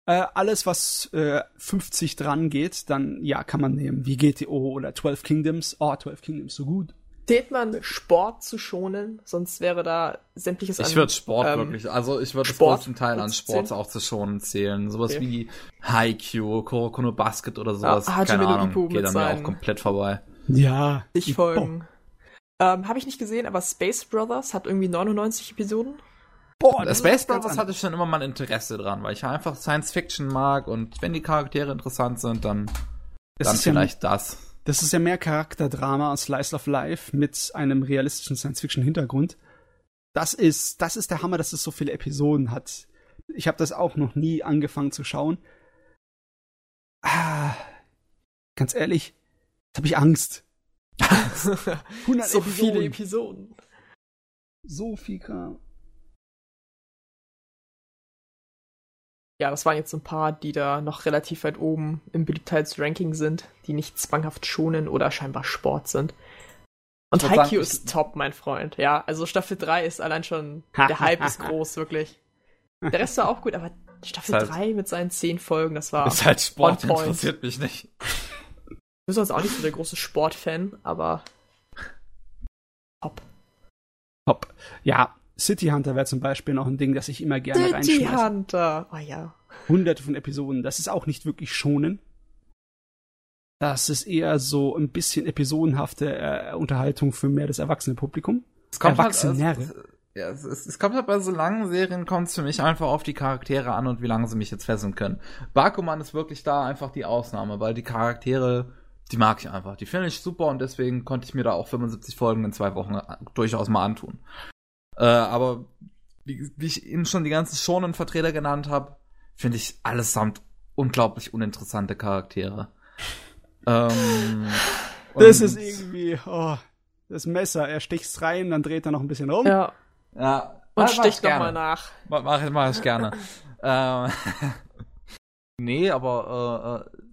Äh, alles, was äh, 50 dran geht, dann ja, kann man nehmen, wie GTO oder 12 Kingdoms. Oh, 12 Kingdoms, so gut. Zählt man Sport zu schonen? Sonst wäre da sämtliches Ich würde Sport ähm, wirklich, also ich würde das größten Teil an Sport auch zu schonen zählen. Sowas okay. wie Haikyuu, Kurokono Basket oder sowas. Ja, Keine Ahnung, Ipu geht an mir auch komplett vorbei. Ja. Ich folgen. Ähm, Habe ich nicht gesehen, aber Space Brothers hat irgendwie 99 Episoden. Boah, das Space Brothers hatte ich schon immer mal ein Interesse dran, weil ich einfach Science Fiction mag und wenn die Charaktere interessant sind, dann, das dann vielleicht ja, das. Das ist ja mehr Charakterdrama als Slice of Life mit einem realistischen Science Fiction Hintergrund. Das ist, das ist der Hammer, dass es so viele Episoden hat. Ich habe das auch noch nie angefangen zu schauen. Ah, ganz ehrlich, jetzt habe ich Angst. 100 so Episoden. viele Episoden. So viel Kram. Ja, das waren jetzt ein paar, die da noch relativ weit oben im Beliebtheitsranking sind, die nicht zwanghaft schonen oder scheinbar Sport sind. Und Haikyuu ist top, mein Freund. Ja, also Staffel 3 ist allein schon, der Hype ist groß, wirklich. Der Rest war auch gut, aber Staffel halt, 3 mit seinen 10 Folgen, das war. Ist halt Sport, interessiert mich nicht. Du bist uns auch nicht so der große Sportfan, aber top. Top. Ja, City Hunter wäre zum Beispiel noch ein Ding, das ich immer gerne City reinschmeiße. City Hunter, oh ja. Hunderte von Episoden. Das ist auch nicht wirklich schonen. Das ist eher so ein bisschen episodenhafte äh, Unterhaltung für mehr das erwachsene Publikum. Es kommt Erwachsenere. Halt, also, ja, es, es, es, kommt halt bei so langen Serien kommt es für mich einfach auf die Charaktere an und wie lange sie mich jetzt fesseln können. Bakuman ist wirklich da einfach die Ausnahme, weil die Charaktere die mag ich einfach. Die finde ich super und deswegen konnte ich mir da auch 75 Folgen in zwei Wochen durchaus mal antun. Äh, aber wie, wie ich eben schon die ganzen schonen Vertreter genannt habe, finde ich allesamt unglaublich uninteressante Charaktere. ähm, das ist irgendwie, oh, das Messer, er sticht's rein, dann dreht er noch ein bisschen rum. Ja. Ja. Und mach, sticht nochmal nach. Mach, mach, mach ich gerne. ähm, nee, aber äh, äh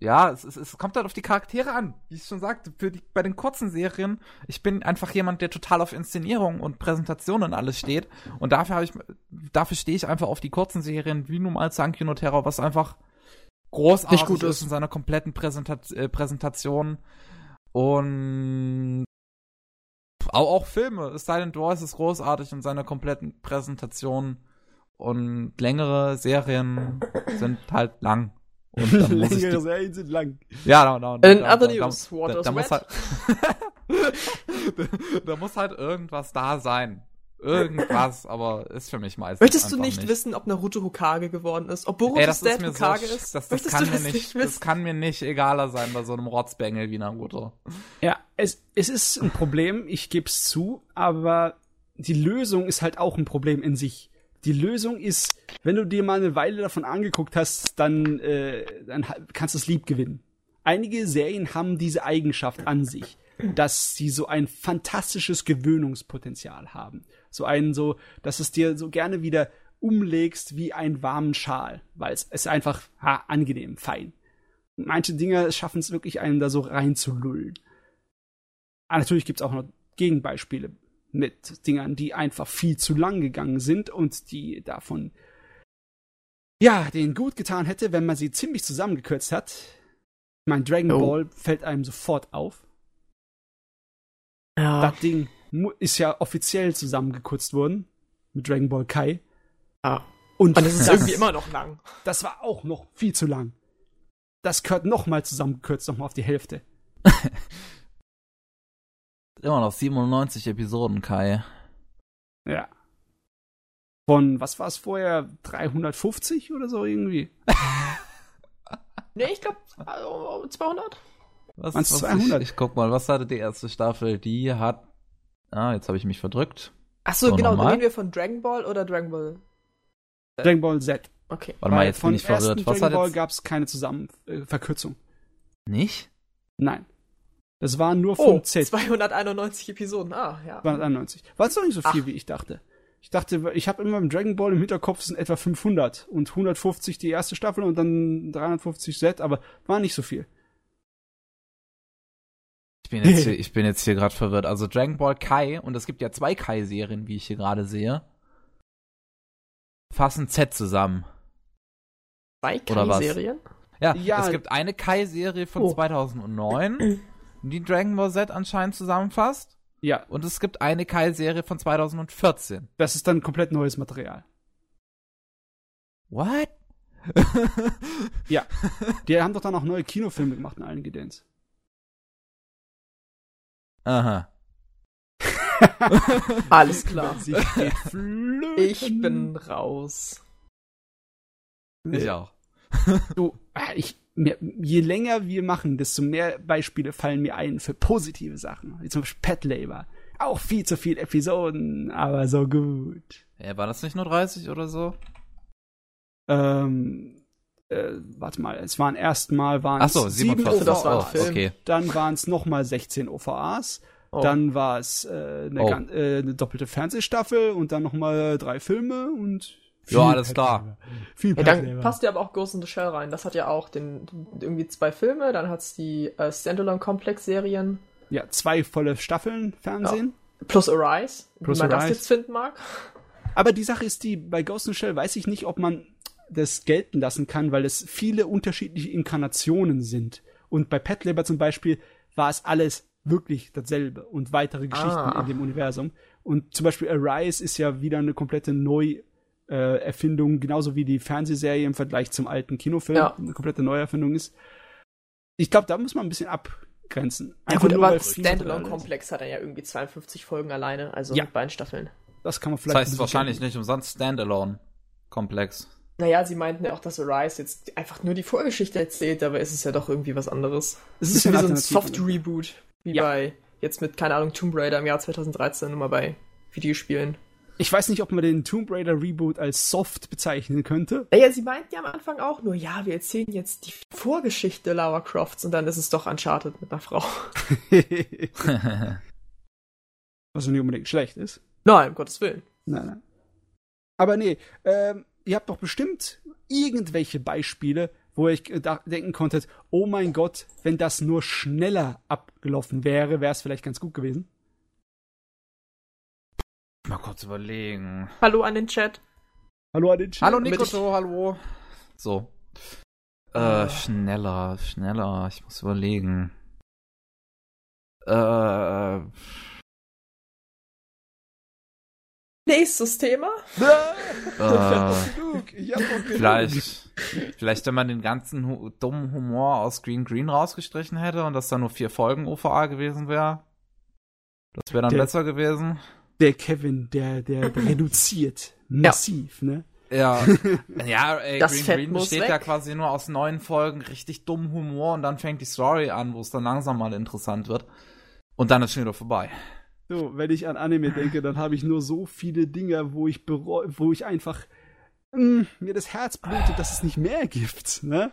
ja, es, es, es kommt halt auf die Charaktere an. Wie ich schon sagte, für die, bei den kurzen Serien, ich bin einfach jemand, der total auf Inszenierung und Präsentation und alles steht. Und dafür habe ich, dafür stehe ich einfach auf die kurzen Serien, wie nun mal Sankyo no Terror, was einfach großartig gut ist in seiner kompletten Präsentat äh, Präsentation. Und auch, auch Filme. Silent Wars ist großartig in seiner kompletten Präsentation. Und längere Serien sind halt lang. Und Längere Serien sind lang. Ja, no, no, no, In da, other news, da, da, da muss halt, da muss halt irgendwas da sein. Irgendwas, aber ist für mich meistens. Möchtest du nicht, nicht, wissen, ob Naruto Hokage geworden ist? Ob Boruto Ey, Dad Hokage so, ist? Das, das kann mir nicht, nicht das kann mir nicht egaler sein bei so einem Rotzbengel wie Naruto. Ja, es, es ist ein Problem, ich geb's zu, aber die Lösung ist halt auch ein Problem in sich die Lösung ist, wenn du dir mal eine Weile davon angeguckt hast, dann, äh, dann kannst du es lieb gewinnen. Einige Serien haben diese Eigenschaft an sich, dass sie so ein fantastisches Gewöhnungspotenzial haben. So einen so, dass es dir so gerne wieder umlegst wie einen warmen Schal, weil es ist einfach ha, angenehm, fein. Manche Dinge schaffen es wirklich, einen da so reinzulullen. Aber natürlich gibt es auch noch Gegenbeispiele mit Dingern, die einfach viel zu lang gegangen sind und die davon ja, denen gut getan hätte, wenn man sie ziemlich zusammengekürzt hat. Mein Dragon oh. Ball fällt einem sofort auf. Ja. Das Ding ist ja offiziell zusammengekürzt worden mit Dragon Ball Kai. Ja. Und, und das ist irgendwie immer noch lang. Das war auch noch viel zu lang. Das gehört nochmal zusammengekürzt, nochmal auf die Hälfte. Immer noch 97 Episoden, Kai. Ja. Von, was war es vorher? 350 oder so irgendwie? nee, ich glaube 200. Was, was 200? Ich, ich, guck mal, was hatte die erste Staffel? Die hat. Ah, jetzt habe ich mich verdrückt. Achso, so, genau. Reden wir von Dragon Ball oder Dragon Ball? Z? Dragon Ball Z. Okay. Warte mal, jetzt bin ich verwirrt. Was Dragon Ball gab es keine Zusammenverkürzung. Äh, Nicht? Nein. Das waren nur vom oh, Z. 291 Episoden, ah, ja. 291. War es doch nicht so viel, Ach. wie ich dachte. Ich dachte, ich habe immer im Dragon Ball im Hinterkopf, es sind etwa 500 und 150 die erste Staffel und dann 350 Z, aber war nicht so viel. Ich bin jetzt hier, ich bin jetzt hier gerade verwirrt. Also Dragon Ball Kai, und es gibt ja zwei Kai-Serien, wie ich hier gerade sehe, fassen Z zusammen. Zwei Kai-Serien? Ja, ja, es gibt eine Kai-Serie von oh. 2009 die Dragon Ball Z anscheinend zusammenfasst. Ja, Und es gibt eine Kai-Serie von 2014. das ist dann komplett neues Material. What? Ja. Die haben doch dann auch neue Kinofilme gemacht in allen Gedöns. Aha. Alles klar. Ich bin raus. Ich auch. Du, ah, ich, mir, je länger wir machen, desto mehr Beispiele fallen mir ein für positive Sachen. Wie zum Beispiel Pet Labor. Auch viel zu viele Episoden, aber so gut. Ja, war das nicht nur 30 oder so? Ähm, äh, warte mal, es waren erstmal waren Ach so, sieben 47. das war ein OVAs. Film. okay. Dann waren es nochmal 16 OVAs. Oh. Dann war es äh, eine, Oh. äh, eine doppelte Fernsehstaffel und dann nochmal drei Filme und Ja, alles klar. Viel Ja, dann passt ja aber auch Ghost in the Shell rein. Das hat ja auch den, irgendwie zwei Filme, dann hat's die äh, Standalone-Komplex-Serien Ja, zwei volle Staffeln Fernsehen. plus Arise, Plus wie man das Arise. jetzt finden mag. Aber die Sache ist die, bei Ghost in the Shell weiß ich nicht, ob man das gelten lassen kann, weil es viele unterschiedliche Inkarnationen sind. Und bei Pet Labor zum Beispiel war es alles wirklich dasselbe und weitere Geschichten Ah. in dem Universum. Und zum Beispiel Arise ist ja wieder eine komplette Neuerfindung, äh, Erfindung, genauso wie die Fernsehserie im Vergleich zum alten Kinofilm Ja. eine komplette Neuerfindung ist. Ich glaube, da muss man ein bisschen abgrenzen. Ja Einfach gut, nur, aber. Standalone-Komplex hat er ja irgendwie 52 Folgen alleine, also Ja. mit beiden Staffeln. Das kann man Das vielleicht. heißt ein bisschen wahrscheinlich nicht umsonst Standalone-Komplex. Naja, sie meinten ja auch, dass Arise jetzt einfach nur die Vorgeschichte erzählt, aber es ist ja doch irgendwie was anderes. Es ist ist wie so ein Alternative. Soft-Reboot, wie Ja. bei jetzt mit, keine Ahnung, Tomb Raider im Jahr 2013, nur mal bei Videospielen. Ich weiß nicht, ob man den Tomb Raider Reboot als soft bezeichnen könnte. Naja, sie meinten ja am Anfang auch nur, ja, wir erzählen jetzt die Vorgeschichte Lara Crofts und dann ist es doch Uncharted mit einer Frau. Was nicht unbedingt schlecht ist. Nein, um Gottes Willen. Nein, nein. Aber nee, ähm, ihr habt doch bestimmt irgendwelche Beispiele, wo ihr euch da- denken konntet, oh mein Gott, wenn das nur schneller abgelaufen wäre, wäre es vielleicht ganz gut gewesen. Mal kurz überlegen. Hallo an den Chat. Hallo an den Chat. Hallo Nikoto, hallo. So. Äh, schneller, schneller. Ich muss überlegen. Äh, Nächstes Thema. äh, genug. vielleicht, vielleicht, wenn man den ganzen hu dummen Humor aus Green Green rausgestrichen hätte und das dann nur vier Folgen OVA gewesen wäre. Das wäre dann Der- besser gewesen. Der Kevin, der, der, der reduziert. Massiv, ne? Ja, ja, ey, Das Green Fett Green besteht weg. ja quasi nur aus neun Folgen richtig dummen Humor und dann fängt die Story an, wo es dann langsam mal interessant wird. Und dann ist schon wieder vorbei. So, wenn ich an Anime denke, dann habe ich nur so viele Dinge, wo ich bereu wo ich einfach mh, mir das Herz blutet, dass es nicht mehr gibt, ne?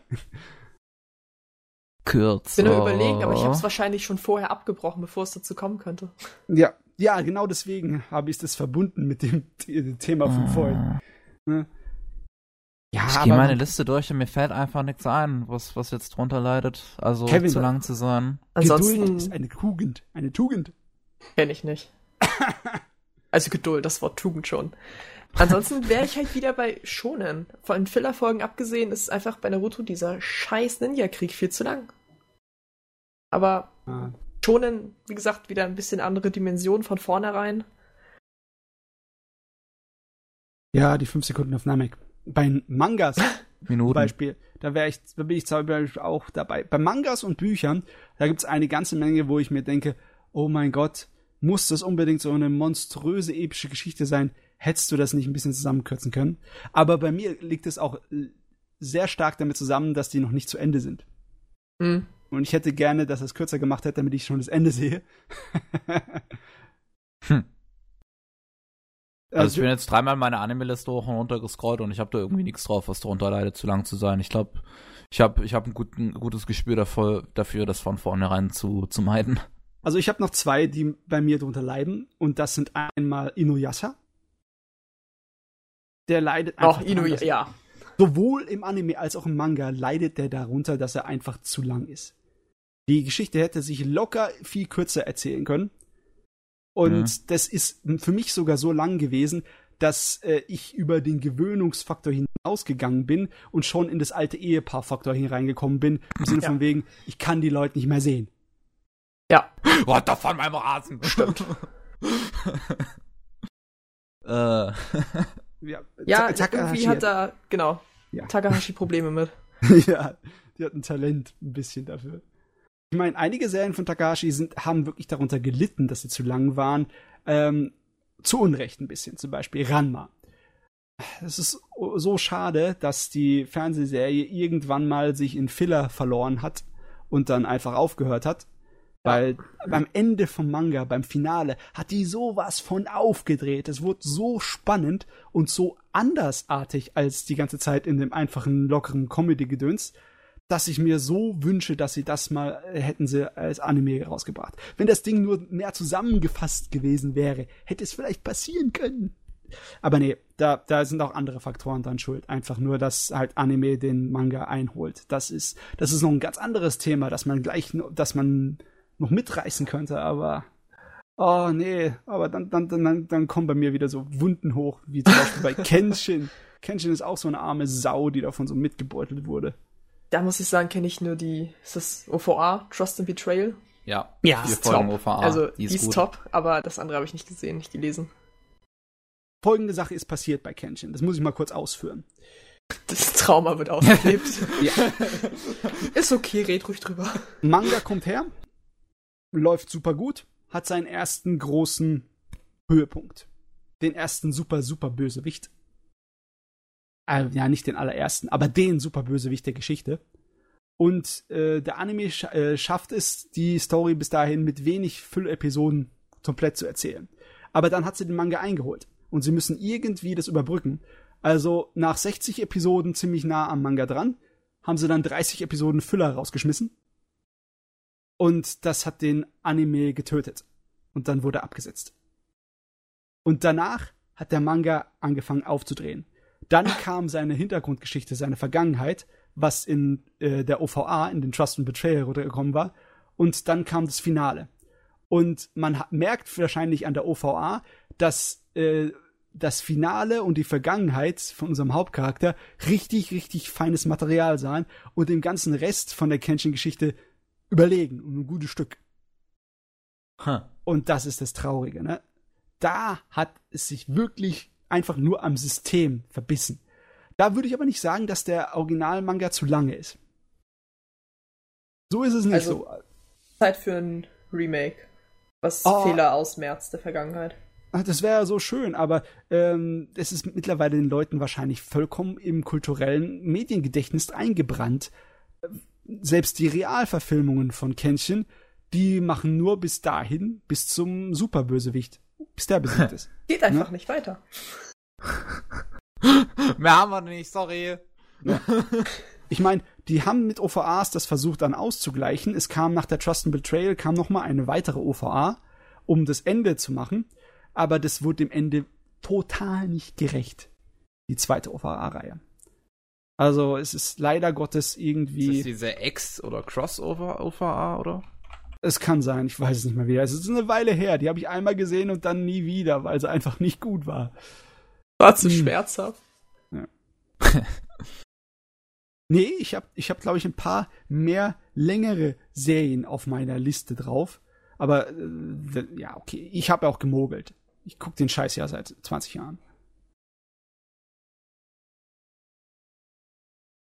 Kürzer. Bin nur überlegen, aber ich habe es wahrscheinlich schon vorher abgebrochen, bevor es dazu kommen könnte. Ja, ja, genau deswegen habe ich das verbunden mit dem The- Thema von vorhin. Ne? Ja, Ich gehe meine Liste durch und mir fällt einfach nichts ein, was, was jetzt drunter leidet. Also Kevin, zu lang zu sein. Geduld Ansonsten ist eine Tugend, eine Tugend. kenne ich nicht. Also Geduld, das Wort Tugend schon. Ansonsten wäre ich halt wieder bei Shonen. Von Filler-Folgen abgesehen ist einfach bei Naruto dieser scheiß Ninja-Krieg viel zu lang. Aber Ah, Shonen, wie gesagt, wieder ein bisschen andere Dimension von vornherein. Ja, die fünf Sekunden auf Namek. Bei Mangas zum Minuten. Beispiel, da wäre ich, da bin ich zum Beispiel auch dabei. Bei Mangas und Büchern, da gibt's eine ganze Menge, wo ich mir denke, oh mein Gott, muss das unbedingt so eine monströse epische Geschichte sein? Hättest du das nicht ein bisschen zusammenkürzen können? Aber bei mir liegt es auch sehr stark damit zusammen, dass die noch nicht zu Ende sind. Hm. Und ich hätte gerne, dass es kürzer gemacht hätte, damit ich schon das Ende sehe. Hm. Also ich bin jetzt dreimal meine Anime-Liste hoch und runter gescrollt und ich habe da irgendwie nichts drauf, was darunter leidet, zu lang zu sein. Ich glaube, ich habe ich hab ein, gut, ein gutes Gespür dafür, dafür, das von vornherein zu, zu meiden. Also ich habe noch zwei, die bei mir drunter leiden. Und das sind einmal Inuyasha. Der leidet Auch einfach Inu, daran, dass- ja. Sowohl im Anime als auch im Manga leidet der darunter, dass er einfach zu lang ist. Die Geschichte hätte sich locker viel kürzer erzählen können. Und Mhm. das ist für mich sogar so lang gewesen, dass äh, ich über den Gewöhnungsfaktor hinausgegangen bin und schon in das alte Ehepaar-Faktor hineingekommen bin, im Sinne Ja. von wegen, ich kann die Leute nicht mehr sehen. Ja. Runter von meinem Rasen. Stimmt. äh, Ja, Ja, irgendwie hat da, genau, Ja. Takahashi Probleme mit. ja, die hat ein Talent ein bisschen dafür. Ich meine, einige Serien von Takahashi sind, haben wirklich darunter gelitten, dass sie zu lang waren. Ähm, zu Unrecht ein bisschen, zum Beispiel Ranma. Es ist so schade, dass die Fernsehserie irgendwann mal sich in Filler verloren hat und dann einfach aufgehört hat. Weil beim Ende vom Manga, beim Finale, hat die sowas von aufgedreht. Es wurde so spannend und so andersartig als die ganze Zeit in dem einfachen, lockeren Comedy-Gedöns, dass ich mir so wünsche, dass sie das mal äh, hätten sie als Anime rausgebracht. Wenn das Ding nur mehr zusammengefasst gewesen wäre, hätte es vielleicht passieren können. Aber nee, da, da sind auch andere Faktoren dran schuld. Einfach nur, dass halt Anime den Manga einholt. Das ist, das ist noch ein ganz anderes Thema, dass man gleich, dass man noch mitreißen könnte, aber oh nee, aber dann, dann, dann, dann kommen bei mir wieder so Wunden hoch, wie zum Beispiel bei Kenshin. Kenshin ist auch so eine arme Sau, die davon so mitgebeutelt wurde. Da muss ich sagen, kenne ich nur die, ist das OVA, Trust and Betrayal? ja, Ja, vier ist Folgen top. OVA. also, die die ist ist, gut. top, aber das andere habe ich nicht gesehen, nicht gelesen. Folgende Sache ist passiert bei Kenshin. Das muss ich mal kurz ausführen. Das Trauma wird ausgelebt. Ja. ist okay, red ruhig drüber. Manga kommt her, läuft super gut, hat seinen ersten großen Höhepunkt. Den ersten super, super Bösewicht. Äh, ja, nicht den allerersten, aber den super Bösewicht der Geschichte. Und äh, der Anime scha äh, schafft es, die Story bis dahin mit wenig Füllepisoden komplett zu erzählen. Aber dann hat sie den Manga eingeholt. Und sie müssen irgendwie das überbrücken. Also nach 60 Episoden ziemlich nah am Manga dran, haben sie dann 30 Episoden Füller rausgeschmissen. Und das hat den Anime getötet. Und dann wurde abgesetzt. Und danach hat der Manga angefangen aufzudrehen. Dann kam seine Hintergrundgeschichte, seine Vergangenheit, was in äh, der OVA, in den Trust and Betrayal runtergekommen war. Und dann kam das Finale. Und man merkt wahrscheinlich an der OVA, dass äh, das Finale und die Vergangenheit von unserem Hauptcharakter richtig, richtig feines Material sahen und dem ganzen Rest von der Kenshin-Geschichte überlegen und ein gutes Stück. Hm. Und das ist das Traurige, ne? Da hat es sich wirklich einfach nur am System verbissen. Da würde ich aber nicht sagen, dass der Originalmanga zu lange ist. So ist es nicht Also- so. Zeit für ein Remake, was Oh. Fehler ausmerzt der Vergangenheit. Ach, Das wäre so schön, aber ähm, es ist mittlerweile den Leuten wahrscheinlich vollkommen im kulturellen Mediengedächtnis eingebrannt. Selbst die Realverfilmungen von Kenshin, die machen nur bis dahin, bis zum Superbösewicht, bis der besiegt ist. Geht einfach nicht weiter. Mehr haben wir nicht, sorry. Ich meine, die haben mit OVAs das versucht dann auszugleichen. Es kam nach der Trust and Betrayal kam noch mal eine weitere OVA, um das Ende zu machen, aber das wurde dem Ende total nicht gerecht. Die zweite OVA-Reihe. Also es ist leider Gottes Ist irgendwie. das diese Ex- oder Crossover-OVA, oder? Es kann sein, ich weiß es nicht mehr wieder. Es ist eine Weile her. Die habe ich einmal gesehen und dann nie wieder, weil sie einfach nicht gut war. War zu Hm. schmerzhaft. Nee, ich habe, ich hab, glaube ich, ein paar mehr längere Serien auf meiner Liste drauf. Aber äh, ja, okay, ich habe auch gemogelt. Ich guck den Scheiß ja seit 20 Jahren.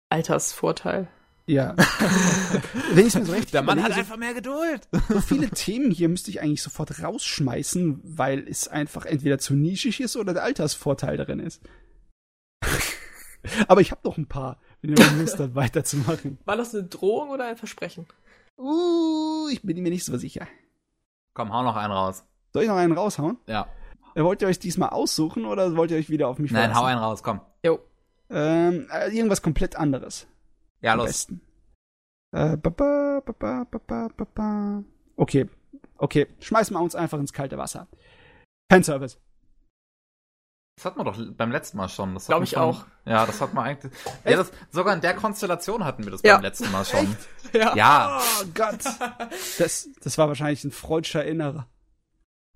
Altersvorteil. Ja. Wenn ich mir so recht Der Mann hat überlege, einfach mehr Geduld. so, viele Themen hier müsste ich eigentlich sofort rausschmeißen, weil es einfach entweder zu nischig ist oder der Altersvorteil darin ist. Aber ich habe noch ein paar, wenn ihr Lust habt, weiterzumachen. War das eine Drohung oder ein Versprechen? Uh, ich bin mir nicht so sicher. Komm, hau noch einen raus. Soll ich noch einen raushauen? Ja. Wollt ihr euch diesmal aussuchen oder wollt ihr euch wieder auf mich Nein, hau verlassen? einen raus, komm. Jo. Ähm, äh, irgendwas komplett anderes. Ja, am los. Besten. Äh, ba, ba, ba, okay, okay. Schmeißen wir uns einfach ins kalte Wasser. Fanservice. Das hatten wir doch beim letzten Mal schon. Glaube ich auch. Ja, das hat man eigentlich. ja, das, sogar in der Konstellation hatten wir das ja. beim letzten Mal schon. Echt? Ja. ja. Oh Gott. Das, das war wahrscheinlich ein freudscher Innerer.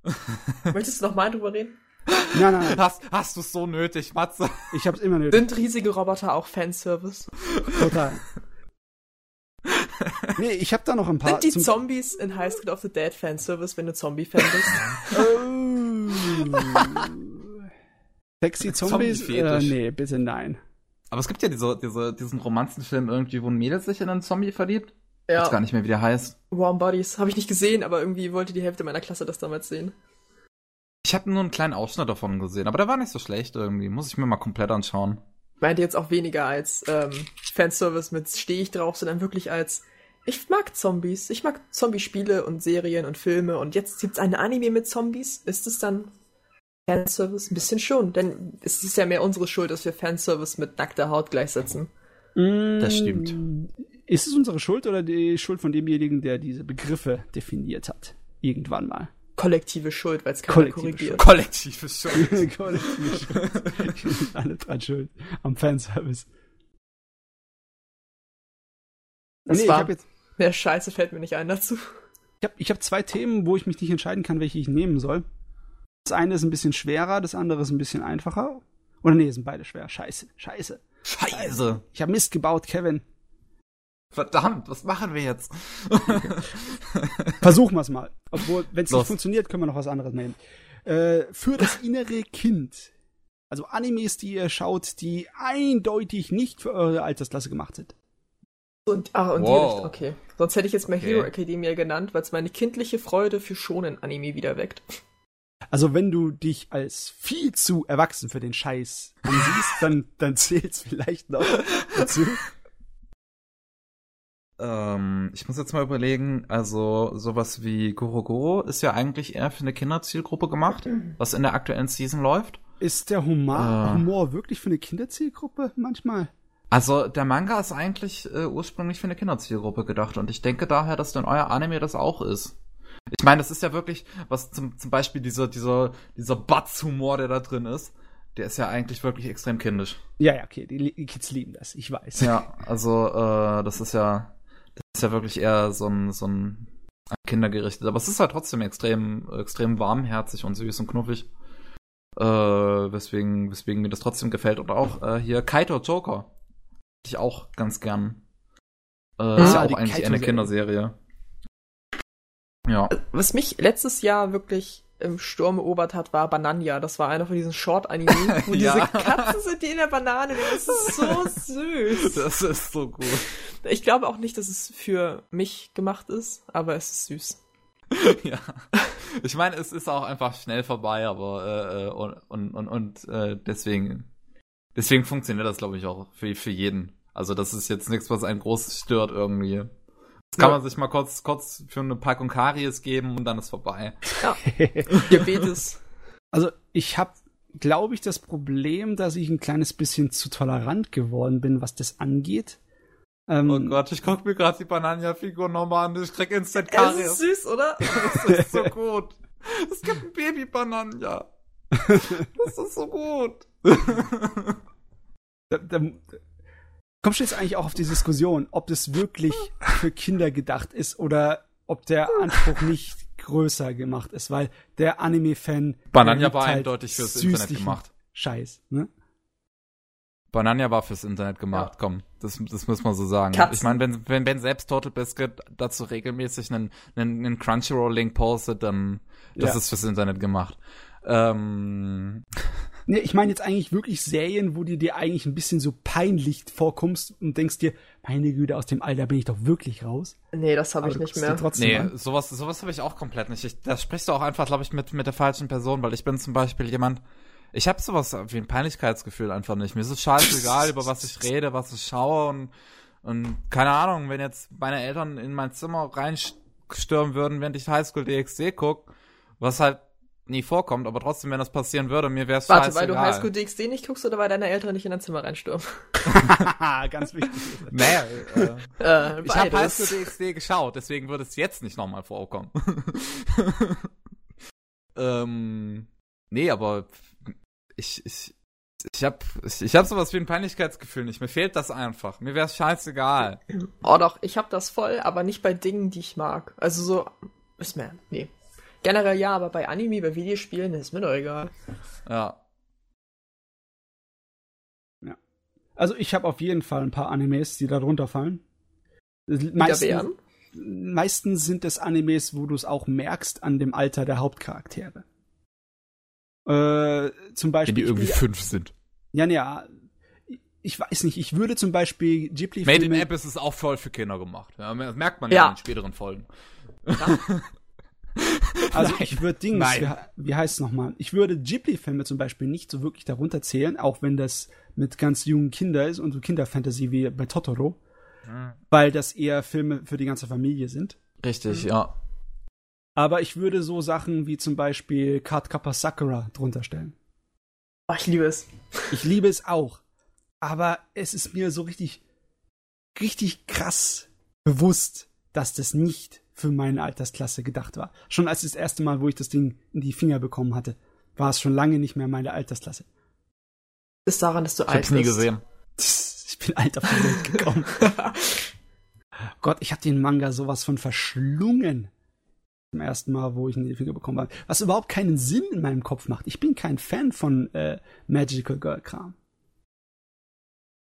Möchtest du nochmal drüber reden? Nein, nein, nein. Hast, hast du so nötig, Matze? Ich hab's immer nötig. Sind riesige Roboter auch Fanservice? Total. Nee, ich habe da noch ein paar. Sind die zum- Zombies in High School of the Dead Fanservice, wenn du Zombie-Fan bist? Oh. Sexy Zombies? Äh, Zombie-Fetisch. nee, bitte nein. Aber es gibt ja diese, diese, diesen Romanzenfilm irgendwie, wo ein Mädel sich in einen Zombie verliebt. Ich weiß gar ja, nicht mehr, wie der heißt. Warm Bodies. Habe ich nicht gesehen, aber irgendwie wollte die Hälfte meiner Klasse das damals sehen. Ich habe nur einen kleinen Ausschnitt davon gesehen, aber der war nicht so schlecht irgendwie. Muss ich mir mal komplett anschauen. Meinte jetzt auch weniger als ähm, Fanservice mit stehe ich drauf, sondern wirklich als ich mag Zombies. Ich mag Zombie-Spiele und Serien und Filme und jetzt gibt's eine Anime mit Zombies. Ist es dann Fanservice? Ein bisschen schon, denn es ist ja mehr unsere Schuld, dass wir Fanservice mit nackter Haut gleichsetzen. Das stimmt. Ist es unsere Schuld oder die Schuld von demjenigen, der diese Begriffe definiert hat? Irgendwann mal. Kollektive Schuld, weil es keiner Kollektive korrigiert. Kollektive Schuld. Kollektive Schuld. Wir sind alle dran schuld am Fanservice. Das nee, ich war- habe jetzt Mehr Scheiße fällt mir nicht ein dazu. ich hab, ich hab zwei Themen, wo ich mich nicht entscheiden kann, welche ich nehmen soll. Das eine ist ein bisschen schwerer, das andere ist ein bisschen einfacher. Oder nee, sind beide schwer. Scheiße, scheiße. Scheiße. Ich habe Mist gebaut, Kevin. Verdammt, was machen wir jetzt? Versuchen wir es mal. Obwohl, wenn es nicht funktioniert, können wir noch was anderes nehmen. Äh, für das innere Kind. Also Animes, die ihr schaut, die eindeutig nicht für eure Altersklasse gemacht sind. Und, ah, und die Wow. Richtung, okay. Sonst hätte ich jetzt mal Okay. Hero Academia genannt, weil es meine kindliche Freude für schonen Anime wieder weckt. Also wenn du dich als viel zu erwachsen für den Scheiß ansiehst, dann, dann zählt's vielleicht noch dazu. Ähm, ich muss jetzt mal überlegen, also sowas wie Goro Goro ist ja eigentlich eher für eine Kinderzielgruppe gemacht, was in der aktuellen Season läuft. Ist der Humor, Ah. Humor wirklich für eine Kinderzielgruppe manchmal? Also der Manga ist eigentlich äh, ursprünglich für eine Kinderzielgruppe gedacht und ich denke daher, dass dann euer Anime das auch ist. Ich meine, das ist ja wirklich, was zum, zum Beispiel dieser, dieser, dieser Batz-Humor, der da drin ist, der ist ja eigentlich wirklich extrem kindisch. Ja, ja, okay, die, Kids lieben das, ich weiß. Ja, also äh, das ist ja, ist ja wirklich eher so ein, so ein Kindergerichtet. Aber es ist halt trotzdem extrem, extrem warmherzig und süß und knuffig. Äh, weswegen, weswegen mir das trotzdem gefällt. Und auch äh, hier Kaito Joker. Ich auch ganz gern. Äh, ist ja Ah, auch eigentlich eine. Kinderserie. Ja. Was mich letztes Jahr wirklich im Sturm erobert hat, war Banania. Das war einer von diesen Short-Anime, wo Ja. diese Katzen sind, die in der Banane leben. Das ist so süß. Das ist so gut. Ich glaube auch nicht, dass es für mich gemacht ist, aber es ist süß. ja. Ich meine, es ist auch einfach schnell vorbei, aber äh, äh, und, und, und, und äh, deswegen deswegen funktioniert das, glaube ich, auch für, für jeden. Also das ist jetzt nichts, was einen groß stört irgendwie. Das kann Ja. man sich mal kurz, kurz für eine Packung Karies geben und dann ist vorbei. Ja. Diabetes. Also ich habe, glaube ich, das Problem, dass ich ein kleines bisschen zu tolerant geworden bin, was das angeht. Ähm, Oh Gott, ich guck mir gerade die Banania-Figur nochmal an, ich krieg instant Es ist Karies. süß, oder? Das ist so gut. Es gibt ein Baby-Banania. Das ist so gut. da, da, kommst du jetzt eigentlich auch auf die Diskussion, ob das wirklich für Kinder gedacht ist oder ob der Anspruch nicht größer gemacht ist, weil der Anime-Fan Banania war halt eindeutig fürs Internet gemacht. Scheiß, ne? Banania war fürs Internet gemacht, Ja. komm. Das, das muss man so sagen. Katzen. Ich meine, wenn, wenn, wenn selbst Total Biscuit dazu regelmäßig einen, einen, einen Crunchyroll-Link postet, dann das Ja. ist fürs Internet gemacht. Ähm, Nee, ich meine jetzt eigentlich wirklich Serien, wo du dir eigentlich ein bisschen so peinlich vorkommst und denkst dir, meine Güte, aus dem Alter bin ich doch wirklich raus. Nee, das habe ich nicht mehr. Trotzdem nee, an. sowas, sowas habe ich auch komplett nicht. Ich, da sprichst du auch einfach, glaube ich, mit, mit der falschen Person, weil ich bin zum Beispiel jemand, ich habe sowas wie ein Peinlichkeitsgefühl einfach nicht. Mir ist es scheißegal, über was ich rede, was ich schaue und, und keine Ahnung, wenn jetzt meine Eltern in mein Zimmer reinstürmen würden, während ich Highschool DxD guck, was halt nie vorkommt, aber trotzdem, wenn das passieren würde, mir wäre es Warte, weil du scheißegal. Highschool DxD nicht guckst oder weil deine Eltern nicht in dein Zimmer reinstürmen? Ganz wichtig. Nee, äh, Äh, ich habe. Highschool DxD geschaut, deswegen würde es jetzt nicht nochmal vorkommen. ähm, nee, aber ich, ich, ich hab, ich, ich hab sowas wie ein Peinlichkeitsgefühl nicht. Mir fehlt das einfach. Mir wäre es scheißegal. Oh doch, ich hab das voll, aber nicht bei Dingen, die ich mag. Also so, ist mir, nee. Generell ja, aber bei Anime, bei Videospielen ist mir doch egal. Ja. Also ich habe auf jeden Fall ein paar Animes, die da drunter fallen. Meistens- meistens sind es Animes, wo du es auch merkst an dem Alter der Hauptcharaktere. Äh, zum Beispiel. Wenn die irgendwie fünf sind. Ja, ja. Ich weiß nicht, ich würde zum Beispiel Ghibli Made in Abyss ist auch voll für Kinder gemacht. Ja, das merkt man ja, Ja. in den späteren Folgen. Also Nein. ich würde Dings, Nein. wie, wie heißt es nochmal? Ich würde Ghibli-Filme zum Beispiel nicht so wirklich darunter zählen, auch wenn das mit ganz jungen Kindern ist und so Kinderfantasy wie bei Totoro, weil das eher Filme für die ganze Familie sind. Richtig, ja. Aber ich würde so Sachen wie zum Beispiel Card Kappa Sakura drunter stellen. Oh, ich liebe es. Ich liebe es auch. Aber es ist mir so richtig, richtig krass bewusst, dass das nicht für meine Altersklasse gedacht war. Schon als das erste Mal, wo ich das Ding in die Finger bekommen hatte, war es schon lange nicht mehr meine Altersklasse. Ist daran, dass du Ich alt hab's nie bist. gesehen. Ich bin alt auf die Welt gekommen. Gott, ich habe den Manga sowas von verschlungen. Zum ersten Mal, wo ich ihn in die Finger bekommen habe. Was überhaupt keinen Sinn in meinem Kopf macht. Ich bin kein Fan von äh, Magical Girl Kram.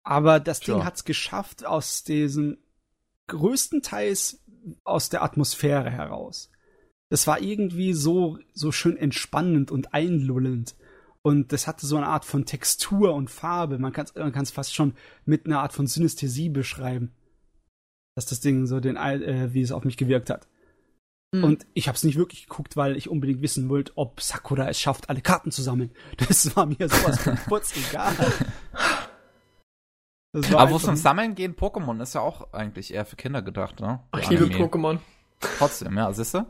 Aber das Ding Tja. hat's geschafft, aus diesem größtenteils aus der Atmosphäre heraus. Das war irgendwie so, so schön entspannend und einlullend. Und das hatte so eine Art von Textur und Farbe. Man kann es man kann's fast schon mit einer Art von Synästhesie beschreiben. Dass das Ding so den, äh, wie es auf mich gewirkt hat. Mhm. Und ich habe es nicht wirklich geguckt, weil ich unbedingt wissen wollte, ob Sakura es schafft, alle Karten zu sammeln. Das war mir sowas von kurz egal. Aber wo es um Sammeln gehen, Pokémon ist ja auch eigentlich eher für Kinder gedacht, ne? Ach, ich liebe. Pokémon. Trotzdem, ja, siehste?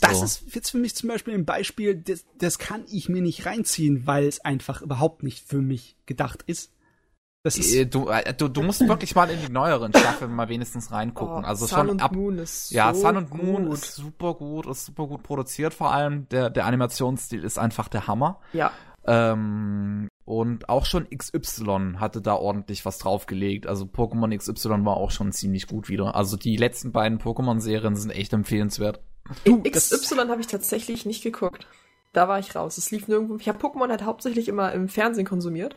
Das So. ist jetzt für mich zum Beispiel ein Beispiel, das, das kann ich mir nicht reinziehen, weil es einfach überhaupt nicht für mich gedacht ist. Das ist, Äh, Du, äh, du, du musst wirklich mal in die neueren Staffeln mal wenigstens reingucken. Oh, also Sun schon und ab. Moon ist Ja, so Sun und Moon gut. ist super gut, ist super gut produziert vor allem. Der, der Animationsstil ist einfach der Hammer. Ja, Ähm, und auch schon XY hatte da ordentlich was draufgelegt. Also Pokémon XY war auch schon ziemlich gut wieder. Also die letzten beiden Pokémon-Serien sind echt empfehlenswert. Du, XY habe ich tatsächlich nicht geguckt. Da war ich raus. Es lief nirgendwo. Ich habe Pokémon halt hauptsächlich immer im Fernsehen konsumiert.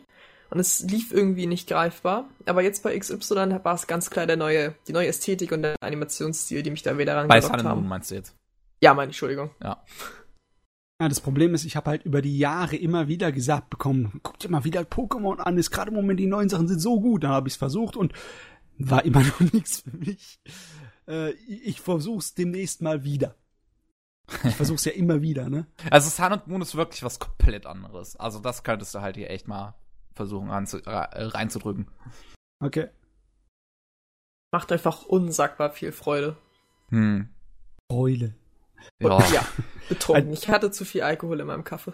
Und es lief irgendwie nicht greifbar. Aber jetzt bei XY war es ganz klar der neue, die neue Ästhetik und der Animationsstil, die mich da wieder Bei rangelockt Sun and Moon haben. meinst du jetzt? Ja, meine Entschuldigung. Ja. Ja, das Problem ist, ich habe halt über die Jahre immer wieder gesagt bekommen, guck dir mal wieder Pokémon an, ist gerade im Moment die neuen Sachen sind so gut. Dann habe ich es versucht und war immer noch nichts für mich. Äh, ich versuch's demnächst mal wieder. Ich versuch's ja immer wieder, ne? Also Sun and Moon ist wirklich was komplett anderes. Also das könntest du halt hier echt mal versuchen reinzu, reinzudrücken. Okay. Macht einfach unsagbar viel Freude. Hm. Eule. Ja. Ja, betrunken. Ich hatte zu viel Alkohol in meinem Kaffee.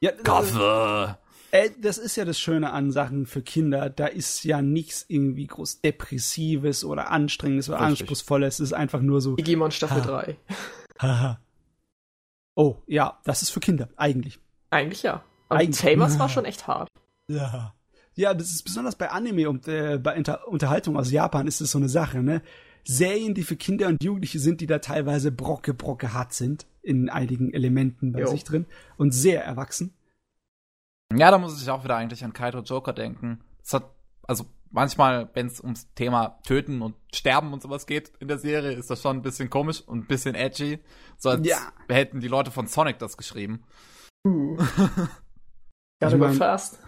Ja, Kaffee. Äh, das ist ja das Schöne an Sachen für Kinder. Da ist ja nichts irgendwie groß Depressives oder Anstrengendes oder Richtig. Anspruchsvolles. Es ist einfach nur so, Digimon Staffel Ha. 3. haha. Oh, ja, das ist für Kinder, eigentlich. Eigentlich ja. Und Eigentlich- Tamers war schon echt hart. Ja. Ja, das ist besonders bei Anime und äh, bei Inter Unterhaltung aus Japan ist es so eine Sache, ne? Serien, die für Kinder und Jugendliche sind, die da teilweise brocke, brocke hart sind, in einigen Elementen bei Jo. sich drin und sehr erwachsen. Ja, da muss ich auch wieder eigentlich an Kaito Joker denken. Es hat, also manchmal, wenn es ums Thema Töten und Sterben und sowas geht in der Serie, ist das schon ein bisschen komisch und ein bisschen edgy. So als Ja. hätten die Leute von Sonic das geschrieben. Uh. Ich Gotta go fast.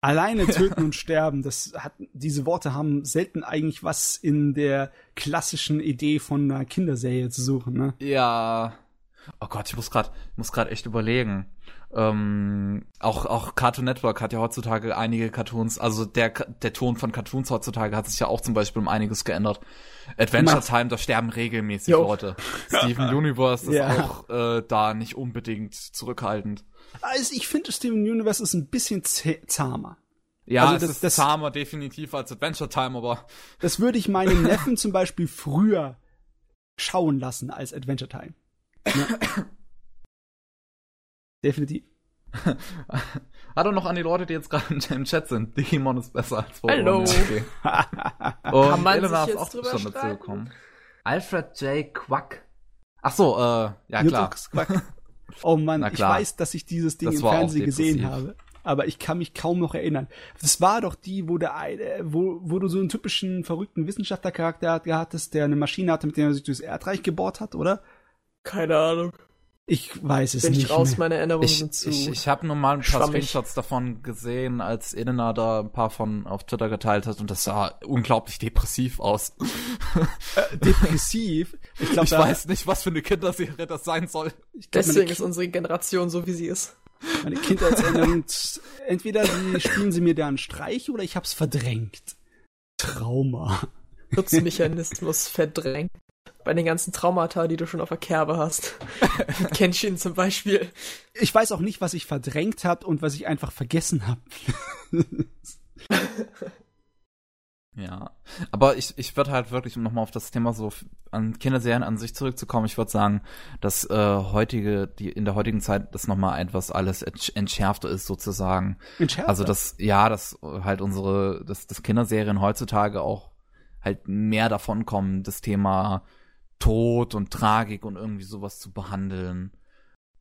Alleine töten und sterben, das hat, diese Worte haben selten eigentlich was in der klassischen Idee von einer Kinderserie zu suchen, ne? Ja. Oh Gott, ich muss gerade, muss gerade echt überlegen. Ähm, auch auch Cartoon Network hat ja heutzutage einige Cartoons. Also der der Ton von Cartoons heutzutage hat sich ja auch zum Beispiel um einiges geändert. Adventure meinst- Time, da sterben regelmäßig Jo. Leute. Steven Universe ist Ja. auch äh, da nicht unbedingt zurückhaltend. Also ich finde, Steven Universe ist ein bisschen zahmer. Ja, Also es das- ist das- zahmer definitiv als Adventure Time, aber Das würde ich meinen Neffen zum Beispiel früher schauen lassen als Adventure Time. Ne? Definitiv. Hallo noch an die Leute, die jetzt gerade im Chat sind. Digimon ist besser als Hallo. Okay. Kann Und man Elena sich ist jetzt auch drüber schon dazu gekommen. Alfred J. Quack. Ach so, äh, ja klar. Quack. Oh Mann, ich weiß, dass ich dieses Ding Das im Fernsehen gesehen habe. aber ich kann mich kaum noch erinnern. Das war doch die, wo der eine, wo, wo du so einen typischen verrückten Wissenschaftlercharakter hattest, der eine Maschine hatte, mit der er sich durchs Erdreich gebohrt hat, oder? Keine Ahnung. Ich weiß es Bin nicht. ich raus, mehr. meine Erinnerungen Ich, sind zu. ich, ich habe nur mal ein paar schwammig. Screenshots davon gesehen, als Elena da ein paar von auf Twitter geteilt hat und das sah unglaublich depressiv aus. Äh, depressiv. Ich glaube, ich weiß nicht, was für eine Kinderserie das sein soll. ich glaub, Deswegen ist unsere Generation so, wie sie ist. meine Kindheitserinnerung, entweder sie spielen sie mir da einen Streich oder ich hab's verdrängt. Trauma. Schutzmechanismus verdrängt. Bei den ganzen Traumata, die du schon auf der Kerbe hast. Mit Kenshin zum Beispiel. Ich weiß auch nicht, was ich verdrängt hab und was ich einfach vergessen hab. Ja, aber ich, ich würde halt wirklich, um nochmal auf das Thema so an Kinderserien an sich zurückzukommen, ich würde sagen, dass äh, heutige, die in der heutigen Zeit das nochmal etwas alles entsch- entschärfter ist sozusagen. Entschärft Also das? das, ja, dass halt unsere, dass, dass Kinderserien heutzutage auch halt mehr davon kommen, das Thema Tod und Tragik und irgendwie sowas zu behandeln.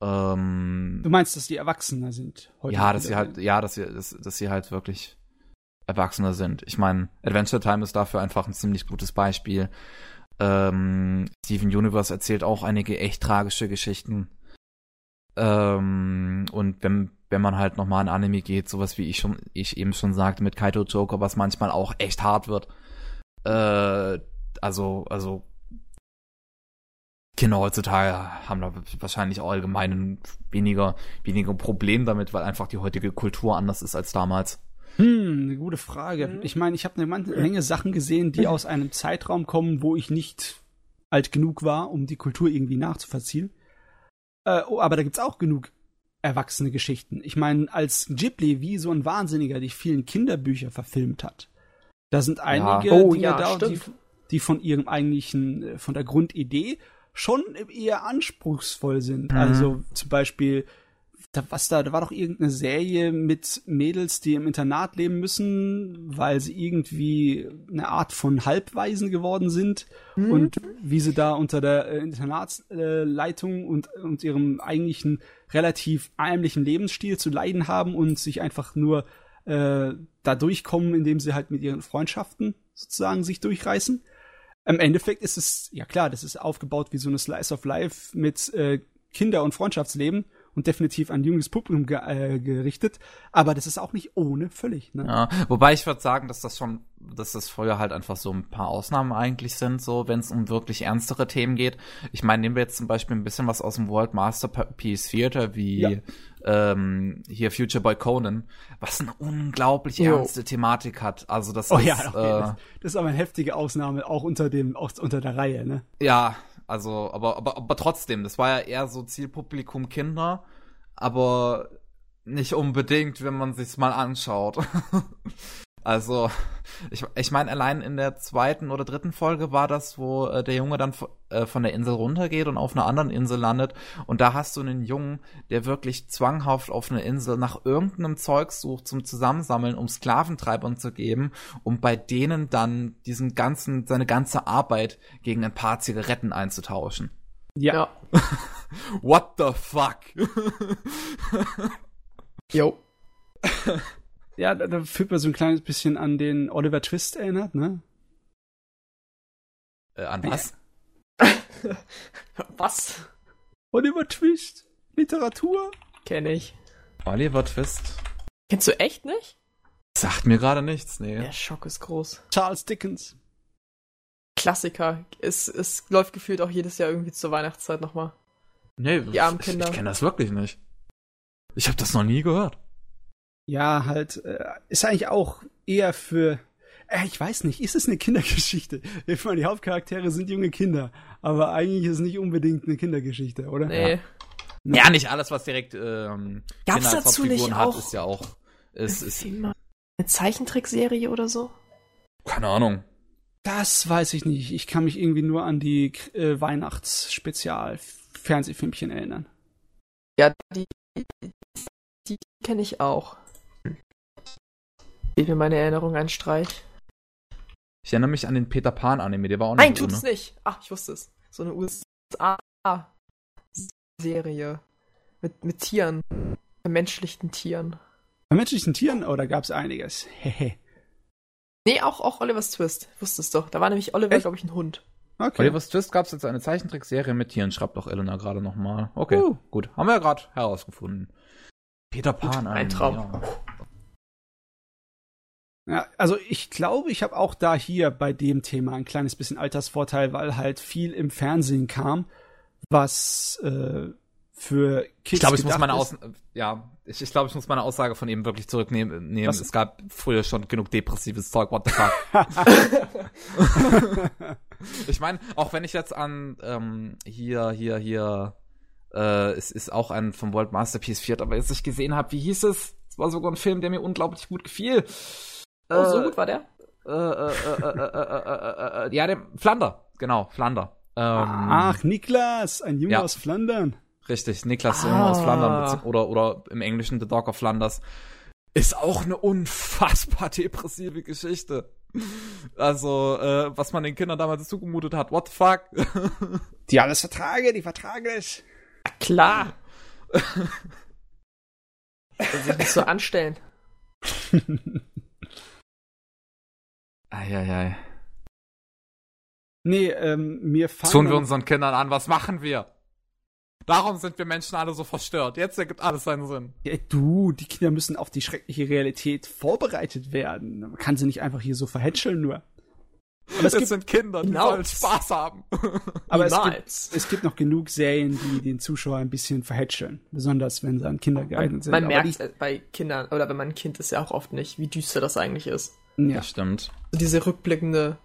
Ähm, Du meinst, dass die Erwachsener sind? heute ja, dass sie halt, ja, dass sie, dass, dass sie halt wirklich Erwachsener sind. Ich meine, Adventure Time ist dafür einfach ein ziemlich gutes Beispiel. Ähm, Steven Universe erzählt auch einige echt tragische Geschichten. Ähm, und wenn, wenn man halt nochmal an Anime geht, sowas wie ich schon, ich eben schon sagte, mit Kaito Joker, was manchmal auch echt hart wird. Äh, also, also Kinder heutzutage haben da wahrscheinlich auch allgemein weniger, weniger Problem damit, weil einfach die heutige Kultur anders ist als damals. Hm, eine gute Frage. Ich meine, ich habe eine Menge Sachen gesehen, die aus einem Zeitraum kommen, wo ich nicht alt genug war, um die Kultur irgendwie nachzuvollziehen. Äh, oh, aber da gibt's auch genug erwachsene Geschichten. Ich meine, als Ghibli wie so ein Wahnsinniger die vielen Kinderbücher verfilmt hat, da sind einige Oh, Dinge ja, da, die, die von ihrem eigentlichen, äh, von der Grundidee schon eher anspruchsvoll sind. Mhm. Also zum Beispiel, da, was da, da war doch irgendeine Serie mit Mädels, die im Internat leben müssen, weil sie irgendwie eine Art von Halbwaisen geworden sind Hm? und wie sie da unter der äh, Internatsleitung und, und ihrem eigentlichen relativ ärmlichen Lebensstil zu leiden haben und sich einfach nur äh, da durchkommen, indem sie halt mit ihren Freundschaften sozusagen sich durchreißen. Im Endeffekt ist es, ja klar, das ist aufgebaut wie so eine Slice of Life mit äh, Kinder- und Freundschaftsleben und definitiv an junges Publikum ge äh, gerichtet, aber das ist auch nicht ohne völlig. Ne? Ja, wobei ich würde sagen, dass das schon, dass das früher halt einfach so ein paar Ausnahmen eigentlich sind, so wenn es um wirklich ernstere Themen geht. Ich meine, nehmen wir jetzt zum Beispiel ein bisschen was aus dem World Masterpiece Theater wie Ja. ähm, hier Future Boy Conan, was eine unglaublich ernste Thematik hat. Also das Oh ist ja, okay, äh, das, das ist aber eine heftige Ausnahme, auch unter dem, auch unter der Reihe, ne? Ja, also, aber, aber, aber trotzdem, das war ja eher so Zielpublikum Kinder, aber nicht unbedingt, wenn man sich's mal anschaut. also, ich, ich meine, allein in der zweiten oder dritten Folge war das, wo äh, der Junge dann äh, von der Insel runtergeht und auf einer anderen Insel landet. Und da hast du einen Jungen, der wirklich zwanghaft auf einer Insel nach irgendeinem Zeug sucht zum Zusammensammeln, um Sklaventreibern zu geben, um bei denen dann diesen ganzen, seine ganze Arbeit gegen ein paar Zigaretten einzutauschen. Ja. What the fuck? Jo. Ja, da, da fühlt man so ein kleines bisschen an den Oliver Twist erinnert, ne? äh, an was? Was? Oliver Twist? Literatur? Kenne ich. Oliver Twist? Kennst du echt nicht? Sagt mir gerade nichts, nee. Der Schock ist groß. Charles Dickens. Klassiker. Es, es läuft gefühlt auch jedes Jahr irgendwie zur Weihnachtszeit nochmal. Nee, Die armen ich, Kinder. ich kenne das wirklich nicht. Ich habe das noch nie gehört. Ja, halt, äh, ist eigentlich auch eher für. Äh, ich weiß nicht, ist es eine Kindergeschichte? Ich meine, die Hauptcharaktere sind junge Kinder, aber eigentlich ist es nicht unbedingt eine Kindergeschichte, oder? Nee. Ja, nicht alles, was direkt ähm, Gab's Kinder als dazu Hauptfiguren nicht hat, auch- ist ja auch. Ist, ist, Eine Zeichentrickserie oder so? keine Ahnung. Das weiß ich nicht. Ich kann mich irgendwie nur an die äh, Weihnachtsspezial-Fernsehfilmchen erinnern. Ja, die, die, die kenne ich auch. Geht mir meine Erinnerung ein Streich. Ich erinnere mich an den Peter Pan Anime, der war auch Nein, nicht tut so, es ne? nicht. Ach, ich wusste es. So eine USA-Serie. Mit, mit Tieren. Vermenschlichten Tieren. Bei menschlichen Tieren, oh, da gab es einiges. Hehe. Nee, auch, auch Oliver's Twist. Wusstest doch. Da war nämlich Oliver, glaube ich, ein Hund. Okay. Oliver's Twist gab es jetzt eine Zeichentrickserie mit Tieren, schreibt doch Elena gerade nochmal. Okay, Uh. gut. Haben wir ja gerade herausgefunden. Peter Pan. ein ein- Traum. Ja. Ja, also ich glaube, ich habe auch da hier bei dem Thema ein kleines bisschen Altersvorteil, weil halt viel im Fernsehen kam, was äh, für Kids Ich glaube, ich muss meine. Aus ja, ich, ich glaube, ich muss meine Aussage von eben wirklich zurücknehmen. Nehmen. Es gab früher schon genug depressives Zeug. What the fuck? ich meine, auch wenn ich jetzt an ähm, hier, hier, hier, äh, es ist auch ein vom World Masterpiece 4, aber jetzt ich gesehen habe, wie hieß es? Es war sogar ein Film, der mir unglaublich gut gefiel. Oh, so Äh, gut war der? Äh, äh, äh, äh, äh, äh, äh, äh, ja, der Flander, genau, Flander. Ähm, Ach, Niklas, ein Junge Ja. aus Flandern. Richtig, Niklas Ah. Junge aus Flandern oder, oder im Englischen The Dog of Flanders. Ist auch eine unfassbar depressive Geschichte. Also, äh, was man den Kindern damals zugemutet hat, what the fuck? Die alles vertrage, die vertrage es. Klar. Sich nicht so anstellen. Eieiei. Nee, ähm, mir fallen. Tun wir unseren Kindern an, was machen wir? Darum sind wir Menschen alle so verstört. Jetzt ergibt alles seinen Sinn. Ja, du, die Kinder müssen auf die schreckliche Realität vorbereitet werden. Man kann sie nicht einfach hier so verhätscheln nur. Aber es Es gibt, sind Kinder, die sollen Spaß haben. aber es gibt, es gibt noch genug Serien, die den Zuschauer ein bisschen verhätscheln. Besonders wenn sie an Kinder geeignet sind. Man Aber merkt äh, bei Kindern, oder wenn man ein Kind ist, ja auch oft nicht, wie düster das eigentlich ist. Ja. Das stimmt. Diese rückblickende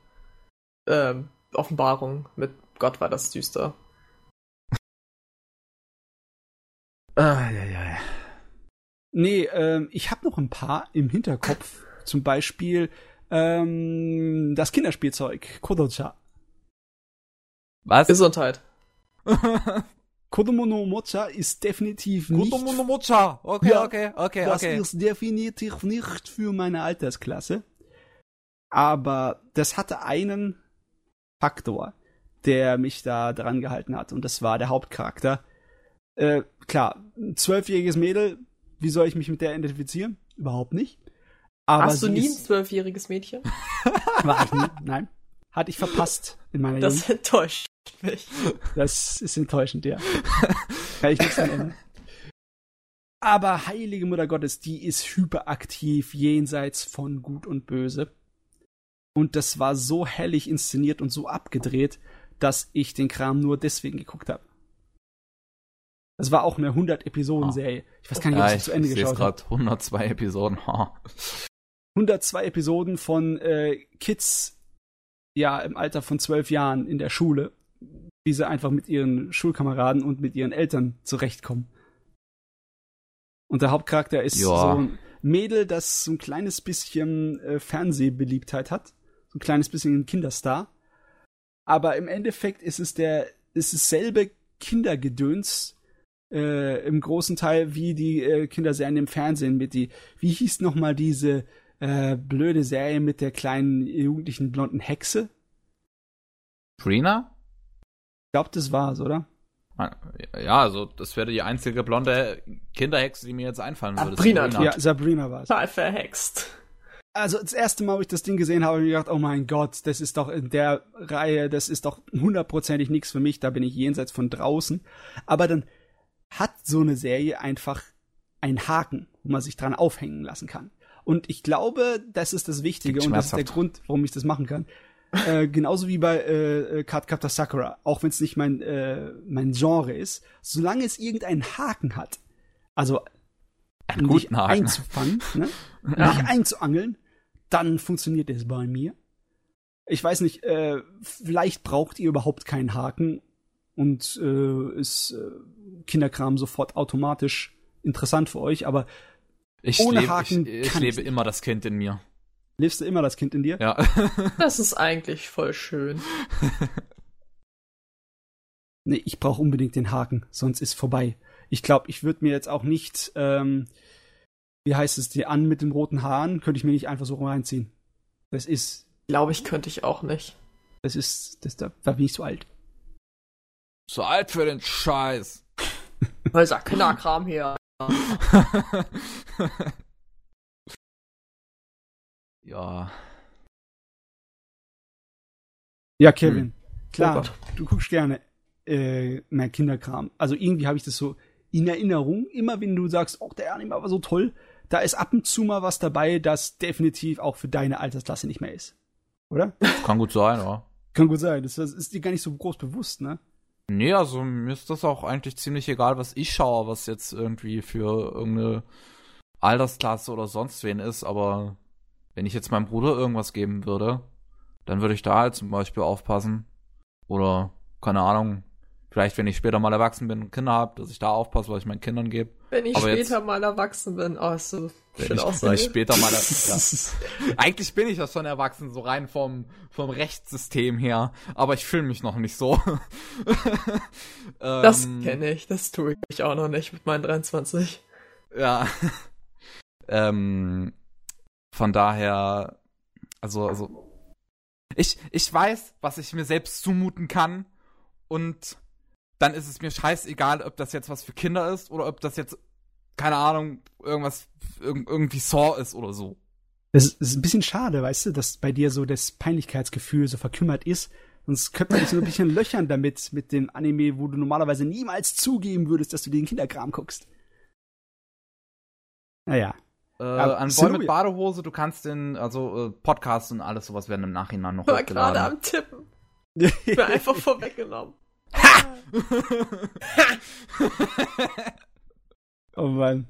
ähm, Offenbarung mit Gott war das düster. Eieiei. Nee, ähm, ich habe noch ein paar im Hinterkopf. Zum Beispiel ähm, das Kinderspielzeug Kodocha. Was? Gesundheit. Kodomo no Mocha ist definitiv nicht. Mocha. Okay, Ja, okay, okay, das okay. ist definitiv nicht für meine Altersklasse. Aber das hatte einen Faktor, der mich da dran gehalten hat. Und das war der Hauptcharakter. Äh, klar, ein zwölfjähriges Mädel, wie soll ich mich mit der identifizieren? Überhaupt nicht. Aber Hast du nie ein zwölfjähriges Mädchen? war ich nie, nein. Hatte ich verpasst in meiner Jugend. Das enttäuscht mich. Das ist enttäuschend, ja. Kann ich nichts ändern. Aber heilige Mutter Gottes, die ist hyperaktiv jenseits von Gut und Böse. Und das war so hellig inszeniert und so abgedreht, dass ich den Kram nur deswegen geguckt habe. Das war auch eine 100-Episoden-Serie. Ich weiß gar nicht, ob Ja, ich zu Ende geschaut habe. gerade 102 Episoden. Ha. 102 Episoden von äh, Kids, ja, im Alter von zwölf Jahren in der Schule, wie sie einfach mit ihren Schulkameraden und mit ihren Eltern zurechtkommen. Und der Hauptcharakter ist Ja. so ein Mädel, das so ein kleines bisschen äh, Fernsehbeliebtheit hat. Ein kleines bisschen ein Kinderstar. Aber im Endeffekt ist es der, ist es selbe Kindergedöns äh, im großen Teil wie die äh, Kinderserien im Fernsehen mit die, wie hieß noch mal diese äh, blöde Serie mit der kleinen jugendlichen blonden Hexe? Brina? Ich glaube, das war's, oder? Ja, also das wäre die einzige blonde Kinderhexe, die mir jetzt einfallen würde. Sabrina, Sabrina. Ja, Sabrina war's. Total verhext. Also das erste Mal, wo ich das Ding gesehen habe, habe ich mir gedacht, oh mein Gott, das ist doch in der Reihe, das ist doch hundertprozentig nichts für mich, da bin ich jenseits von draußen. Aber dann hat so eine Serie einfach einen Haken, wo man sich dran aufhängen lassen kann. Und ich glaube, das ist das Wichtige und das ist der. Grund, warum ich das machen kann. äh, genauso wie bei äh, äh, Cardcaptor Sakura, auch wenn es nicht mein, äh, mein Genre ist, solange es irgendeinen Haken hat, also Einen guten Haken. einzufangen, ne? um dich einzuangeln, dann funktioniert es bei mir. Ich weiß nicht, äh, vielleicht braucht ihr überhaupt keinen Haken und äh, ist äh, Kinderkram sofort automatisch interessant für euch, aber Ich, Ohne lebe, Haken ich, ich lebe ich immer das Kind in mir. lebst du immer das Kind in dir? Ja. Das ist eigentlich voll schön. Nee, ich brauche unbedingt den Haken, sonst ist vorbei. Ich glaube, ich würde mir jetzt auch nicht, ähm, wie heißt es, die an mit den roten Haaren, könnte ich mir nicht einfach so reinziehen. Das ist, Glaube ich, könnte ich auch nicht. das ist, das, da, da bin ich so alt. Zu alt für den Scheiß. Weil sag Kinderkram hier. Ja. Ja, Kevin. Oh Klar, Gott. du guckst gerne äh, mehr Kinderkram. Also irgendwie habe ich das so in Erinnerung. Immer wenn du sagst, oh, der Anime war so toll, da ist ab und zu mal was dabei, das definitiv auch für deine Altersklasse nicht mehr ist. Oder? Kann gut sein, ja. Kann gut sein. Das, das ist dir gar nicht so groß bewusst, ne? Nee, also mir ist das auch eigentlich ziemlich egal, was ich schaue, was jetzt irgendwie für irgendeine Altersklasse oder sonst wen ist, aber wenn ich jetzt meinem Bruder irgendwas geben würde, dann würde ich da halt zum Beispiel aufpassen. Oder, keine Ahnung, vielleicht wenn ich später mal erwachsen bin und Kinder habe, dass ich da aufpasse, was ich meinen Kindern gebe. Wenn ich Aber später jetzt- mal erwachsen bin. Oh, ist so Wenn schön ich später mal. ja. Eigentlich bin ich ja schon erwachsen, so rein vom, vom Rechtssystem her. Aber ich fühle mich noch nicht so. Das Ähm, kenne ich, das tue ich auch noch nicht mit meinen 23. Ja. ähm, von daher, also, also, ich, ich weiß, was ich mir selbst zumuten kann und dann ist es mir scheißegal, ob das jetzt was für Kinder ist oder ob das jetzt, keine Ahnung, irgendwas, irg irgendwie Saw ist oder so. Das ist, ein bisschen schade, weißt du, dass bei dir so das Peinlichkeitsgefühl so verkümmert ist. Sonst könnte man dich so ein bisschen löchern damit, mit dem Anime, wo du normalerweise niemals zugeben würdest, dass du den Kinderkram guckst. Naja. Äh, an Boy mit Badehose, du kannst den, also äh, Podcasts und alles sowas werden im Nachhinein noch Ich war gerade am Tippen. Ich bin einfach vorweggenommen. oh Mann.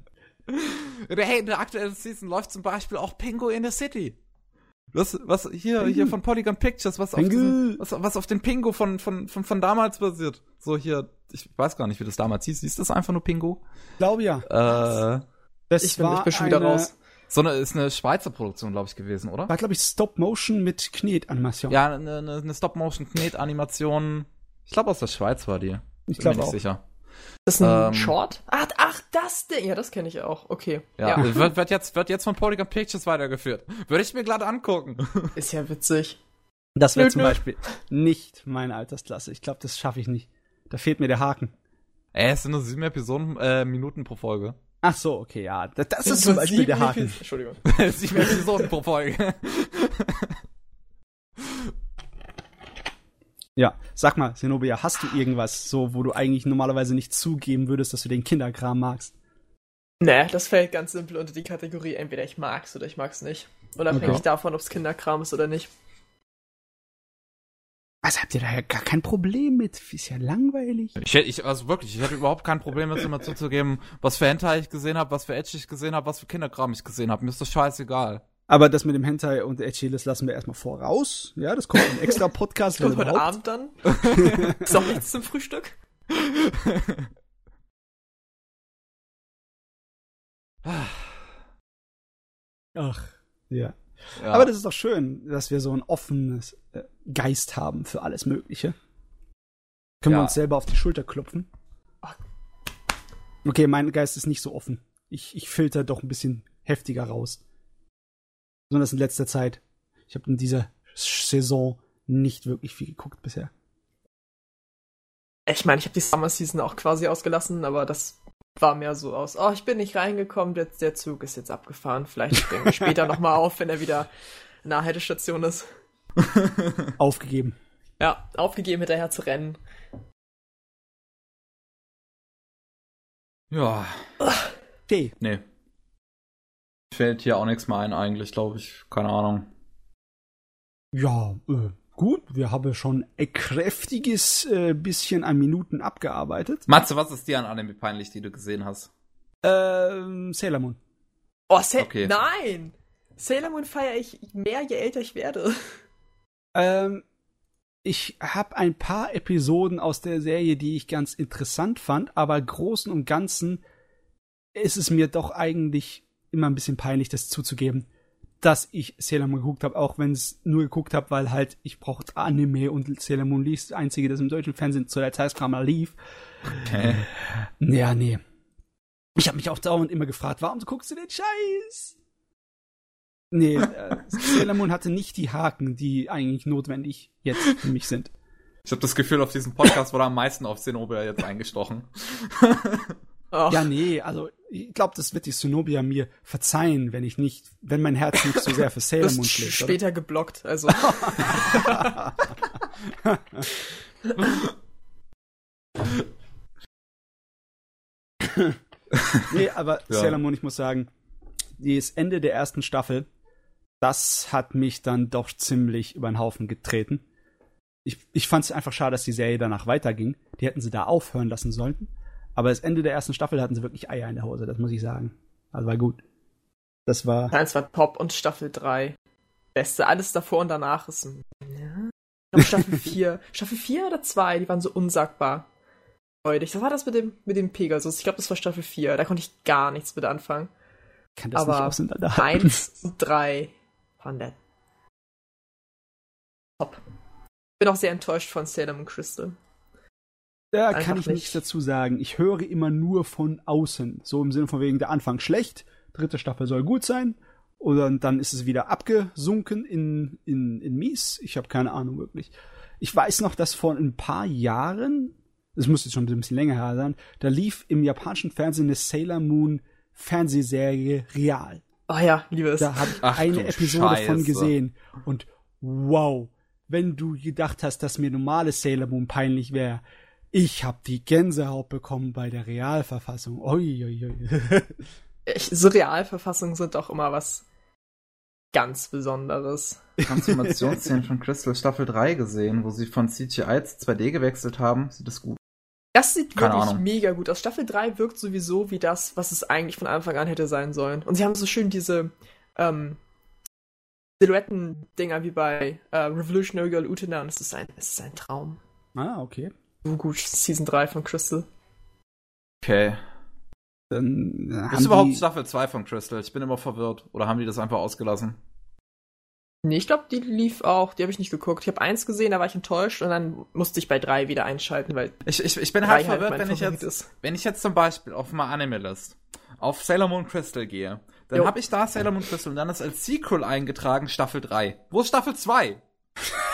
Hey, in der aktuellen Season läuft zum Beispiel auch Pingo in the City. Was, was hier, Pingu. hier von Polygon Pictures, was auf, Pingu. diesen, was, was auf den Pingo von, von, von, von damals basiert. So hier, ich weiß gar nicht, wie das damals hieß. Hieß das einfach nur Pingo? Glaube ja. Äh, Das Ich bin, war ich bin schon wieder eine, raus. so eine, ist eine Schweizer Produktion, glaube ich, gewesen, oder? War, glaube ich, Stop-Motion mit Knetanimation. Ja, eine, eine Stop-Motion-Knet-Animation. Ich glaube, aus der Schweiz war die. ich Bin mir glaube nicht auch. sicher. Das ist ein Ähm, Short? Ach, ach, das Ding. Ja, das kenne ich auch. Okay. Ja, Ja. Wird, wird, jetzt, wird jetzt von Polygon Pictures weitergeführt. Würde ich mir glatt angucken. Ist ja witzig. Das wäre zum nö. Beispiel nicht meine Altersklasse. Ich glaube, das schaffe ich nicht. Da fehlt mir der Haken. Ey, es sind nur sieben Episoden, äh, Minuten pro Folge. Ach so, okay, ja. Das, das ist zum so Beispiel sieben der Haken. Epis- Entschuldigung. sieben Episoden pro Folge. Ja, sag mal, Zenobia, hast du irgendwas, so, wo du eigentlich normalerweise nicht zugeben würdest, dass du den Kinderkram magst? Nee, das fällt ganz simpel unter die Kategorie, entweder ich mag's oder ich mag's nicht. Unabhängig Okay. davon, ob's Kinderkram ist oder nicht. Also habt ihr da ja gar kein Problem mit? Ist ja langweilig. Ich, hätte- ich, also wirklich, ich hätte überhaupt kein Problem, jetzt immer zuzugeben, was für Hentai ich gesehen habe, was für Edge ich gesehen habe, was für Kinderkram ich gesehen habe. Mir ist das scheißegal. Aber das mit dem Hentai und Edgy, das lassen wir erstmal voraus. Ja, das kommt im extra Podcast. Und heute. Abend dann? ist auch nichts zum Frühstück? Ach, ja. Ja. Aber das ist doch schön, dass wir so ein offenes äh, Geist haben für alles Mögliche. Können wir Ja. uns selber auf die Schulter klopfen? Ach. Okay, mein Geist ist nicht so offen. Ich, ich filter doch ein bisschen heftiger raus. Besonders in letzter Zeit. Ich habe in dieser Saison nicht wirklich viel geguckt bisher. Ich meine, ich habe die Summer Season auch quasi ausgelassen, aber das war mehr so aus, oh, ich bin nicht reingekommen, der, der Zug ist jetzt abgefahren. Vielleicht springen wir später nochmal auf, wenn er wieder nahe Haltestation ist. Aufgegeben. Ja, aufgegeben hinterher zu rennen. ja, Okay. nee. Fällt hier auch nichts mehr ein eigentlich, glaube ich. Keine Ahnung. Ja, äh, gut. Wir haben schon ein kräftiges äh, bisschen an Minuten abgearbeitet. Matze, was ist dir an Anime peinlich, die du gesehen hast? Ähm, Sailor Moon. Oh, Sa Okay. nein! Sailor Moon feiere ich mehr, je älter ich werde. Ähm, ich habe ein paar Episoden aus der Serie, die ich ganz interessant fand, aber großen und ganzen ist es mir doch eigentlich immer ein bisschen peinlich, das zuzugeben, dass ich Sailor Moon geguckt habe, auch wenn es nur geguckt habe, weil halt ich brauchte Anime und Sailor Moon lief das einzige, das im deutschen Fernsehen zu der Zeit mal lief. Okay. Ja, nee. Ich habe mich auch dauernd immer gefragt, warum guckst du den Scheiß? Nee, äh, Sailor Moon hatte nicht die Haken, die eigentlich notwendig jetzt für mich sind. Ich habe das Gefühl, auf diesem Podcast wurde am meisten auf Zenobia jetzt eingestochen. Och, Ja, nee, also ich glaube, das wird die Zenobia mir verzeihen, wenn ich nicht, wenn mein Herz nicht so sehr für Sailor Moon sch- schlägt. oder? später geblockt, also. Nee, aber Ja. Sailor Moon, ich muss sagen, das Ende der ersten Staffel, das hat mich dann doch ziemlich über den Haufen getreten. Ich, ich fand es einfach schade, dass die Serie danach weiterging. Die hätten sie da aufhören lassen sollen. Aber das Ende der ersten Staffel hatten sie wirklich Eier in der Hose, das muss ich sagen. Also war gut. Das war. Eins war top und Staffel 3. Beste. Alles davor und danach ist. ein- Ja. Ich glaub, Staffel 4. Staffel 4 oder 2, die waren so unsagbar. Freudig. Was war das mit dem, mit dem Pegasus? Ich glaube, das war Staffel 4. Da konnte ich gar nichts mit anfangen. kann das aber nicht auseinanderhalten. 1 und 3 waren der top. Bin auch sehr enttäuscht von Sailor Moon Crystal. Da Einfach kann ich nicht. nichts dazu sagen. Ich höre immer nur von außen. So im Sinne von wegen der Anfang schlecht, dritte Staffel soll gut sein. Oder dann ist es wieder abgesunken in, in, in mies. Ich habe keine Ahnung wirklich. Ich weiß noch, dass vor ein paar Jahren, das muss jetzt schon ein bisschen länger her sein, da lief im japanischen Fernsehen eine Sailor Moon Fernsehserie Real. Oh ja, liebe es. Da habe ich Ach eine Episode von Scheiße. gesehen. Und wow, wenn du gedacht hast, dass mir normale Sailor Moon peinlich wäre, ich habe die Gänsehaut bekommen bei der Realverfassung. Uiuiui. Ich, so Realverfassungen sind doch immer was ganz Besonderes. Transformationsszenen von Crystal Staffel 3 gesehen, wo sie von CGI zu 2D gewechselt haben. Sieht das gut. Das sieht Keine wirklich Ahnung. mega gut aus. Staffel 3 wirkt sowieso wie das, was es eigentlich von Anfang an hätte sein sollen. Und sie haben so schön diese ähm, Silhouetten-Dinger wie bei äh, Revolutionary Girl Utena und es ist ein, es ist ein Traum. ah, okay. Gut, Season 3 von Crystal. Okay. Dann äh, haben Ist überhaupt die, Staffel 2 von Crystal? Ich bin immer verwirrt. Oder haben die das einfach ausgelassen? Nee, ich glaube, die lief auch, die habe ich nicht geguckt. Ich habe eins gesehen, da war ich enttäuscht und dann musste ich bei drei wieder einschalten, weil Ich, ich, ich bin drei halt verwirrt, wenn ich jetzt, ist. wenn ich jetzt zum Beispiel auf mal Anime List auf Sailor Moon Crystal gehe, dann habe ich da Sailor Moon Crystal und dann ist als Sequel eingetragen Staffel 3. Wo ist Staffel 2?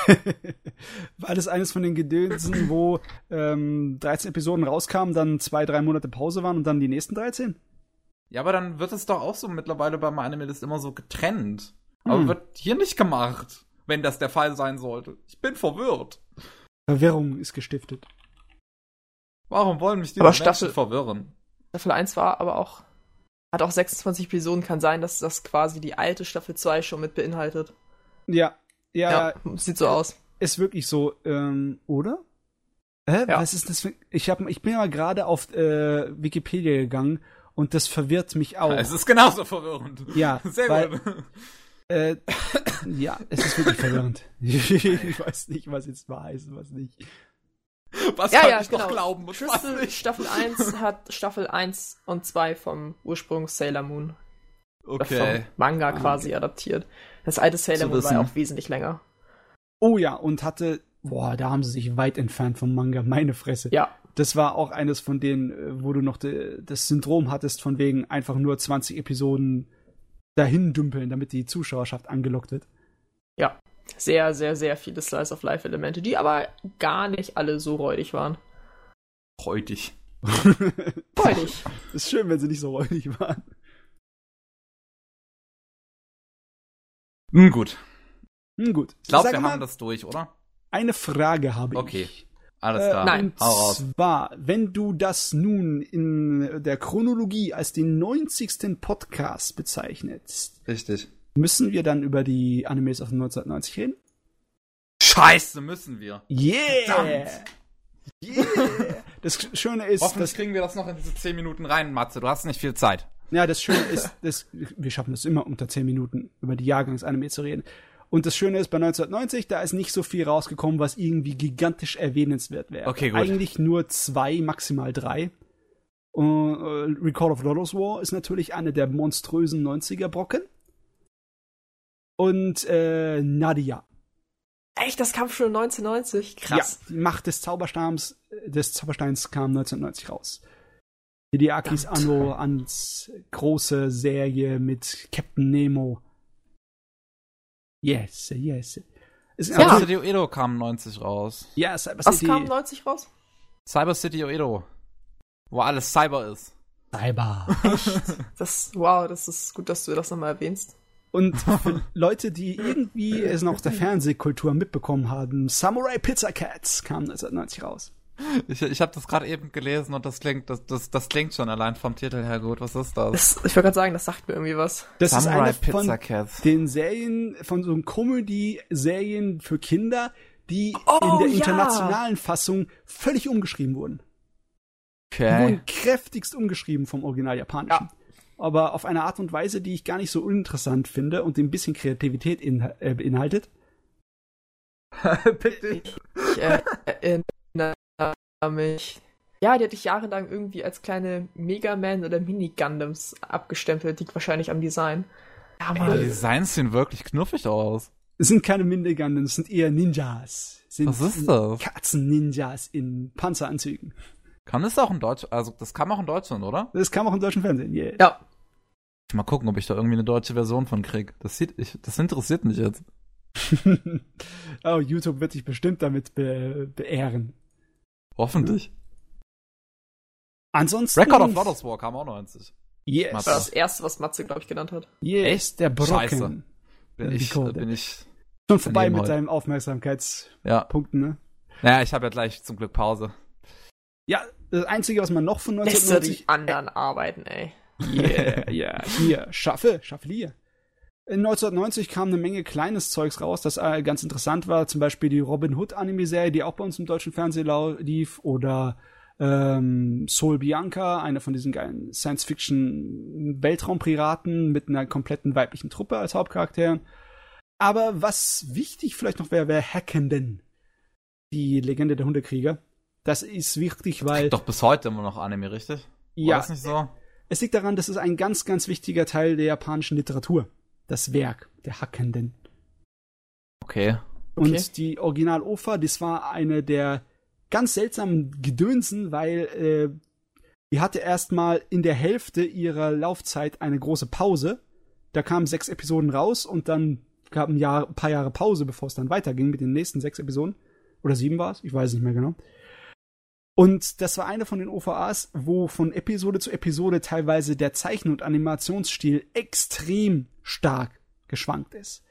war das eines von den Gedönsen, wo ähm, 13 Episoden rauskamen, dann zwei, drei Monate Pause waren und dann die nächsten 13? Ja, aber dann wird es doch auch so mittlerweile beim Anime List immer so getrennt. Aber Hm. wird hier nicht gemacht, wenn das der Fall sein sollte. Ich bin verwirrt. Verwirrung ist gestiftet. Warum wollen mich diese Aber Menschen Staffel- verwirren? Staffel 1 war aber auch, hat auch 26 Episoden, kann sein, dass das quasi die alte Staffel 2 schon mit beinhaltet. Ja, ja, Ja, sieht so aus. ist wirklich so, ähm, oder? Hä? Ja. Was ist das für. Ich, hab, ich bin ja gerade auf äh, Wikipedia gegangen und das verwirrt mich auch. Es ist genauso verwirrend. Ja, Sehr weil- gut. Äh, ja, es ist wirklich verwirrend. ich weiß nicht, was jetzt wahr ist und was nicht. Was Ja, kann ja, ich genau. noch glauben und Crystal? Staffel 1 hat Staffel 1 und 2 vom Ursprung Sailor Moon. oder Okay. Vom Manga Ah, quasi okay. adaptiert. Das alte Sailor Moon war ja auch wesentlich länger. Oh ja, und hatte. Boah, da haben sie sich weit entfernt vom Manga, meine Fresse. Ja. Das war auch eines von denen, äh, wo du noch de, das Syndrom hattest, von wegen einfach nur 20 Episoden dahin dümpeln, damit die Zuschauerschaft angelockt wird. Ja. Sehr, sehr, sehr viele Slice of Life Elemente, die aber gar nicht alle so räudig waren. Freudig. Räudig. ist schön, wenn sie nicht so räudig waren. Hm, gut. Hm, gut. Ich glaube, wir mal, haben das durch, oder? Eine Frage habe Okay. ich. Alles Äh, klar. nein. Und Hau raus. zwar, wenn du das nun in der Chronologie als den 90. Podcast bezeichnest, Richtig. müssen wir dann über die Animes aus den 1990 reden? Scheiße, müssen wir. Yeah! Verdammt. Yeah! Das Schöne ist, Hoffentlich dass, kriegen wir das noch in diese 10 Minuten rein, Matze. Du hast nicht viel Zeit. Ja, das Schöne ist, dass, wir schaffen es immer unter 10 Minuten über die Jahrgangsanime zu reden. Und das Schöne ist, bei 1990, da ist nicht so viel rausgekommen, was irgendwie gigantisch erwähnenswert wäre. Okay, gut. Eigentlich nur zwei, maximal drei. Uh, Recall of Lodoss War ist natürlich eine der monströsen 90er-Brocken. Und äh, Nadia. Echt, das kam schon 1990? Krass. Ja, die Macht des Zauberstabs, des Zaubersteins kam 1990 raus. Hideakis. Anno ans große Serie mit Captain Nemo. Yes, yes. Ist Ja. Cyber City Oedo kam 90 raus. ja, Cyber Was City. kam 90 raus? Cyber City Oedo. Wo alles Cyber ist. Cyber. Das, wow, das ist gut, dass du das nochmal erwähnst. Und für Leute, die irgendwie es noch der Fernsehkultur mitbekommen haben, Samurai Pizza Cats kam 1990 raus. Ich, ich habe das gerade eben gelesen und das klingt, das, das, das klingt schon allein vom Titel her gut. Was ist das? das ich wollte gerade sagen, das sagt mir irgendwie was. Das Samurai ist eine von Pizza Cats. den Serien, von so Comedy-Serien für Kinder, die Oh, in der ja. internationalen Fassung völlig umgeschrieben wurden. Die Okay. wurden kräftigst umgeschrieben vom Original Japanischen. Aber auf eine Art und Weise, die ich gar nicht so uninteressant finde und die ein bisschen Kreativität in, äh, beinhaltet. Ich äh, erinnere mich. Ja, die hatte ich jahrelang irgendwie als kleine Mega Man oder Mini Gundams abgestempelt, liegt wahrscheinlich am Design. Ja, Die Mann. Designs sehen wirklich knuffig aus. Es sind keine Minigundams, es sind eher Ninjas. Sind Was ist das? Katzen-Ninjas in Panzeranzügen. Kann es auch in Deutsch, also das kam auch in Deutschland, oder? Das kam auch im deutschen Fernsehen. Yeah. Ja, Mal gucken, ob ich da irgendwie eine deutsche Version von krieg. Das sieht, ich, das interessiert mich jetzt. oh, YouTube wird dich bestimmt damit be beehren. Hoffentlich. Ansonsten. Record of Lotus War kam auch 90. Yes. das war das erste, was Matze, glaube ich, genannt hat. yes. Echt? Der Brocken. Scheiße. Bin ich, bin ich, Schon vorbei mit heute. deinen Aufmerksamkeitspunkten, ja. ne? Naja, ich habe ja gleich zum Glück Pause. Ja, das Einzige, was man noch von Lässt er die 1990... anderen arbeiten, ey. Yeah, yeah, hier, schaffe, schaffe hier. In 1990 kam eine Menge kleines Zeugs raus, das äh, ganz interessant war. Zum Beispiel die Robin Hood Anime-Serie, die auch bei uns im deutschen Fernsehen lief. Oder ähm, Soul Bianca, eine von diesen geilen Science-Fiction-Weltraumpiraten mit einer kompletten weiblichen Truppe als Hauptcharakteren. Aber was wichtig vielleicht noch wäre, wäre Hackenden. Die Legende der Hundekrieger. Das ist wichtig, weil Doch bis heute immer noch Anime, richtig? War ja, das nicht so? es liegt daran, das ist ein ganz, ganz wichtiger Teil der japanischen Literatur. Das Werk der Hackenden. Okay. Und Okay. die Original-OFA, das war eine der ganz seltsamen Gedönsen, weil äh, die hatte erstmal in der Hälfte ihrer Laufzeit eine große Pause. Da kamen sechs Episoden raus und dann gab ein, Jahr, ein paar Jahre Pause, bevor es dann weiterging mit den nächsten sechs Episoden. Oder sieben war es, ich weiß nicht mehr genau. Und das war eine von den OVAs, wo von Episode zu Episode teilweise der Zeichen- und Animationsstil extrem stark geschwankt ist.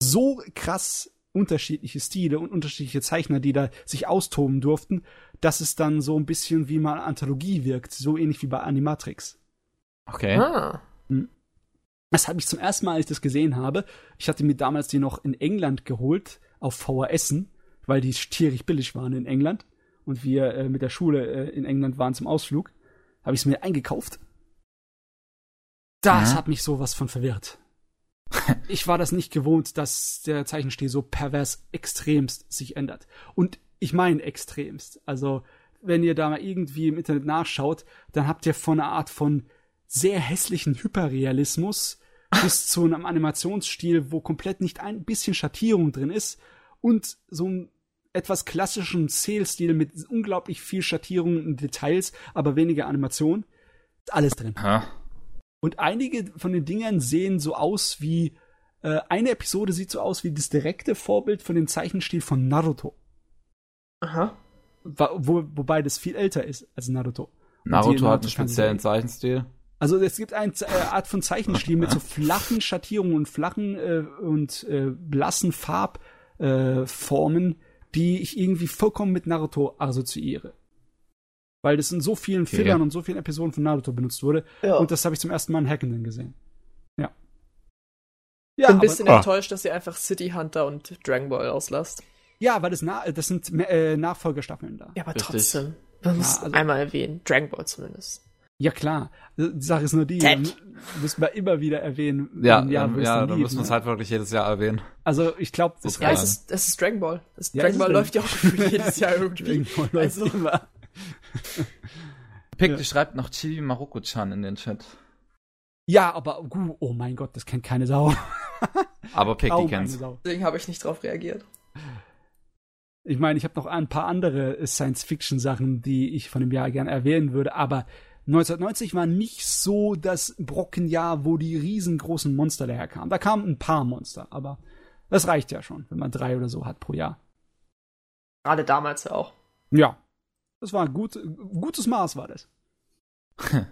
So krass unterschiedliche Stile und unterschiedliche Zeichner, die da sich austoben durften, dass es dann so ein bisschen wie mal Anthologie wirkt, so ähnlich wie bei Animatrix. Okay. Ah. Das habe ich zum ersten Mal, als ich das gesehen habe. Ich hatte mir damals die noch in England geholt, auf VHSen, weil die tierig billig waren in England. Und wir äh, mit der Schule äh, in England waren zum Ausflug. Habe ich es mir eingekauft. Das Ja. hat mich sowas von verwirrt. ich war das nicht gewohnt, dass der Zeichenstil so pervers extremst sich ändert. Und ich meine extremst. Also, wenn ihr da mal irgendwie im Internet nachschaut, dann habt ihr von einer Art von sehr hässlichen Hyperrealismus bis zu einem Animationsstil, wo komplett nicht ein bisschen Schattierung drin ist und so einen etwas klassischen Zählstil mit unglaublich viel Schattierung und Details, aber weniger Animation. Ist alles drin. Ha. Und einige von den Dingern sehen so aus wie äh, eine Episode sieht so aus wie das direkte Vorbild von dem Zeichenstil von Naruto. Aha. Wo, wobei das viel älter ist als Naruto. Naruto hat einen speziellen Zeichenstil. Also es gibt eine äh, Art von Zeichenstil mit so flachen Schattierungen und flachen äh, und äh, blassen Farbformen, äh, die ich irgendwie vollkommen mit Naruto assoziiere. Weil das in so vielen Okay. Fillern und so vielen Episoden von Naruto benutzt wurde. Ja. Und das habe ich zum ersten Mal in Hackenden gesehen. Ja. Ich Ja, bin ein aber- bisschen Ah. enttäuscht, dass ihr einfach City Hunter und Dragon Ball auslasst. ja, weil das, na das sind äh, Nachfolgestaffeln da. Ja, aber Richtig. trotzdem. Man muss also- einmal erwähnen. Dragon Ball zumindest. Ja, klar. Die Sache ist nur die, Ted. müssen wir immer wieder erwähnen. Ja, Jahr, ja, es ja lief, müssen wir es halt wirklich jedes Jahr erwähnen. Also ich glaube, das Ja, es ist, es ist Dragon Ball. Das Ja, Dragon Ball läuft ja auch jedes Jahr irgendwie. Irgendwo läuft Also- immer. Pick, Ja. die schreibt noch Chibi Maroko-chan in den Chat. Ja, aber gu- oh mein Gott, das kennt keine Sau. Aber Pick, die kennt's. Deswegen habe ich nicht drauf reagiert. Ich meine, ich habe noch ein paar andere Science-Fiction-Sachen, die ich von dem Jahr gerne erwähnen würde, aber 1990 war nicht so das Brockenjahr, wo die riesengroßen Monster daherkamen. Da kamen ein paar Monster, aber das reicht ja schon, wenn man drei oder so hat pro Jahr. Gerade damals auch. Ja, das war ein gut, gutes Maß, war das.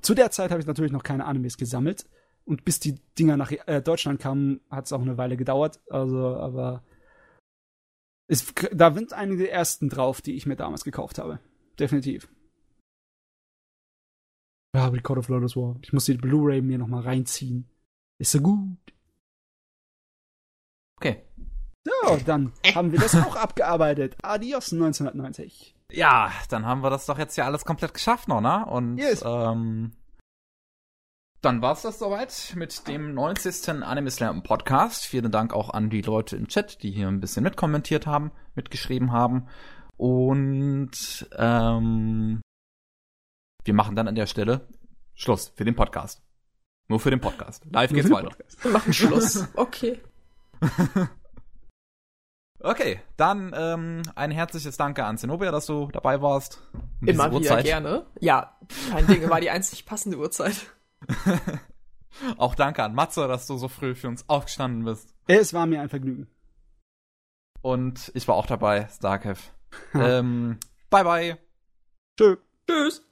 Zu der Zeit habe ich natürlich noch keine Animes gesammelt. Und bis die Dinger nach äh, Deutschland kamen, hat es auch eine Weile gedauert. Also, aber es, da sind einige der ersten drauf, die ich mir damals gekauft habe. Definitiv. Ja, Record of Lotus War. Ich muss die Blu-ray mir noch mal reinziehen. Ist so gut. Okay. So, dann haben wir das auch abgearbeitet. Adios 1990. Ja, dann haben wir das doch jetzt ja alles komplett geschafft noch, ne? Und Yes. ähm, dann war's das soweit mit dem 90. Anime Slam Podcast. Vielen Dank auch an die Leute im Chat, die hier ein bisschen mitkommentiert haben, mitgeschrieben haben. Und ähm, wir machen dann an der Stelle Schluss für den Podcast. Nur für den Podcast. Live Nur geht's weiter. Podcast. Wir machen Schluss. Okay. Okay, dann ähm, ein herzliches Danke an Zenobia, dass du dabei warst. Um Immer wieder Uhrzeit. gerne. Ja, kein Ding, war die einzig passende Uhrzeit. Auch danke an Matze, dass du so früh für uns aufgestanden bist. Es war mir ein Vergnügen. Und ich war auch dabei, Starkev. ähm, bye bye. Tschö. Tschüss.